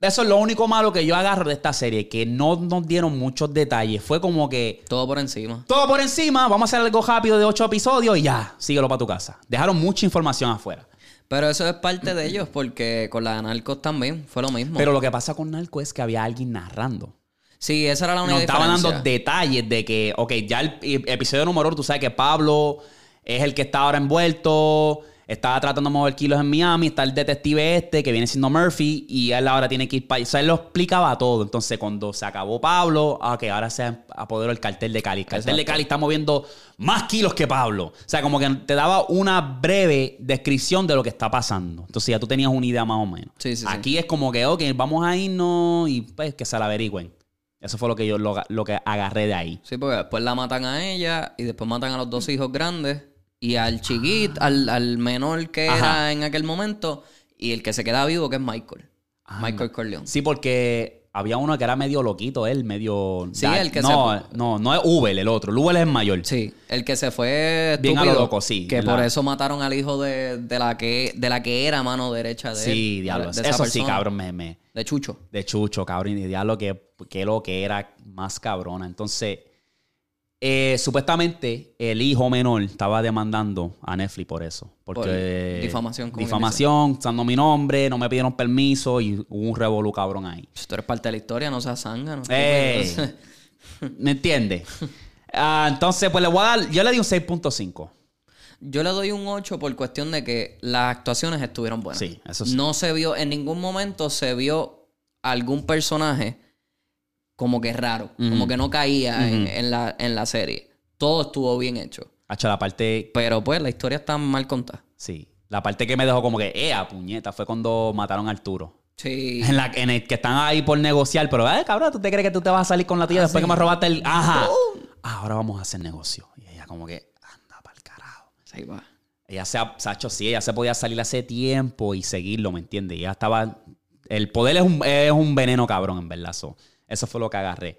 eso es lo único malo que yo agarro de esta serie, que no nos dieron muchos detalles. Fue como que Todo por encima. todo por encima, vamos a hacer algo rápido de ocho episodios y ya, síguelo para tu casa. Dejaron mucha información afuera. Pero eso es parte de ellos, porque con la de Narcos también fue lo mismo. Pero lo que pasa con Narco es que había alguien narrando. sí, esa era la única Nos estaban dando detalles de que, ok, ya el episodio número uno, tú sabes que Pablo es el que está ahora envuelto, estaba tratando de mover kilos en Miami, está el detective este que viene siendo Murphy y él ahora tiene que ir para... O sea, él lo explicaba todo. Entonces, cuando se acabó Pablo, ah, ok, ahora se apoderó el cartel de Cali. El cartel de. Cali está moviendo más kilos que Pablo. O sea, como que te daba una breve descripción de lo que está pasando. Entonces ya tú tenías una idea más o menos. Sí, sí, sí. Aquí es como que, ok, vamos a irnos y pues que se la averigüen. Eso fue lo que yo lo, lo que agarré de ahí. Sí, porque después la matan a ella y después matan a los dos hijos grandes y al chiquito, al, al menor que Ajá. era en aquel momento y el que se queda vivo que es Michael. Ah, Michael Corleone. Sí, porque había uno que era medio loquito, él, medio. Sí, el que no, se- No, no es Uber, el otro. El Uber es el mayor. Sí, el que se fue Bien a lo loco, sí, Que por eso mataron al hijo de, de la que de la que era mano derecha de él. Sí, diablo. de Eso sí, cabrón, me, me- De Chucho. De chucho, cabrón. Y diablo, que, que lo que era más cabrona. Entonces, eh, supuestamente el hijo menor estaba demandando a Netflix por eso. Porque. Por difamación, Difamación, usando mi nombre, no me pidieron permiso y hubo un revolú cabrón ahí. Si tú eres parte de la historia, no seas zángano. Ey. ¿Me entiendes? Ah, entonces, pues le voy a dar. Yo le di un 6.5. Yo le doy un 8 por cuestión de que las actuaciones estuvieron buenas. Sí, eso sí. No se vio, en ningún momento se vio algún personaje como que raro, como que no caía en, en la, en la serie. Todo estuvo bien hecho. La parte. Pero pues la historia está mal contada. Sí. La parte que me dejó como que, ¡ea, puñeta! Fue cuando mataron a Arturo. Sí. En, la, en el que están ahí por negociar, pero, ¡eh, cabrón! ¿Tú te crees que tú te vas a salir con la tía después que me robaste el. ¡Ajá! Ah, ahora vamos a hacer negocio. Y ella, como que, anda para el carajo. Ahí va. Ella se, ha- Sacho, sí, ella se podía salir hace tiempo y seguirlo, ¿me entiendes? Ella estaba. El poder es un, es un veneno, cabrón, en verdad. so. Eso fue lo que agarré.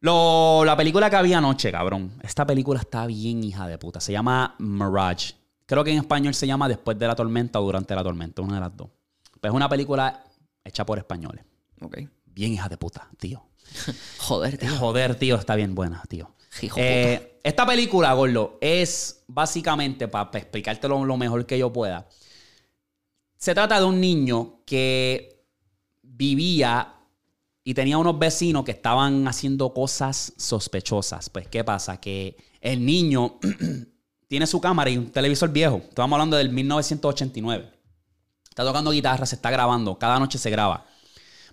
Lo- la película que había anoche, cabrón. Esta película está bien, hija de puta. Se llama Mirage. Creo que en español se llama Después de la tormenta o Durante la tormenta, una de las dos. Pero es una película hecha por españoles. Ok. Bien, hija de puta, tío. Joder, tío. Joder, tío, está bien buena, tío. Hijo Eh, esta película, Gordo, es básicamente, para explicarte lo, lo mejor que yo pueda, se trata de un niño que vivía y tenía unos vecinos que estaban haciendo cosas sospechosas. Pues, ¿qué pasa? Que el niño tiene su cámara y un televisor viejo. Estamos hablando del 1989. Está tocando guitarra, se está grabando. Cada noche se graba.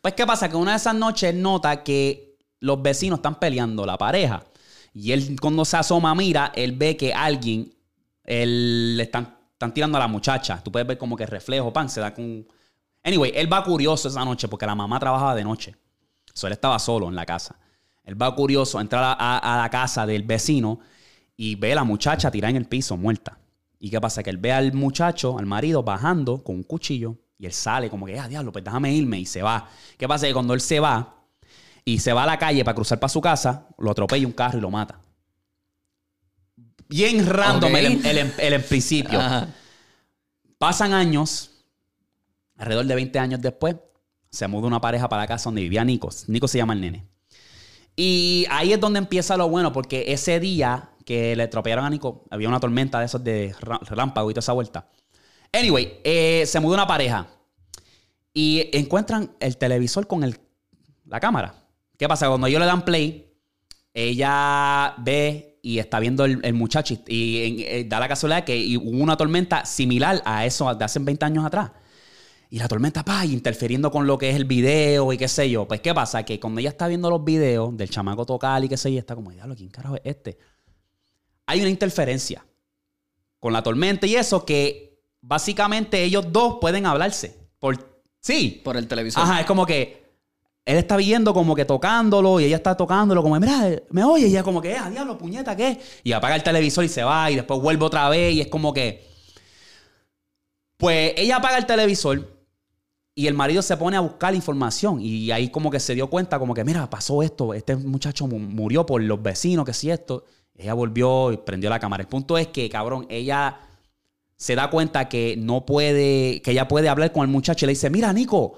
Pues, ¿qué pasa? Que una de esas noches nota que los vecinos están peleando, la pareja. Y él, cuando se asoma, mira, él ve que alguien, él, le están, están tirando a la muchacha. Tú puedes ver como que reflejo, pan, se da con... Anyway, él va curioso esa noche porque la mamá trabajaba de noche. So, él estaba solo en la casa. Él va curioso, entra a, a- a la casa del vecino y ve a la muchacha tirada en el piso, muerta. ¿Y qué pasa? Que él ve al muchacho, al marido, bajando con un cuchillo y él sale como que, ah, diablo, pues déjame irme y se va. ¿Qué pasa? Que cuando él se va y se va a la calle para cruzar para su casa, lo atropella un carro y lo mata. Bien random el, el- el- el principio. Ajá. Pasan años, alrededor de 20 años después, se muda una pareja para la casa donde vivía Nico. Nico se llama el nene. Y ahí es donde empieza lo bueno, porque ese día que le atropellaron a Nico, había una tormenta de esos de relámpago y toda esa vuelta. Anyway, eh, se mudó una pareja y encuentran el televisor con el, la cámara. ¿Qué pasa? Cuando ellos le dan play, ella ve y está viendo el, muchacho y, y, eh, da la casualidad que hubo una tormenta similar a eso de hace 20 años atrás. Y la tormenta, pa, interfiriendo con lo que es el video y qué sé yo. Pues, ¿qué pasa? Que cuando ella está viendo los videos del chamaco tocal y qué sé yo, está como, diablo, ¿quién carajo es este? Hay una interferencia con la tormenta y eso que básicamente ellos dos pueden hablarse. Por, sí. Por el televisor. Ajá, es como que él está viendo como que tocándolo y ella está tocándolo como, mira, me oye y ella como que, ah, diablo, puñeta, ¿qué? Y apaga el televisor y se va y después vuelve otra vez y es como que... Pues ella apaga el televisor y el marido se pone a buscar información y ahí como que se dio cuenta como que, mira, pasó esto, este muchacho mu- murió por los vecinos, que si esto. Ella volvió y prendió la cámara. El punto es que, cabrón, ella se da cuenta que no puede, que ella puede hablar con el muchacho y le dice, mira, Nico,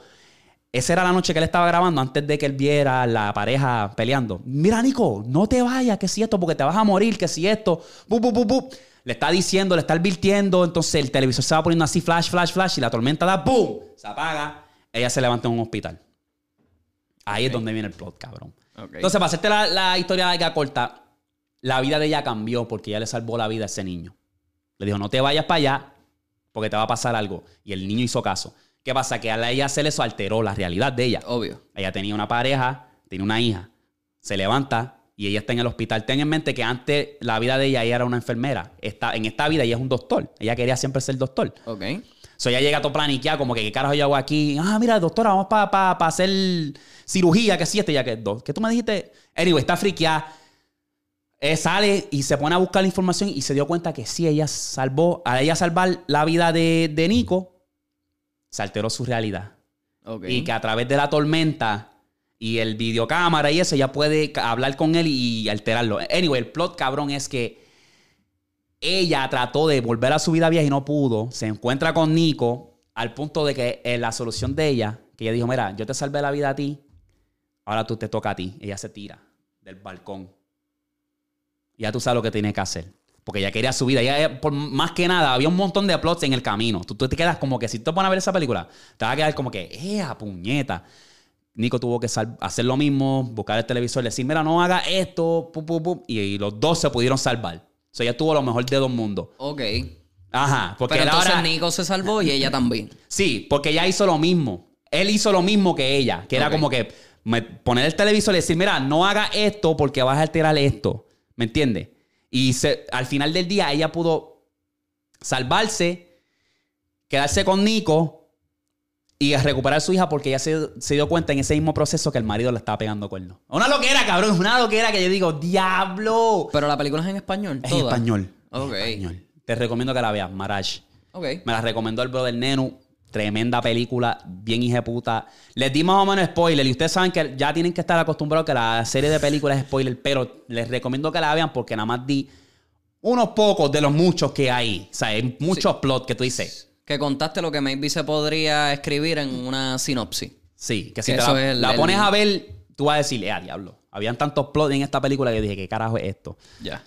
esa era la noche que él estaba grabando antes de que él viera la pareja peleando. Mira, Nico, no te vayas, que si esto, porque te vas a morir, que si esto. Bu, bu, bu, bu. Le está diciendo, le está advirtiendo. Entonces el televisor se va poniendo así, flash, flash, flash, y la tormenta da ¡boom! Se apaga. Ella se levanta en un hospital. Ahí es donde viene el plot, cabrón. Entonces, para hacerte la, la historia larga corta, la vida de ella cambió porque ella le salvó la vida a ese niño. Le dijo, no te vayas para allá porque te va a pasar algo. Y el niño hizo caso. ¿Qué pasa? Que al ella hacer eso alteró la realidad de ella. Obvio. Ella tenía una pareja, tiene una hija. Se levanta y ella está en el hospital. Ten en mente que antes la vida de ella, ella era una enfermera. Esta, en esta vida ella es un doctor. Ella quería siempre ser doctor. Ok. So ella llega todo planiqueada, como que qué carajo yo hago aquí. Ah, mira, doctora, vamos para hacer cirugía, que sí, este ya que dos. ¿Qué tú me dijiste? Anyway, está friqueada. Eh, sale y se pone a buscar la información y se dio cuenta que sí, ella salvó, a ella salvar la vida de, de Nico, se alteró su realidad. Ok. Y que a través de la tormenta y el videocámara y eso, ella puede hablar con él y alterarlo. Anyway, el plot cabrón es que ella trató de volver a su vida vieja y no pudo. Se encuentra con Nico al punto de que eh, la solución de ella, que ella dijo, mira, yo te salvé la vida a ti, ahora tú te toca a ti. Ella se tira del balcón. Ya tú sabes lo que tiene que hacer. Porque ella quería su vida. Ella, eh, por más que nada, había un montón de plots en el camino. Tú, tú te quedas como que si tú te pones a ver esa película, te vas a quedar como que, ¡eh, puñeta! Nico tuvo que hacer lo mismo, buscar el televisor, decir, mira, no haga esto, pu, pu, pu", y, y los dos se pudieron salvar. O sea, ella tuvo lo mejor de dos mundos. Ok. Ajá, porque Pero él entonces ahora- Nico se salvó y ella también. Sí, porque ella hizo lo mismo. Él hizo lo mismo que ella, que era como que me- poner el televisor y decir, mira, no haga esto porque vas a alterar esto. ¿Me entiendes? Y se- al final del día ella pudo salvarse, quedarse con Nico y recuperar a su hija porque ella se, se dio cuenta en ese mismo proceso que el marido le estaba pegando cuernos. Una loquera, cabrón, es una loquera que yo digo, diablo. Pero la película es en español. Es en español. Ok. Español. Te recomiendo que la veas, Maraj. Ok. Me la recomendó el brother Nenu. Tremenda película, bien hijeputa. Les di más o menos spoiler y ustedes saben que ya tienen que estar acostumbrados que la serie de películas es spoiler, pero les recomiendo que la vean porque nada más di unos pocos de los muchos que hay. O sea, hay muchos plots que tú dices. Que contaste lo que maybe se podría escribir en una sinopsis. Sí, que si Que te la, es el- la el- pones a ver, tú vas a decir, eh, a diablo. Habían tantos plots en esta película que dije, ¿qué carajo es esto? Ya.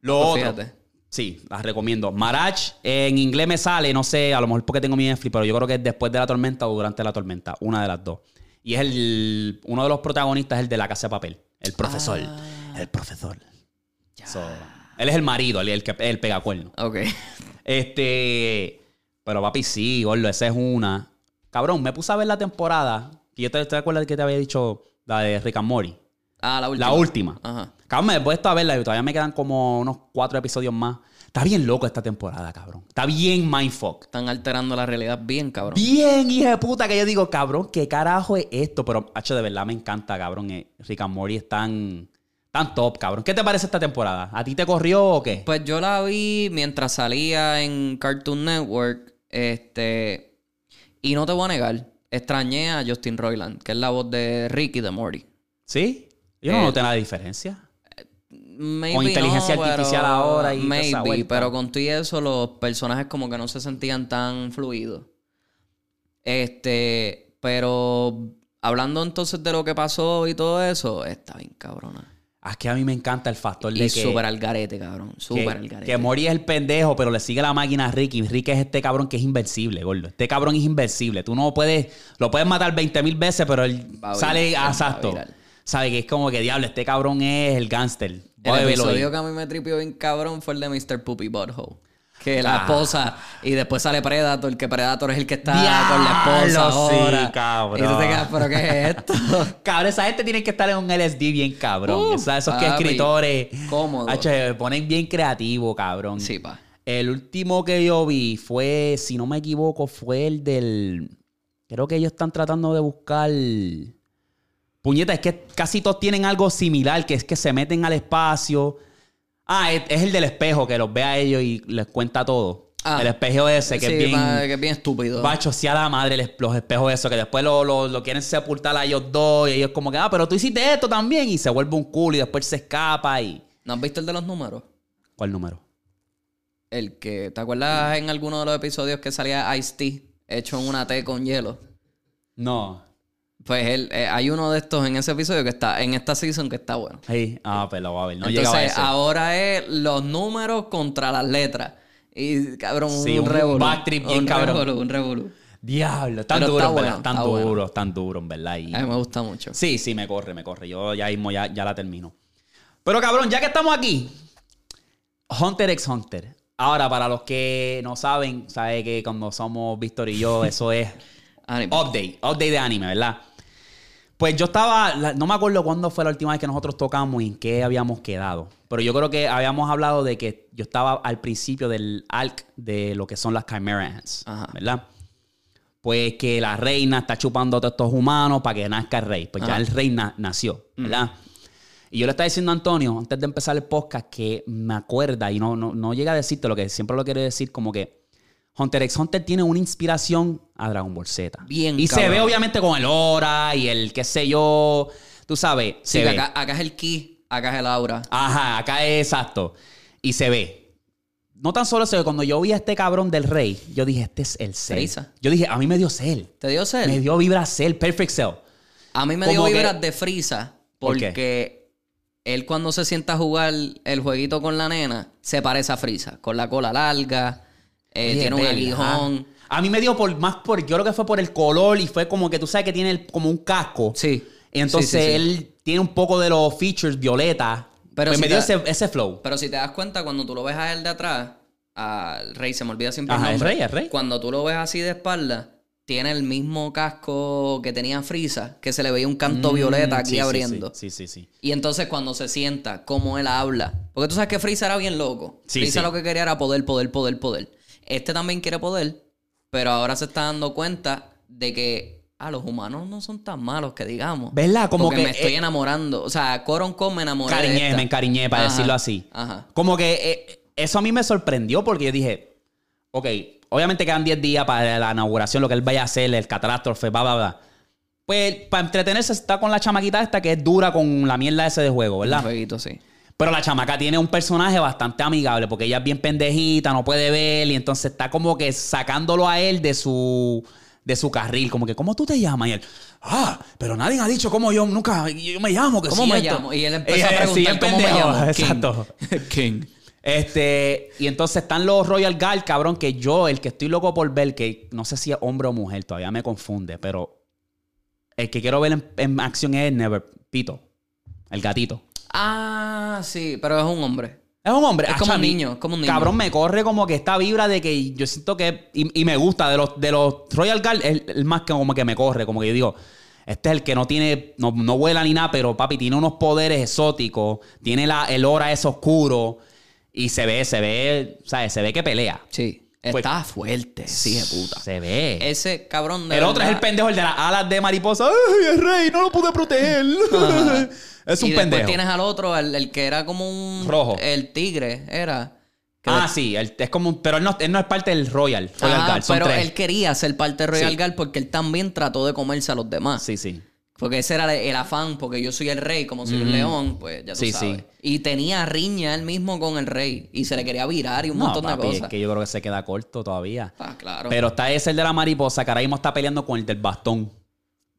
Lo Pues otro. fíjate. Sí, las recomiendo. Marach, en inglés me sale, no sé, a lo mejor porque tengo mi Netflix, pero yo creo que es después de la tormenta o durante la tormenta, una de las dos. Y es el, uno de los protagonistas es el de la casa de papel, el profesor. Ah. El profesor. So, él es el marido, el, el el pegacuerno. Ok. Este, pero papi, sí, gordo, esa es una. Cabrón, me puse a ver la temporada, que yo te, te acuerdas que te había dicho la de Rick and Morty. Ah, la última. La última. Ajá. Cabrón, me he puesto a verla y todavía me quedan como unos cuatro episodios más. Está bien loco esta temporada, cabrón. Está bien mindfuck. Están alterando la realidad bien, cabrón. Bien, hija de puta, que yo digo, cabrón, ¿qué carajo es esto? Pero, hacho, de verdad me encanta, cabrón. eh, Rick and Morty es tan, tan top, cabrón. ¿Qué te parece esta temporada? ¿A ti te corrió o qué? Pues yo la vi mientras salía en Cartoon Network. Este. Y no te voy a negar. Extrañé a Justin Roiland, que es la voz de Ricky de Morty. ¿Sí? Yo no Eh, noté la diferencia. Maybe Con inteligencia no, artificial pero- ahora y Maybe, pero con todo y eso, los personajes como que no se sentían tan fluidos. Este. Pero. Hablando entonces de lo que pasó y todo eso, está bien cabrona. Es que a mí me encanta el factor de Y que... súper al garete, cabrón. Súper al garete. que Mori es el pendejo, pero le sigue la máquina a Ricky. Ricky es este cabrón que es invencible, gordo. Este cabrón es invencible. Tú no puedes... Lo puedes matar 20 mil veces, pero él sale a exacto. virar. Sabe que es como que, diablo, este cabrón es el gángster. El episodio que a mí me tripió bien cabrón fue el de Mr. Poopy Butthole. Que la Ah. esposa y después sale Predator, que Predator es el que está Diablo, con la esposa sí, ahora. cabrón. Y tú te quedas, ¿pero qué es esto? Cabrón, esa gente tiene que estar en un LSD bien cabrón. Uh, Esa- esos que escritores... cómodo. Se ponen bien creativo, cabrón. sí, pa. El último que yo vi fue, si no me equivoco, fue el del. Creo que ellos están tratando de buscar. Puñeta, es que casi todos tienen algo similar, que es que se meten al espacio. Ah, es, es el del espejo, que los ve a ellos y les cuenta todo. Ah. el espejo ese, que Sí, es bien. que es bien estúpido. Va a a la madre los espejos esos, que después lo, lo- lo quieren sepultar a ellos dos. Y ellos, como que, ah, pero tú hiciste esto también. Y se vuelve un culo y después se escapa. y ¿No has visto el de los números? ¿Cuál número? El que, ¿te acuerdas en alguno de los episodios que salía Ice-T hecho en una té con hielo? No. Pues él, eh, hay uno de estos en ese episodio que está, en esta season que está bueno. Ahí, ah, pues lo voy a ver. No a Entonces, ese. ahora es los números contra las letras. Y cabrón, Sí, un un revolú. backtrip bien un cabrón. revolú, un revolú. Diablo, tan Pero duro, verdad. bueno, Tan duro, bueno. tan duro, en verdad. Y- A mí me gusta mucho. Sí, sí, me corre, me corre. Yo ya mismo ya, ya la termino. Pero cabrón, ya que estamos aquí, Hunter x Hunter. Ahora, para los que no saben, sabe que cuando somos Víctor y yo, eso es update, update de anime, ¿verdad? Pues yo estaba, no me acuerdo cuándo fue la última vez que nosotros tocamos y en qué habíamos quedado. Pero yo creo que habíamos hablado de que yo estaba al principio del arc de lo que son las Chimera Ants, Ajá. ¿verdad? Pues que la reina está chupando a todos estos humanos para que nazca el rey. Pues ya el rey na- nació, ¿verdad? Y yo le estaba diciendo a Antonio, antes de empezar el podcast, que me acuerda, y no, no, no llega a decirte lo que siempre lo quiere decir, como que Hunter x Hunter tiene una inspiración a Dragon Ball Z. Bien, Y se ve obviamente con el Hora y el qué sé yo. Tú sabes, Sí, se ve. acá, acá es el ki, acá es el aura. Ajá, acá es exacto. Y se ve. No tan solo se ve, cuando yo vi a este cabrón del rey, yo dije, este es el Cell. Frieza. Yo dije, a mí me dio Cell. ¿Te dio sed? Me dio vibra Cell, Perfect Cell. A mí me dio que- vibras de frisa ¿Por qué? porque él cuando se sienta a jugar el jueguito con la nena se parece a frisa, con la cola larga, eh, tiene un aguijón. A mí me dio por más por, yo creo que fue por el color y fue como que tú sabes que tiene el- como un casco. Sí. Y entonces Sí, sí, sí. él tiene un poco de los features violeta. Pero si me dio ese, ese flow. Pero si te das cuenta, cuando tú lo ves a él de atrás, al rey, se me olvida siempre Ajá, el rey, el rey. Cuando tú lo ves así de espalda, tiene el mismo casco que tenía Frisa, que se le veía un canto violeta aquí Mm, Sí, sí, abriendo. Sí, sí, sí. Y entonces cuando se sienta, cómo él habla. Porque tú sabes que Freeza era bien loco. Sí. lo que quería era poder, poder, poder, poder. Este también quiere poder, pero ahora se está dando cuenta de que ah, los humanos no son tan malos que digamos. ¿Verdad? Como Porque que, me estoy eh, enamorando. O sea, Coron Con me enamoré de Cariñé, esta. me encariñé, para Ajá, decirlo así. Ajá. Como que eh, eso a mí me sorprendió porque yo dije, ok, obviamente quedan 10 días para la inauguración, lo que él vaya a hacer, el catástrofe, bla, bla, bla. Pues para entretenerse está con la chamaquita esta que es dura con la mierda ese de juego, Un ¿verdad? jueguito, sí. Pero la chamaca tiene un personaje bastante amigable porque ella es bien pendejita, no puede ver y entonces está como que sacándolo a él de su de su carril, como que ¿cómo tú te llamas? Y él, ah, pero nadie ha dicho cómo yo nunca yo me llamo, que ¿Cómo sí me esto". llamo? Y él empezó a Eh, preguntar, bien ¿cómo me pendejo, llamo? King. Exacto. King. Este, y entonces están los Royal Guard, cabrón, que yo, el que estoy loco por ver, que no sé si es hombre o mujer, todavía me confunde, pero el que quiero ver en, en acción es Never Pito, el gatito. Ah, sí, pero es un hombre. Es un hombre. Es Ah, como un niño, es como un niño. Cabrón, me corre como que esta vibra de que yo siento que. Y, y me gusta de los, de los Royal Guard, es el más que como que me corre. Como que yo digo, este es el que no tiene. No, no vuela ni nada, pero papi, tiene unos poderes exóticos. Tiene la, el hora ese oscuro. Y se ve, se ve. ¿Sabes? Se ve que pelea. Sí. Pues- Está fuerte, sí, de puta. Se ve. Ese cabrón de el otro es el pendejo, el de las alas de mariposa. ¡Ay, el rey! No lo pude proteger. es un y después pendejo. tienes al otro, el, el que era como un... Rojo. El tigre, era. Ah, de- sí. él- es como un- pero él no, él no es parte del Royal. Royal Ajá, Guard. Son pero tres. él quería ser parte de Royal Sí. Guard porque él también trató de comerse a los demás. Sí, sí. Porque ese era el, afán, porque yo soy el rey, como soy el león, pues ya tú Sí, sabes. sí. Y tenía riña él mismo con el rey. Y se le quería virar y un No, montón papi, de cosas. es que yo creo que se queda corto todavía. Ah, claro. Pero está ese el de la mariposa, que ahora mismo está peleando con el del bastón.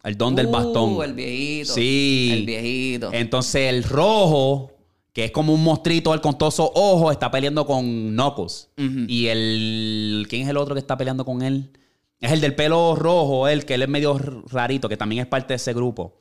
El don del Uh, bastón. el viejito. Sí. El viejito. Entonces el rojo, que es como un monstruito con todos esos ojos, está peleando con Knuckles. Y el... ¿Quién es el otro que está peleando con él? Es el del pelo rojo, él, que él es medio rarito, que también es parte de ese grupo.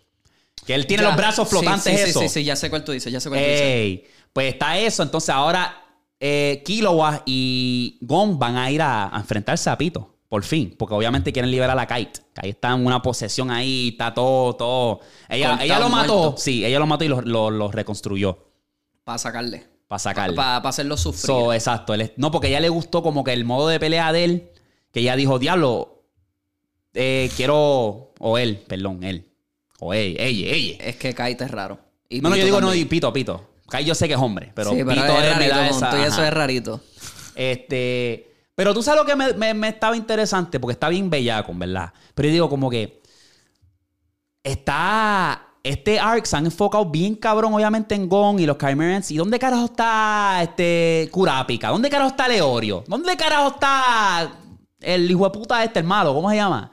Que él tiene Ya. los brazos Sí, flotantes, sí, sí, eso. Sí, sí, ya sé cuál tú dices, ya sé cuál tú dices. Pues está eso. Entonces ahora eh, Killua y Gon van a ir a, a enfrentarse a Pito. Por fin. Porque obviamente quieren liberar a Kite. Kite está en una posesión ahí, está todo, todo. Ella, ella lo mató. muerto. Sí, ella lo mató y lo, lo- lo reconstruyó. Para sacarle. Para sacarle. Para hacerlo sufrir. So, exacto. Él no, porque a ella le gustó como que el modo de pelea de él. Que ella dijo, diablo, eh, quiero. O él, perdón, él. O ella, ella, ella. es que Kite es raro. Y No, no, yo digo no, y Pito, Pito. Kite yo sé que es hombre, pero sí, pero Pito es es, rarito, da esa- y eso es rarito. Este. Pero tú sabes lo que me, me- me estaba interesante, porque está bien bellaco, ¿verdad? Pero yo digo, como que. Está. Este arc se han enfocado bien cabrón, obviamente, en Gon y los Chimerans. ¿Y dónde carajo está este Kurapika? ¿Dónde carajo está Leorio? ¿Dónde carajo está el hijo de puta este, el malo? ¿Cómo se llama?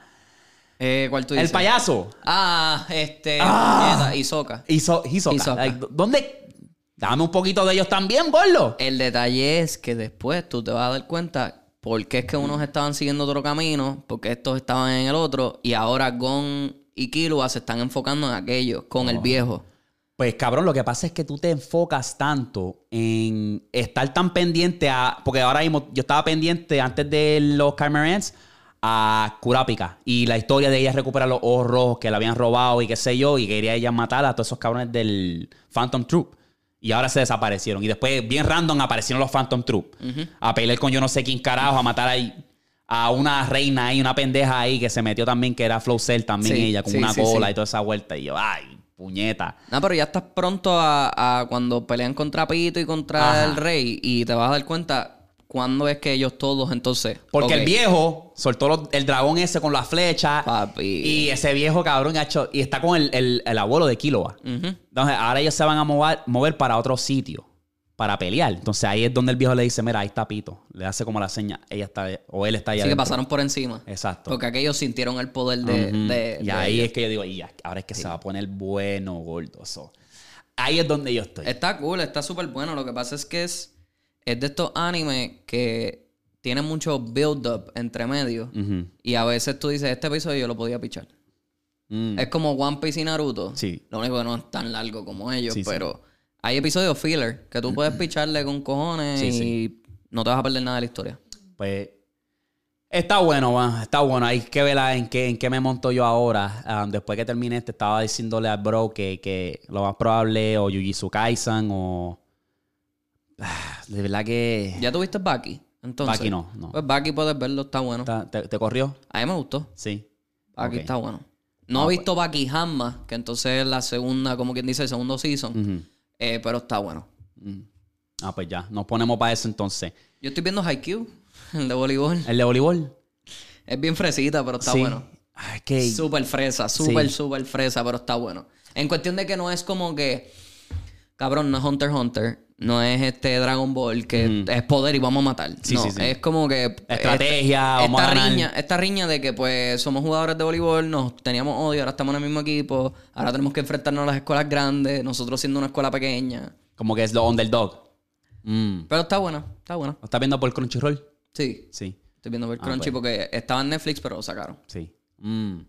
Eh, ¿Cuál tú El dices? payaso. Ah, este. Ah. puñeta, Hisoka. Like, ¿Dónde? Dame un poquito de ellos también, gordo. El detalle es que después tú te vas a dar cuenta por qué es que unos estaban siguiendo otro camino, porque estos estaban en el otro, y ahora Gon y Killua se están enfocando en aquello, con Oh. el viejo. Pues cabrón, lo que pasa es que tú te enfocas tanto en estar tan pendiente a. Porque ahora mismo yo estaba pendiente antes de los Chimerans a Kurapika y la historia de ella recuperar los ojos rojos que la habían robado y qué sé yo, y quería ella matar a todos esos cabrones del Phantom Troop. Y ahora se desaparecieron. Y después, bien random, aparecieron los Phantom Troop. A pelear con yo no sé quién carajo, a matar ahí a una reina ahí, una pendeja ahí que se metió también, que era Flow Cell también Sí, ella, con sí, una sí, cola y toda esa vuelta. Y yo, ay, puñeta. No, pero ya estás pronto a, a cuando pelean contra Pito y contra Ajá. el rey, y te vas a dar cuenta cuándo es que ellos todos entonces. Porque el viejo soltó los- el dragón ese con la flecha. Papi. Y ese viejo cabrón ha hecho- Y está con el, el- el abuelo de Killua. Entonces ahora ellos se van a mover, mover para otro sitio. Para pelear. Entonces ahí es donde el viejo le dice: Mira, ahí está Pito. Le hace como la seña. Ella está. O él está ahí. Así que pasaron por encima. Exacto. Porque aquellos sintieron el poder de. De- y de ahí ellos. es que yo digo: y ya, ahora es que se va a poner bueno, gordo. so. Ahí es donde yo estoy. Está cool, está súper bueno. Lo que pasa es que es, es de estos animes que tienen mucho build-up entre medio. Y a veces tú dices, este episodio yo lo podía pichar. Mm. Es como One Piece y Naruto. Sí. Lo único que no es tan largo como ellos, Sí, sí. Hay episodios filler que tú puedes picharle con cojones Sí, y no te vas a perder nada de la historia. Pues está bueno, man. Está bueno. Hay que ver en qué, en qué me monto yo ahora. Ah, después que termine este, estaba diciéndole al bro que, que lo más probable o Jujutsu Kaisen o... Ah, de verdad que... ¿Ya tuviste Baki? Entonces, Baki no, no. Pues Baki puedes verlo, está bueno. Está- ¿Te, te corrió? A mí me gustó. Sí. Baki está bueno. No Ah, he visto Baki jamás, que entonces es la segunda, como quien dice, el segundo season. Ujú. Eh, pero está bueno. Mm. Ah, pues ya. Nos ponemos para eso entonces. Yo estoy viendo Haikyuu, el de voleibol. ¿El de voleibol? Es bien fresita, pero está sí. bueno. Ah, que... Súper fresa, súper, Sí. súper fresa, pero está bueno. En cuestión de que no es como que, cabrón, no es Hunter x Hunter, no es este Dragon Ball que es poder y vamos a matar. Sí, no, sí, sí. es como que... Estrategia, esta, riña, esta riña de que pues somos jugadores de voleibol, nos teníamos odio, ahora estamos en el mismo equipo, ahora tenemos que enfrentarnos a las escuelas grandes, nosotros siendo una escuela pequeña. Como que es lo underdog. Mm. Pero está buena, está buena. ¿Lo estás viendo por Crunchyroll? Sí, Sí. estoy viendo el Ah, Crunchy pues. porque estaba en Netflix, pero lo sacaron. Sí. Mm.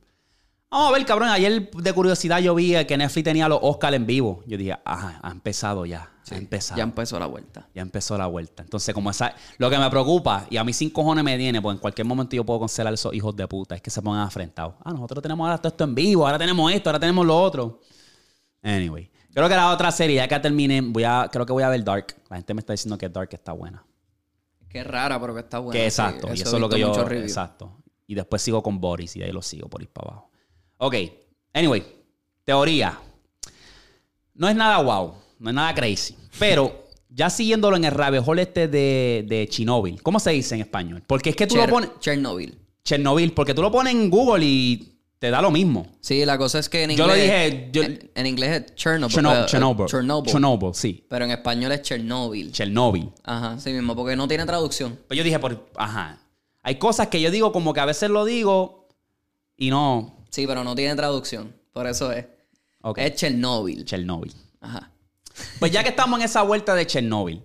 Vamos a ver, cabrón. Ayer de curiosidad yo vi que Netflix tenía los Oscars en vivo. Yo dije, ajá, ha empezado ya. Empezado. Ya Ya, empezó la vuelta. empezó la vuelta. Entonces, como esa. Lo que me preocupa, y a mí sin cojones me tiene, pues en cualquier momento yo puedo cancelar a esos hijos de puta, es que se pongan afrentados. Ah, nosotros tenemos ahora todo esto en vivo, ahora tenemos esto, ahora tenemos lo otro. Anyway. Creo que la otra serie, ya que termine, voy a, creo que voy a ver Dark. La gente me está diciendo que Dark está buena. Qué rara, pero que está buena. que sí. exacto. y eso es lo que yo. Exacto. Y después sigo con Boris y de ahí lo sigo por ir para abajo. Ok. Anyway, teoría. No es nada wow. No es nada crazy. Pero ya siguiéndolo en el rabbit hole este de, de Chernobyl. ¿Cómo se dice en español? Porque es que tú Cher- lo pones. Chernobyl. Chernobyl. Porque tú lo pones en Google y te da lo mismo. Sí, la cosa es que en Yo inglés... lo dije, yo- en, en inglés es Chernobyl. Chernobyl. eh, Chernobyl. Chernobyl. Chernobyl, sí. Pero en español es Chernobyl. Chernobyl. Ajá, sí mismo, porque no tiene traducción. Pero yo dije, por, ajá. Hay cosas que yo digo como que a veces lo digo y no. Sí, pero no tiene traducción. Por eso es. Es Chernobyl. Chernobyl. Ajá. Pues ya que estamos en esa vuelta de Chernobyl,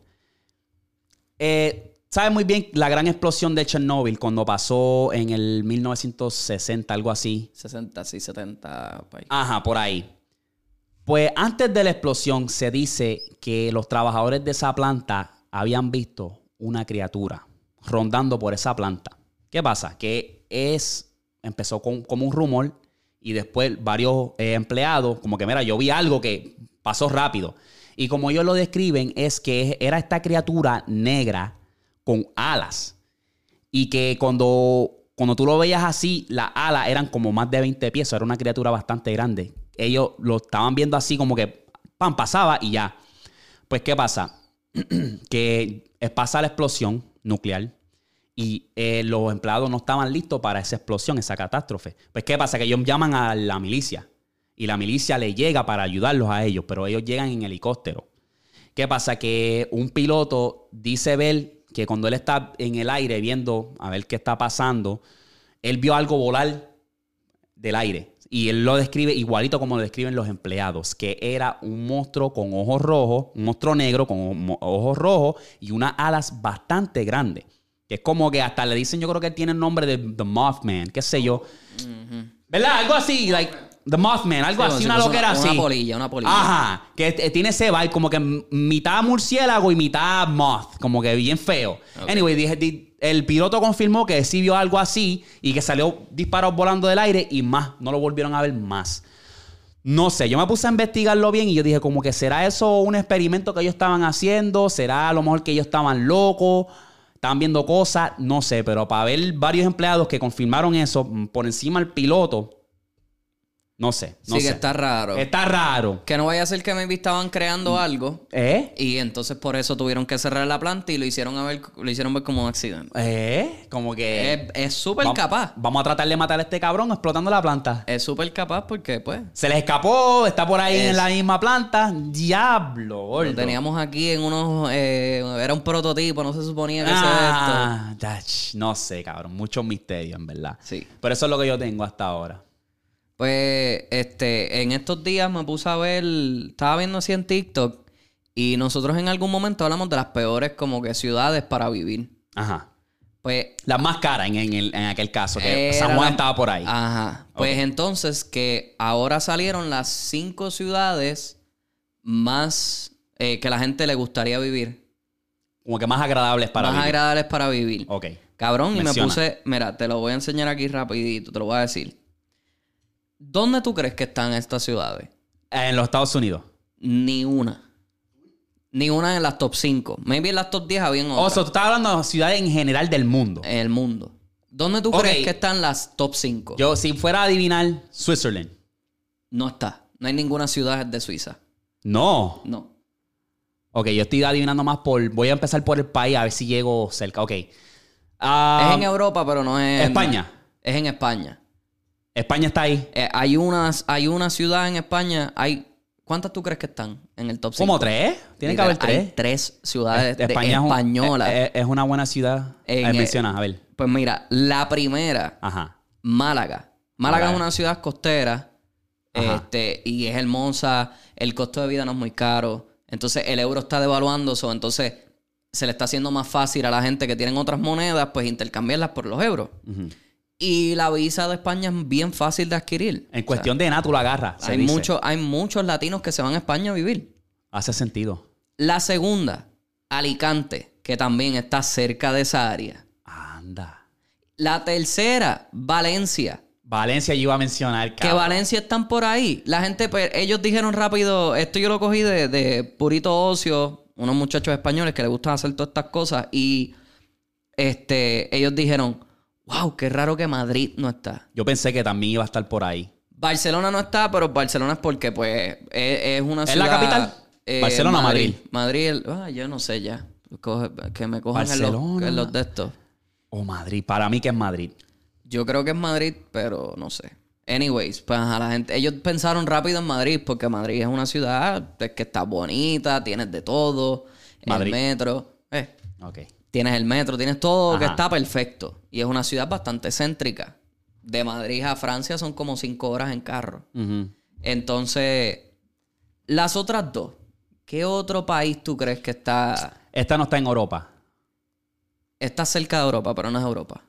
eh, sabes muy bien la gran explosión de Chernobyl cuando pasó en el 1960, algo así. 60, sí, 70. por ahí. Ajá, por ahí. Pues antes de la explosión se dice que los trabajadores de esa planta habían visto una criatura rondando por esa planta. ¿Qué pasa? Que es, empezó con, como un rumor y después varios eh, empleados, como que mira, yo vi algo que pasó rápido. Y como ellos lo describen, es que era esta criatura negra con alas. Y que cuando, cuando tú lo veías así, las alas eran como más de 20 pies. Era una criatura bastante grande. Ellos lo estaban viendo así como que, pan, pasaba y ya. Pues, ¿qué pasa? que pasa la explosión nuclear y eh, los empleados no estaban listos para esa explosión, esa catástrofe. Pues, ¿qué pasa? Que ellos llaman a la milicia y la milicia le llega para ayudarlos a ellos, pero ellos llegan en helicóptero. ¿Qué pasa? Que un piloto dice ver que cuando él está en el aire viendo a ver qué está pasando, él vio algo volar del aire. Y él lo describe igualito como lo describen los empleados, que era un monstruo con ojos rojos, un monstruo negro con ojos rojos y unas alas bastante grandes. Que es como que hasta le dicen, yo creo que tiene el nombre de The Mothman, qué sé yo. ¿Verdad? Algo así, like The Mothman, algo Sí, así, una loquera una- así. una polilla, una polilla. Ajá, que eh, tiene ese vibe como que mitad murciélago y mitad moth, como que bien feo. Anyway, dije, di- el piloto confirmó que sí vio algo así y que salió disparos volando del aire y más, no lo volvieron a ver más. No sé, yo me puse a investigarlo bien y yo dije como que será eso un experimento que ellos estaban haciendo, será a lo mejor que ellos estaban locos, estaban viendo cosas, no sé, pero para ver varios empleados que confirmaron eso mm, por encima del piloto, no sé, no sí, sé. que está raro. Está raro. Que no vaya a ser que maybe estaban creando algo ¿Eh? y entonces por eso tuvieron que cerrar la planta y lo hicieron a ver, lo hicieron ver como un accidente. ¿Eh? Como que... Es- súper capaz. Vamos a tratar de matar a este cabrón explotando la planta. Es súper capaz porque, pues, Se les escapó, está por ahí Es- en la misma planta. Diablo, gordo. lo teníamos aquí en unos... eh, era un prototipo, no se suponía que Ah, dach, no sé, cabrón. Muchos misterios, en verdad. Sí. Pero eso es lo que yo tengo hasta ahora. Pues, este, en estos días me puse a ver, estaba viendo así en TikTok y nosotros en algún momento hablamos de las peores como que ciudades para vivir. Ajá. Pues, La más cara en, en el- en aquel caso, que San Juan la- estaba por ahí. Ajá. Pues entonces que ahora salieron las cinco ciudades más eh, que la gente le gustaría vivir. Como que más agradables para más vivir. agradables para vivir. Ok. Cabrón, y me puse, mira, te lo voy a enseñar aquí rapidito, te lo voy a decir. ¿Dónde tú crees que están estas ciudades? En los Estados Unidos. Ni una. Ni una en las top 5. Maybe en las top 10 habían O otras. sea, tú estás hablando de ciudades en general del mundo. en el mundo. ¿Dónde tú crees que están las top 5? Yo, si fuera a adivinar, Switzerland. No está. No hay ninguna ciudad de Suiza. No. No. Ok, yo estoy adivinando más por. Voy a empezar por el país a ver si llego cerca. Ok. Ah, es en Europa, pero no es... España. Es en España. España está ahí. Eh, hay, unas, hay una ciudad en España. Hay, ¿Cuántas tú crees que están en el top 5? ¿Como tres? Tiene que haber tres. Hay tres ciudades España españolas. es, es una buena ciudad. En a ver, el- menciona, a ver. Pues mira, la primera, Ajá. Málaga. Málaga es una ciudad costera. Ajá. Este, y es hermosa. El costo de vida no es muy caro. Entonces el euro está devaluando. so, entonces se le está haciendo más fácil a la gente que tienen otras monedas, pues intercambiarlas por los euros. Ujú. Y la visa de España es bien fácil de adquirir. En cuestión de nada, tú la agarras. hay, mucho- hay muchos latinos que se van a España a vivir. Hace sentido. La segunda, Alicante, que también está cerca de esa área. Anda. La tercera, Valencia. Valencia yo iba a mencionar. Que cabrón. Valencia están por ahí. La gente, pues, ellos dijeron rápido, esto yo lo cogí de, de purito ocio, unos muchachos españoles que les gustan hacer todas estas cosas. Y este, ellos dijeron, wow, qué raro que Madrid no está. Yo pensé que también iba a estar por ahí. Barcelona no está, pero Barcelona es porque, pues, es, es una ¿Es ciudad... la capital? Barcelona o Madrid. Madrid, el- ah, yo no sé ya. Coge- que me cojan en los, Barcelona. en los de estos. O Madrid. Para mí que es Madrid. Yo creo que es Madrid, pero no sé. Anyways, pues a la gente, ellos pensaron rápido en Madrid, porque Madrid es una ciudad que está bonita, tienes de todo, Madrid. el metro, eh, Ok. Tienes el metro, tienes todo que Ajá. está perfecto. Y es una ciudad bastante céntrica. de Madrid a Francia son como cinco horas en carro. Entonces, las otras dos, ¿qué otro país tú crees que está, Esta no está en Europa. está cerca de Europa, pero no es Europa?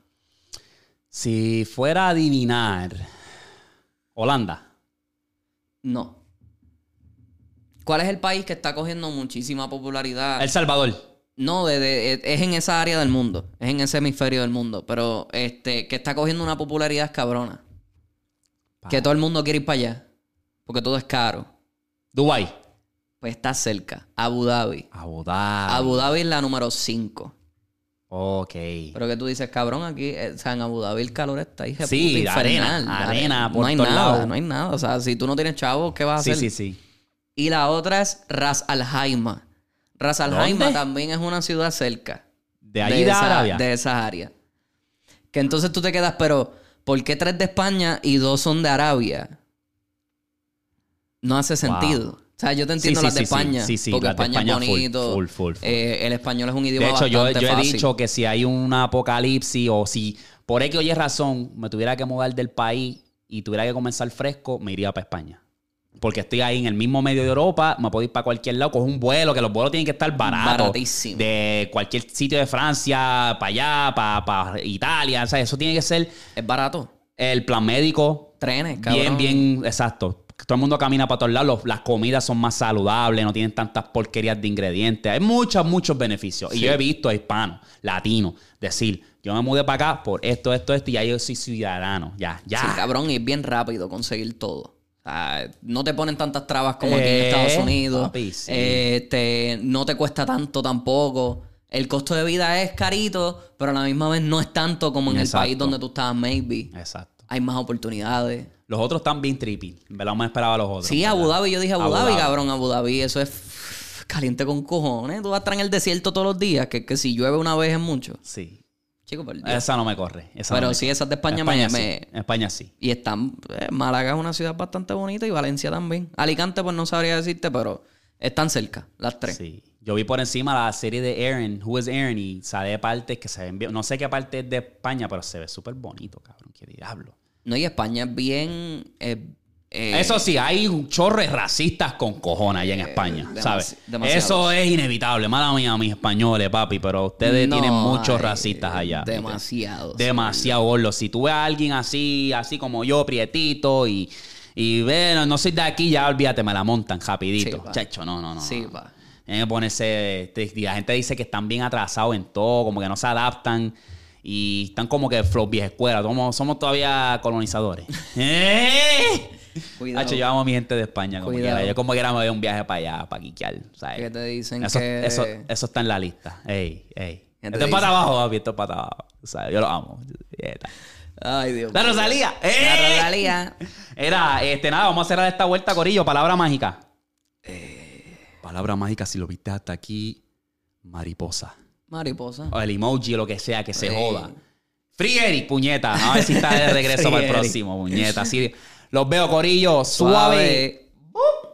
Si fuera a adivinar, Holanda. No. ¿Cuál es el país que está cogiendo muchísima popularidad? El Salvador. No, de- de- es en esa área del mundo, es en ese hemisferio del mundo, pero este que está cogiendo una popularidad cabrona. Que todo el mundo quiere ir para allá, porque todo es caro. Dubai. Pues está cerca, Abu Dhabi. Abu Dhabi. Abu Dhabi es la número 5. Ok. Pero que tú dices, cabrón, aquí, eh, o sea, en Abu Dhabi el calor está de Sí, puta arena, infernal. arena por no hay nada, no hay nada. O sea, si tú no tienes chavos, ¿qué vas a Sí, hacer? sí, sí. Y la otra es Ras Al Jaima. Ras Al también es una ciudad cerca. De allí de, esa- Arabia. De esa área. Que entonces tú te quedas, pero ¿por qué tres de España y dos son de Arabia? No hace sentido. O sea, yo te entiendo Sí, las de sí. España. Sí, sí, porque las de España, España es bonito. full, full, full. Eh, el español es un idioma De hecho, yo, yo he fácil. dicho que si hay un apocalipsis o si por X o Y razón me tuviera que mudar del país y tuviera que comenzar fresco, me iría para España. Porque estoy ahí en el mismo medio de Europa, me puedo ir para cualquier lado, cojo un vuelo, que los vuelos tienen que estar baratos. Baratísimo. De cualquier sitio de Francia, para allá, para, para Italia. O sea, eso tiene que ser Es barato. el plan médico. Trenes, Bien, cabrón. bien, exacto. Todo el mundo camina para todos lados. los- las comidas son más saludables, no tienen tantas porquerías de ingredientes. Hay muchos, muchos beneficios. Y yo he visto a hispanos, latinos, decir, yo me mudé para acá por esto, esto, esto, y ya yo soy ciudadano. Ya, ya. Sí, cabrón, y es bien rápido conseguir todo. No te ponen tantas trabas como aquí en Eh, Estados Unidos. papi, sí. Eh, te- no te cuesta tanto tampoco. El costo de vida es carito, pero a la misma vez no es tanto como en el país donde tú estabas, maybe. Exacto. Hay más oportunidades. Los otros están bien trippy. Verdad me esperaba a los otros. Sí, ¿verdad? Abu Dhabi, yo dije Abu, Abu Dhabi, Dhabi. cabrón, Abu Dhabi, eso es caliente con cojones. Tú vas a estar en el desierto todos los días, que, que si llueve una vez es mucho. Sí. Chico, por Dios. Esa no me corre. esa Pero no me sí, corre. esas de España, España me, sí. España sí. Y están. eh, Málaga es una ciudad bastante bonita y Valencia también. Alicante, pues no sabría decirte, pero están cerca, las tres. Sí. Yo vi por encima la serie de Aaron, Who is Aaron, y sale partes que se ven bien. No sé qué parte es de España, pero se ve súper bonito, cabrón. Qué diablo. No, y España es bien. eh, eh, Eso sí, hay de racistas con cojones allá en España, demasi- ¿sabes? Eso es inevitable. Mala mía, mis españoles, papi, pero ustedes no tienen muchos racistas allá. Demasiados. Demasiado gordo. Si tú ves a alguien así, así como yo, prietito, y, y bueno, no soy de aquí, ya olvídate, me la montan rapidito. Sí. Chacho, no, no, no. Sí, no. Tienen que ponerse. te- y la gente dice que están bien atrasados en todo, como que no se adaptan. Y están como que flow vieja escuela. Somos, somos todavía colonizadores. ¡Eh! Cuidado. Hacho, llevamos a mi gente de España. Como Cuidado. quiera. Yo como quiera me voy a un viaje para allá, para quiquear. ¿sabes? Que te dicen eso, que- eso, eso está en la lista. Ey, ey. ¿Qué Esto es para abajo, papi. Esto es para abajo. Sea, yo lo amo. Ay, Dios. La Rosalía. ¡Eh! La Rosalía. Era, este, nada, vamos a cerrar esta vuelta, Corillo. Palabra mágica. Palabra mágica, si lo viste hasta aquí, mariposa. Mariposa. O el emoji o lo que sea, que se Sí. joda. Free Eric, puñeta. A ver si está de regreso para el próximo, puñeta. Así, los veo, Corillo, suave. Suave.